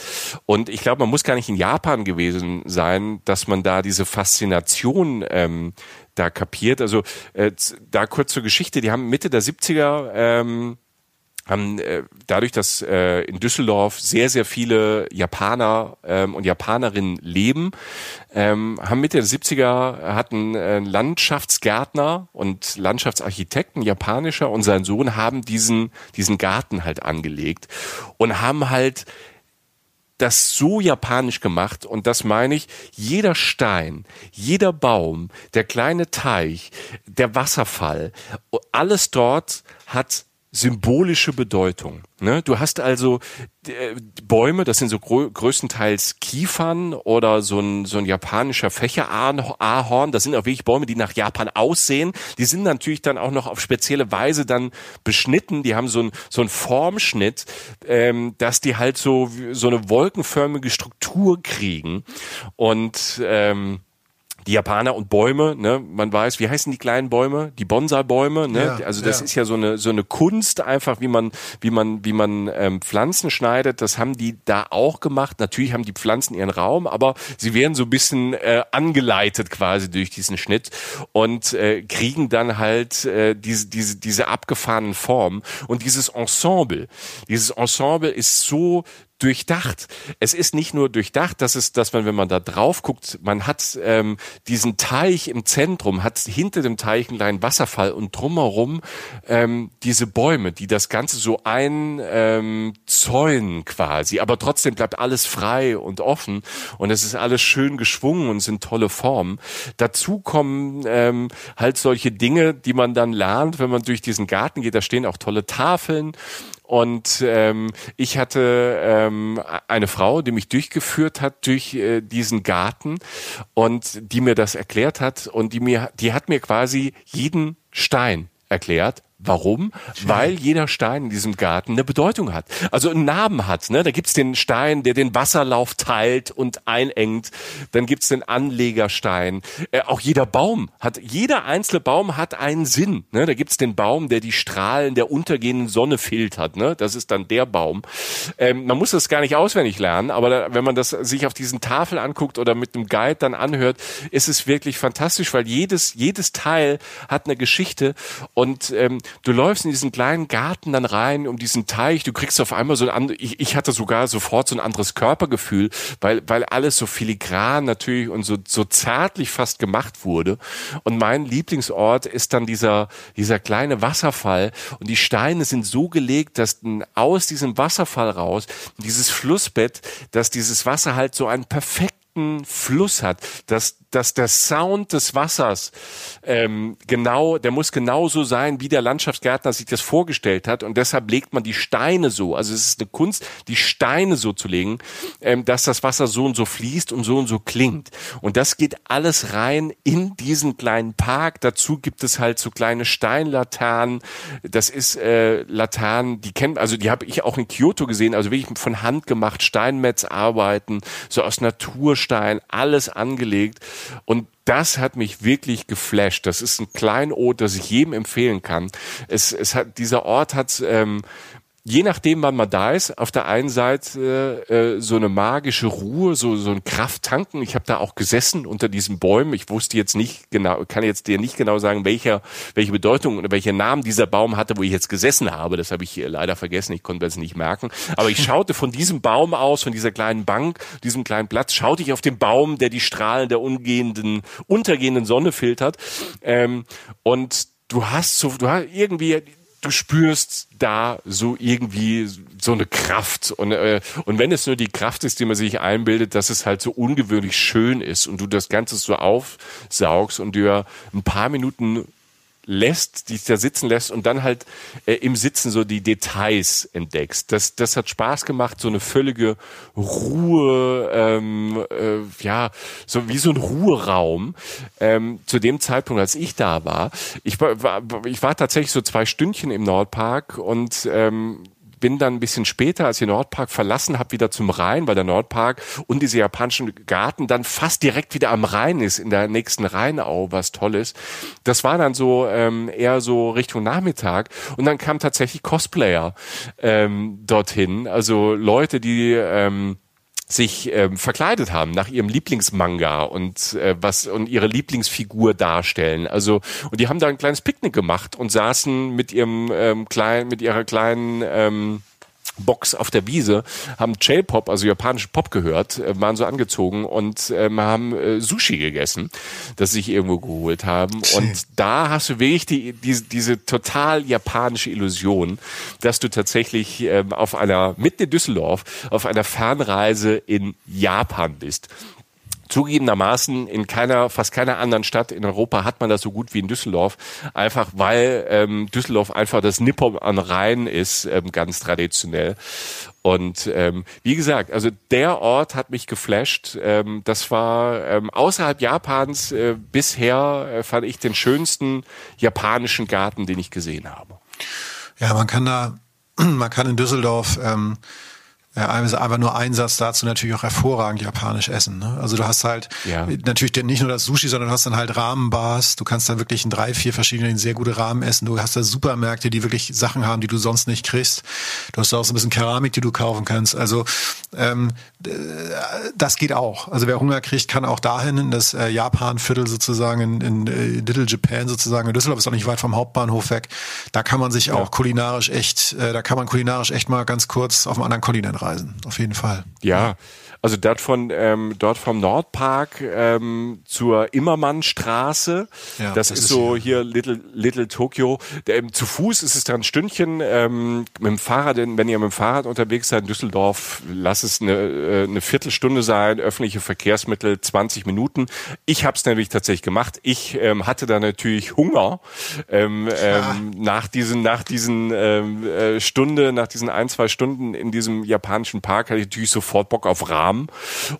Und ich glaube, man muss gar nicht in Japan gewesen sein, dass man da diese Faszination ähm, da kapiert. Also äh, da kurz zur Geschichte, die haben Mitte der 70er ähm, haben äh, dadurch, dass äh, in Düsseldorf sehr, sehr viele Japaner ähm, und Japanerinnen leben, ähm, haben Mitte der 70er hatten äh, Landschaftsgärtner und Landschaftsarchitekten, japanischer und sein Sohn haben diesen, diesen Garten halt angelegt und haben halt das so japanisch gemacht und das meine ich, jeder Stein, jeder Baum, der kleine Teich, der Wasserfall, alles dort hat symbolische Bedeutung. Ne? Du hast also äh, Bäume, das sind so grö größtenteils Kiefern oder so ein, so ein japanischer Fächerahorn. Das sind auch wirklich Bäume, die nach Japan aussehen. Die sind natürlich dann auch noch auf spezielle Weise dann beschnitten. Die haben so ein so ein Formschnitt, ähm, dass die halt so so eine wolkenförmige Struktur kriegen und ähm, die Japaner und Bäume, ne, man weiß, wie heißen die kleinen Bäume? Die Bonsai-Bäume, ne? Ja, also das ja. ist ja so eine so eine Kunst einfach, wie man wie man wie man ähm, Pflanzen schneidet. Das haben die da auch gemacht. Natürlich haben die Pflanzen ihren Raum, aber sie werden so ein bisschen äh, angeleitet quasi durch diesen Schnitt und äh, kriegen dann halt äh, diese diese diese abgefahrenen Formen und dieses Ensemble. Dieses Ensemble ist so durchdacht. Es ist nicht nur durchdacht, dass es, dass man, wenn man da drauf guckt, man hat ähm, diesen Teich im Zentrum, hat hinter dem Teich einen kleinen Wasserfall und drumherum ähm, diese Bäume, die das Ganze so ein ähm, quasi, aber trotzdem bleibt alles frei und offen und es ist alles schön geschwungen und sind tolle Formen. Dazu kommen ähm, halt solche Dinge, die man dann lernt, wenn man durch diesen Garten geht. Da stehen auch tolle Tafeln und ähm, ich hatte ähm, eine Frau, die mich durchgeführt hat durch äh, diesen Garten und die mir das erklärt hat und die mir, die hat mir quasi jeden Stein erklärt Warum? Weil jeder Stein in diesem Garten eine Bedeutung hat. Also einen Namen hat. Ne? Da gibt's den Stein, der den Wasserlauf teilt und einengt. Dann gibt's den Anlegerstein. Äh, auch jeder Baum hat, jeder einzelne Baum hat einen Sinn. Ne? Da gibt's den Baum, der die Strahlen der untergehenden Sonne filtert. Ne? Das ist dann der Baum. Ähm, man muss das gar nicht auswendig lernen, aber da, wenn man das sich auf diesen Tafel anguckt oder mit einem Guide dann anhört, ist es wirklich fantastisch, weil jedes, jedes Teil hat eine Geschichte und ähm, du läufst in diesen kleinen Garten dann rein, um diesen Teich, du kriegst auf einmal so ein ich, ich hatte sogar sofort so ein anderes Körpergefühl, weil, weil alles so filigran natürlich und so, so zärtlich fast gemacht wurde. Und mein Lieblingsort ist dann dieser, dieser kleine Wasserfall und die Steine sind so gelegt, dass aus diesem Wasserfall raus, dieses Flussbett, dass dieses Wasser halt so einen perfekten Fluss hat, dass dass der Sound des Wassers ähm, genau, der muss genauso sein, wie der Landschaftsgärtner sich das vorgestellt hat. Und deshalb legt man die Steine so. Also es ist eine Kunst, die Steine so zu legen, ähm, dass das Wasser so und so fließt und so und so klingt. Und das geht alles rein in diesen kleinen Park. Dazu gibt es halt so kleine Steinlaternen. Das ist äh, Laternen, die kennen, also die habe ich auch in Kyoto gesehen, also wirklich von Hand gemacht, Steinmetzarbeiten, so aus Naturstein, alles angelegt. Und das hat mich wirklich geflasht. Das ist ein Kleinod, das ich jedem empfehlen kann. Es, es hat, dieser Ort hat ähm, je nachdem, wann man da ist, auf der einen Seite äh, so eine magische Ruhe, so so ein Krafttanken. Ich habe da auch gesessen unter diesen Bäumen. Ich wusste jetzt nicht genau, kann jetzt dir nicht genau sagen, welcher welche Bedeutung oder welcher Namen dieser Baum hatte, wo ich jetzt gesessen habe. Das habe ich leider vergessen. Ich konnte das nicht merken. Aber ich schaute von diesem Baum aus, von dieser kleinen Bank, diesem kleinen Platz, schaute ich auf den Baum, der die Strahlen der umgehenden, untergehenden Sonne filtert. Ähm, und du hast so, du hast irgendwie du spürst da so irgendwie so eine Kraft. Und äh, und wenn es nur die Kraft ist, die man sich einbildet, dass es halt so ungewöhnlich schön ist und du das Ganze so aufsaugst und dir ein paar Minuten lässt, dich da sitzen lässt und dann halt äh, im Sitzen so die Details entdeckst. Das, das hat Spaß gemacht, so eine völlige Ruhe, ähm, äh, ja, so wie so ein Ruheraum. Ähm, zu dem Zeitpunkt, als ich da war, ich war, ich war tatsächlich so zwei Stündchen im Nordpark und ähm, bin dann ein bisschen später, als den Nordpark verlassen habe, wieder zum Rhein, weil der Nordpark und diese japanischen Garten dann fast direkt wieder am Rhein ist, in der nächsten Rheinau, was toll ist. Das war dann so ähm, eher so Richtung Nachmittag und dann kamen tatsächlich Cosplayer ähm, dorthin, also Leute, die ähm, sich ähm, verkleidet haben nach ihrem Lieblingsmanga und äh, was und ihre Lieblingsfigur darstellen. Also und die haben da ein kleines Picknick gemacht und saßen mit ihrem ähm, kleinen mit ihrer kleinen ähm, Box auf der Wiese, haben J-Pop, also japanische Pop gehört, äh, waren so angezogen und ähm, haben äh, Sushi gegessen, das sie sich irgendwo geholt haben. Und da hast du wirklich die, die, diese total japanische Illusion, dass du tatsächlich ähm, auf einer, mitten in Düsseldorf, auf einer Fernreise in Japan bist. Zugegebenermaßen in keiner, fast keiner anderen Stadt in Europa hat man das so gut wie in Düsseldorf, einfach weil ähm, Düsseldorf einfach das Nippon an Rhein ist, ähm, ganz traditionell. Und ähm, wie gesagt, also der Ort hat mich geflasht. Ähm, das war ähm, außerhalb Japans äh, bisher äh, fand ich den schönsten japanischen Garten, den ich gesehen habe. Ja, man kann da, man kann in Düsseldorf ähm, ja, einfach nur ein Satz dazu natürlich auch hervorragend japanisch essen. Ne? Also du hast halt ja. natürlich nicht nur das Sushi, sondern du hast dann halt Rahmenbars. Du kannst dann wirklich in drei, vier verschiedenen sehr gute Rahmen essen. Du hast da Supermärkte, die wirklich Sachen haben, die du sonst nicht kriegst. Du hast auch so ein bisschen Keramik, die du kaufen kannst. Also ähm, das geht auch. Also wer Hunger kriegt, kann auch dahin in das äh, Japan-Viertel sozusagen in, in, in äh, Little Japan sozusagen. In Düsseldorf ist auch nicht weit vom Hauptbahnhof weg. Da kann man sich ja. auch kulinarisch echt, äh, da kann man kulinarisch echt mal ganz kurz auf einem anderen Kontinent reisen, auf jeden Fall. Ja, also dort von ähm, dort vom Nordpark ähm, zur Immermannstraße. Ja, das, das ist, ist so hier, hier Little Little Tokyo. Der, ähm, zu Fuß ist es dann ein Stündchen. Ähm, mit dem Fahrrad, wenn ihr mit dem Fahrrad unterwegs seid in Düsseldorf, lass es eine, äh, eine Viertelstunde sein. Öffentliche Verkehrsmittel 20 Minuten. Ich habe es nämlich tatsächlich gemacht. Ich ähm, hatte da natürlich Hunger ähm, ähm, nach diesen nach diesen ähm, äh, Stunde, nach diesen ein zwei Stunden in diesem japanischen Park hatte ich natürlich sofort Bock auf Rahmen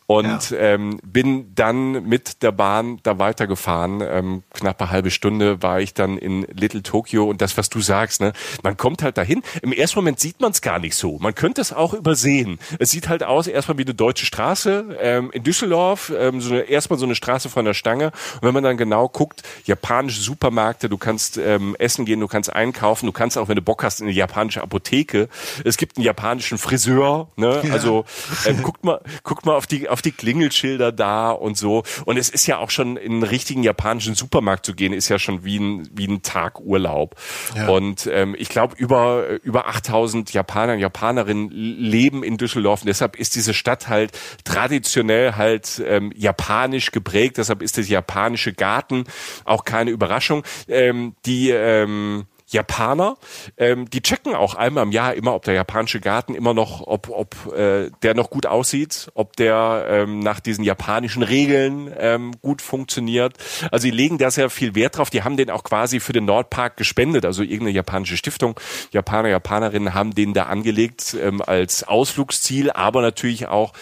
und ja. ähm, bin dann mit der Bahn da weitergefahren. Ähm, knapp eine halbe Stunde war ich dann in Little Tokyo und das, was du sagst, ne, man kommt halt dahin. Im ersten Moment sieht man es gar nicht so. Man könnte es auch übersehen. Es sieht halt aus erstmal wie eine deutsche Straße ähm, in Düsseldorf, ähm, so eine, erstmal so eine Straße von der Stange. Und wenn man dann genau guckt, japanische Supermärkte, du kannst ähm, essen gehen, du kannst einkaufen, du kannst auch, wenn du Bock hast, in eine japanische Apotheke. Es gibt einen japanischen Friseur, ne? Ja. Also ähm, guckt mal, guck mal auf die, auf die Klingelschilder da und so. Und es ist ja auch schon in einen richtigen japanischen Supermarkt zu gehen, ist ja schon wie ein, wie ein Tag Urlaub. Ja. Und ähm, ich glaube, über, über 8000 Japaner und Japanerinnen leben in Düsseldorf. Und deshalb ist diese Stadt halt traditionell halt ähm, japanisch geprägt. Deshalb ist das japanische Garten auch keine Überraschung. Ähm, die ähm, Japaner, ähm, die checken auch einmal im Jahr immer, ob der japanische Garten immer noch, ob, ob äh, der noch gut aussieht, ob der ähm, nach diesen japanischen Regeln ähm, gut funktioniert. Also die legen da sehr viel Wert drauf. Die haben den auch quasi für den Nordpark gespendet, also irgendeine japanische Stiftung. Japaner, Japanerinnen haben den da angelegt ähm, als Ausflugsziel, aber natürlich auch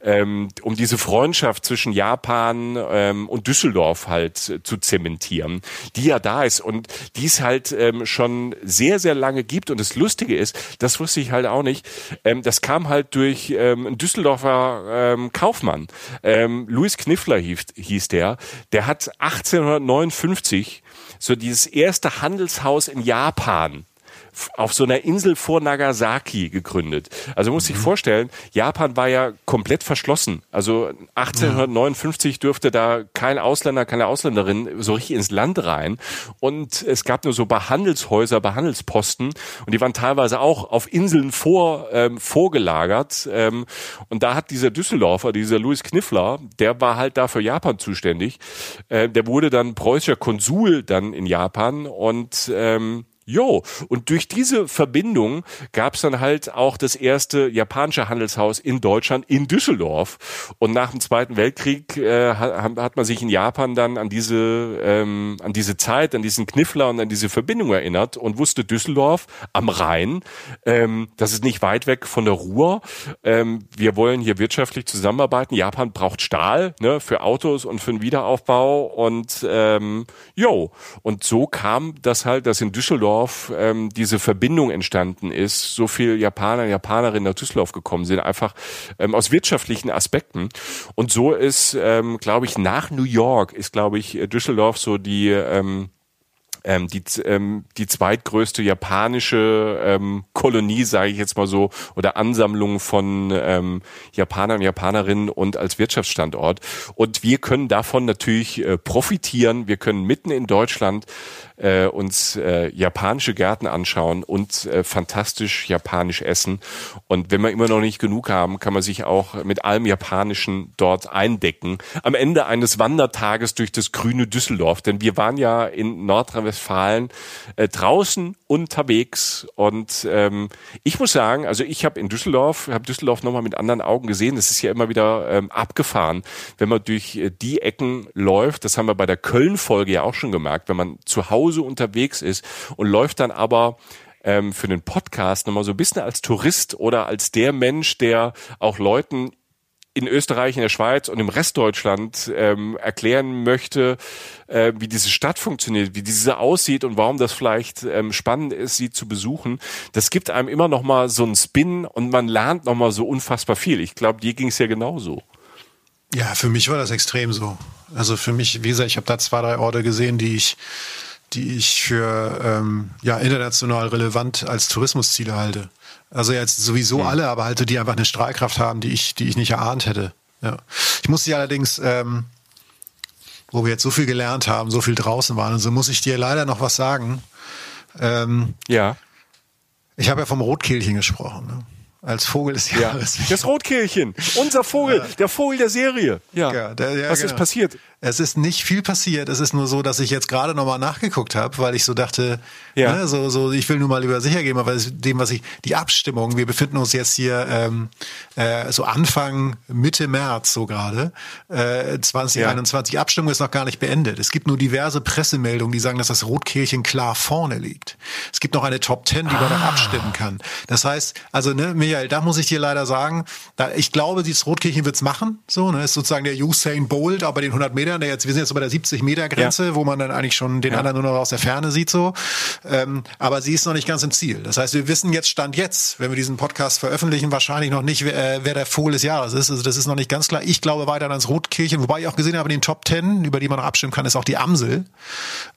ähm, um diese Freundschaft zwischen Japan ähm, und Düsseldorf halt äh, zu zementieren, die ja da ist und die ist halt ähm, schon sehr, sehr lange gibt. Und das Lustige ist, das wusste ich halt auch nicht, ähm, das kam halt durch ähm, einen Düsseldorfer ähm, Kaufmann. Ähm, Louis Kniffler hieß, hieß der. Der hat 1859 so dieses erste Handelshaus in Japan auf so einer Insel vor Nagasaki gegründet. Also muss sich mhm. vorstellen, Japan war ja komplett verschlossen. Also 1859 dürfte da kein Ausländer, keine Ausländerin so richtig ins Land rein. Und es gab nur so Behandelshäuser, Behandelsposten und die waren teilweise auch auf Inseln vor, ähm, vorgelagert. Ähm, und da hat dieser Düsseldorfer, dieser Louis Kniffler, der war halt da für Japan zuständig. Äh, der wurde dann preußischer Konsul dann in Japan und ähm, Jo, und durch diese Verbindung gab es dann halt auch das erste japanische Handelshaus in Deutschland in Düsseldorf. Und nach dem Zweiten Weltkrieg äh, hat, hat man sich in Japan dann an diese ähm, an diese Zeit, an diesen Kniffler und an diese Verbindung erinnert und wusste Düsseldorf am Rhein, ähm, das ist nicht weit weg von der Ruhr. Ähm, wir wollen hier wirtschaftlich zusammenarbeiten. Japan braucht Stahl ne, für Autos und für den Wiederaufbau und ähm, jo. Und so kam das halt, dass in Düsseldorf Düsseldorf ähm, diese Verbindung entstanden ist, so viel Japaner, Japanerinnen nach Düsseldorf gekommen sind, einfach ähm, aus wirtschaftlichen Aspekten. Und so ist, ähm, glaube ich, nach New York ist, glaube ich, Düsseldorf so die ähm, ähm, die, ähm, die zweitgrößte japanische ähm, Kolonie, sage ich jetzt mal so, oder Ansammlung von ähm, Japanern und Japanerinnen und als Wirtschaftsstandort. Und wir können davon natürlich äh, profitieren. Wir können mitten in Deutschland äh, uns äh, japanische Gärten anschauen und äh, fantastisch japanisch essen. Und wenn wir immer noch nicht genug haben, kann man sich auch mit allem Japanischen dort eindecken. Am Ende eines Wandertages durch das grüne Düsseldorf, denn wir waren ja in Nordrhein-Westfalen äh, draußen unterwegs und ähm, ich muss sagen, also ich habe in Düsseldorf, habe Düsseldorf nochmal mit anderen Augen gesehen. Das ist ja immer wieder ähm, abgefahren, wenn man durch äh, die Ecken läuft. Das haben wir bei der Köln-Folge ja auch schon gemerkt, wenn man zu Hause Hause unterwegs ist und läuft dann aber ähm, für den Podcast nochmal so ein bisschen als Tourist oder als der Mensch, der auch Leuten in Österreich, in der Schweiz und im Rest Deutschland ähm, erklären möchte, äh, wie diese Stadt funktioniert, wie diese aussieht und warum das vielleicht ähm, spannend ist, sie zu besuchen. Das gibt einem immer noch mal so einen Spin und man lernt noch mal so unfassbar viel. Ich glaube, dir ging es ja genauso. Ja, für mich war das extrem so. Also für mich, wie gesagt, ich habe da zwei, drei Orte gesehen, die ich die ich für ähm, ja, international relevant als Tourismusziele halte. Also jetzt sowieso mhm. alle, aber halt die einfach eine Strahlkraft haben, die ich, die ich nicht erahnt hätte. Ja. Ich muss sie allerdings, ähm, wo wir jetzt so viel gelernt haben, so viel draußen waren, und so muss ich dir leider noch was sagen. Ähm, ja. Ich habe ja vom Rotkehlchen gesprochen. Ne? als Vogel des Jahres. Ja. Das Rotkehlchen, unser Vogel, ja. der Vogel der Serie. Ja. ja der, ja Was genau. ist passiert? Es ist nicht viel passiert. Es ist nur so, dass ich jetzt gerade nochmal nachgeguckt habe, weil ich so dachte, ja. ne, so, so, ich will nur mal lieber sicher gehen, aber dem, was ich, die Abstimmung, wir befinden uns jetzt hier ähm, äh, so Anfang, Mitte März so gerade, äh, 2021. Ja. Abstimmung ist noch gar nicht beendet. Es gibt nur diverse Pressemeldungen, die sagen, dass das Rotkehlchen klar vorne liegt. Es gibt noch eine Top Ten, die ah. man noch abstimmen kann. Das heißt, also, ne, Michael, da muss ich dir leider sagen, da, ich glaube, dieses Rotkehlchen wird's machen, so, ne, ist sozusagen der Usain Bolt, aber den 100 Meter Metern, jetzt, wir sind jetzt bei der 70 Meter Grenze, ja. wo man dann eigentlich schon den ja. anderen nur noch aus der Ferne sieht so. Ähm, aber sie ist noch nicht ganz im Ziel. Das heißt, wir wissen jetzt Stand jetzt, wenn wir diesen Podcast veröffentlichen, wahrscheinlich noch nicht, wer, äh, wer der Vogel des Jahres ist. Also das ist noch nicht ganz klar. Ich glaube weiter ans Rotkirchen, wobei ich auch gesehen habe, in den Top Ten, über die man noch abstimmen kann, ist auch die Amsel,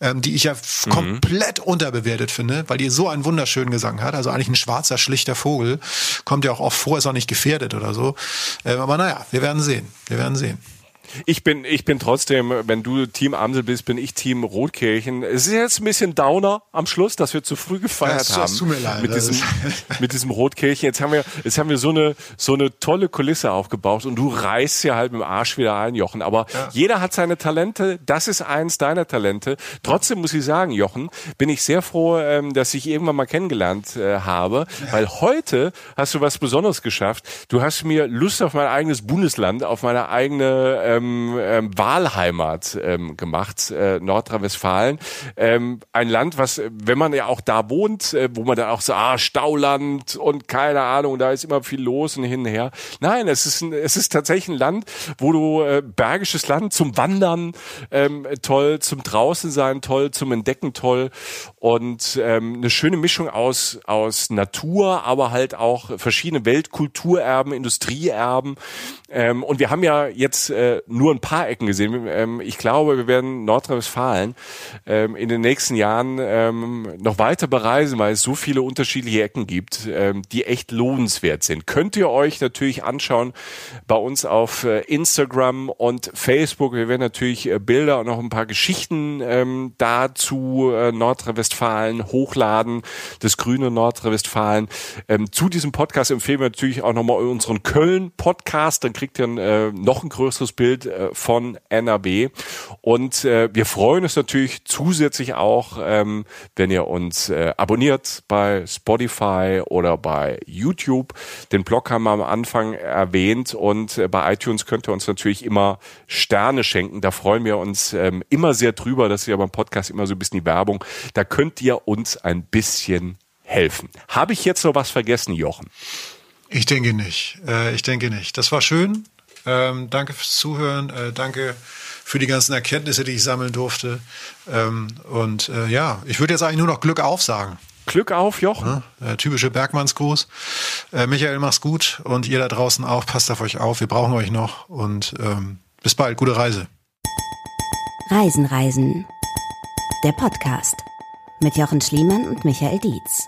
ähm, die ich ja mhm. komplett unterbewertet finde, weil die so einen wunderschönen Gesang hat. Also eigentlich ein schwarzer, schlichter Vogel. Kommt ja auch oft vor, ist auch nicht gefährdet oder so. Ähm, aber naja, wir werden sehen. Wir werden sehen. Ich bin, ich bin trotzdem, wenn du Team Amsel bist, bin ich Team Rotkirchen. Es ist jetzt ein bisschen Downer am Schluss, dass wir zu früh gefeiert das, haben. Das tut mir leid. Mit diesem, mit diesem Rotkirchen. Jetzt haben wir, jetzt haben wir so eine, so eine tolle Kulisse aufgebaut und du reißt ja halt mit dem Arsch wieder ein, Jochen. Aber ja. jeder hat seine Talente. Das ist eins deiner Talente. Trotzdem muss ich sagen, Jochen, bin ich sehr froh, ähm, dass ich irgendwann mal kennengelernt äh, habe, weil heute hast du was Besonderes geschafft. Du hast mir Lust auf mein eigenes Bundesland, auf meine eigene ähm, ähm, Wahlheimat ähm, gemacht, äh, Nordrhein-Westfalen. Ähm, ein Land, was, wenn man ja auch da wohnt, äh, wo man dann auch so, ah, Stauland und keine Ahnung, da ist immer viel los und hin und her. Nein, es ist, ein, es ist tatsächlich ein Land, wo du äh, bergisches Land zum Wandern ähm, toll, zum draußen sein toll, zum Entdecken toll und ähm, eine schöne Mischung aus aus Natur, aber halt auch verschiedene Weltkulturerben, Industrieerben. Ähm, und wir haben ja jetzt äh, nur ein paar Ecken gesehen. Ähm, ich glaube, wir werden Nordrhein-Westfalen ähm, in den nächsten Jahren ähm, noch weiter bereisen, weil es so viele unterschiedliche Ecken gibt, ähm, die echt lohnenswert sind. Könnt ihr euch natürlich anschauen bei uns auf äh, Instagram und Facebook. Wir werden natürlich äh, Bilder und noch ein paar Geschichten ähm, dazu äh, Nordrhein-Westfalen hochladen, das grüne Nordrhein-Westfalen. Zu diesem Podcast empfehlen wir natürlich auch nochmal unseren Köln-Podcast. Dann kriegt ihr äh, noch ein größeres Bild Bild äh, von NRW. Und äh, wir freuen uns natürlich zusätzlich auch, ähm, wenn ihr uns äh, abonniert bei Spotify oder bei YouTube. Den Blog haben wir am Anfang erwähnt und äh, bei iTunes könnt ihr uns natürlich immer Sterne schenken. Da freuen wir uns ähm, immer sehr drüber. Das ist ja beim Podcast immer so ein bisschen die Werbung. Da könnt ihr uns ein bisschen helfen. Habe ich jetzt noch was vergessen, Jochen? Ich denke nicht. Äh, ich denke nicht. Das war schön. Ähm, danke fürs Zuhören. Äh, danke für die ganzen Erkenntnisse, die ich sammeln durfte. Ähm, und äh, ja, ich würde jetzt eigentlich nur noch Glück auf sagen. Glück auf, Jochen. Ja, äh, typische Bergmannsgruß. Äh, Michael, mach's gut. Und ihr da draußen auch. Passt auf euch auf. Wir brauchen euch noch. Und ähm, bis bald. Gute Reise. Reisen, Reisen. Der Podcast. Mit Jochen Schliemann und Michael Dietz.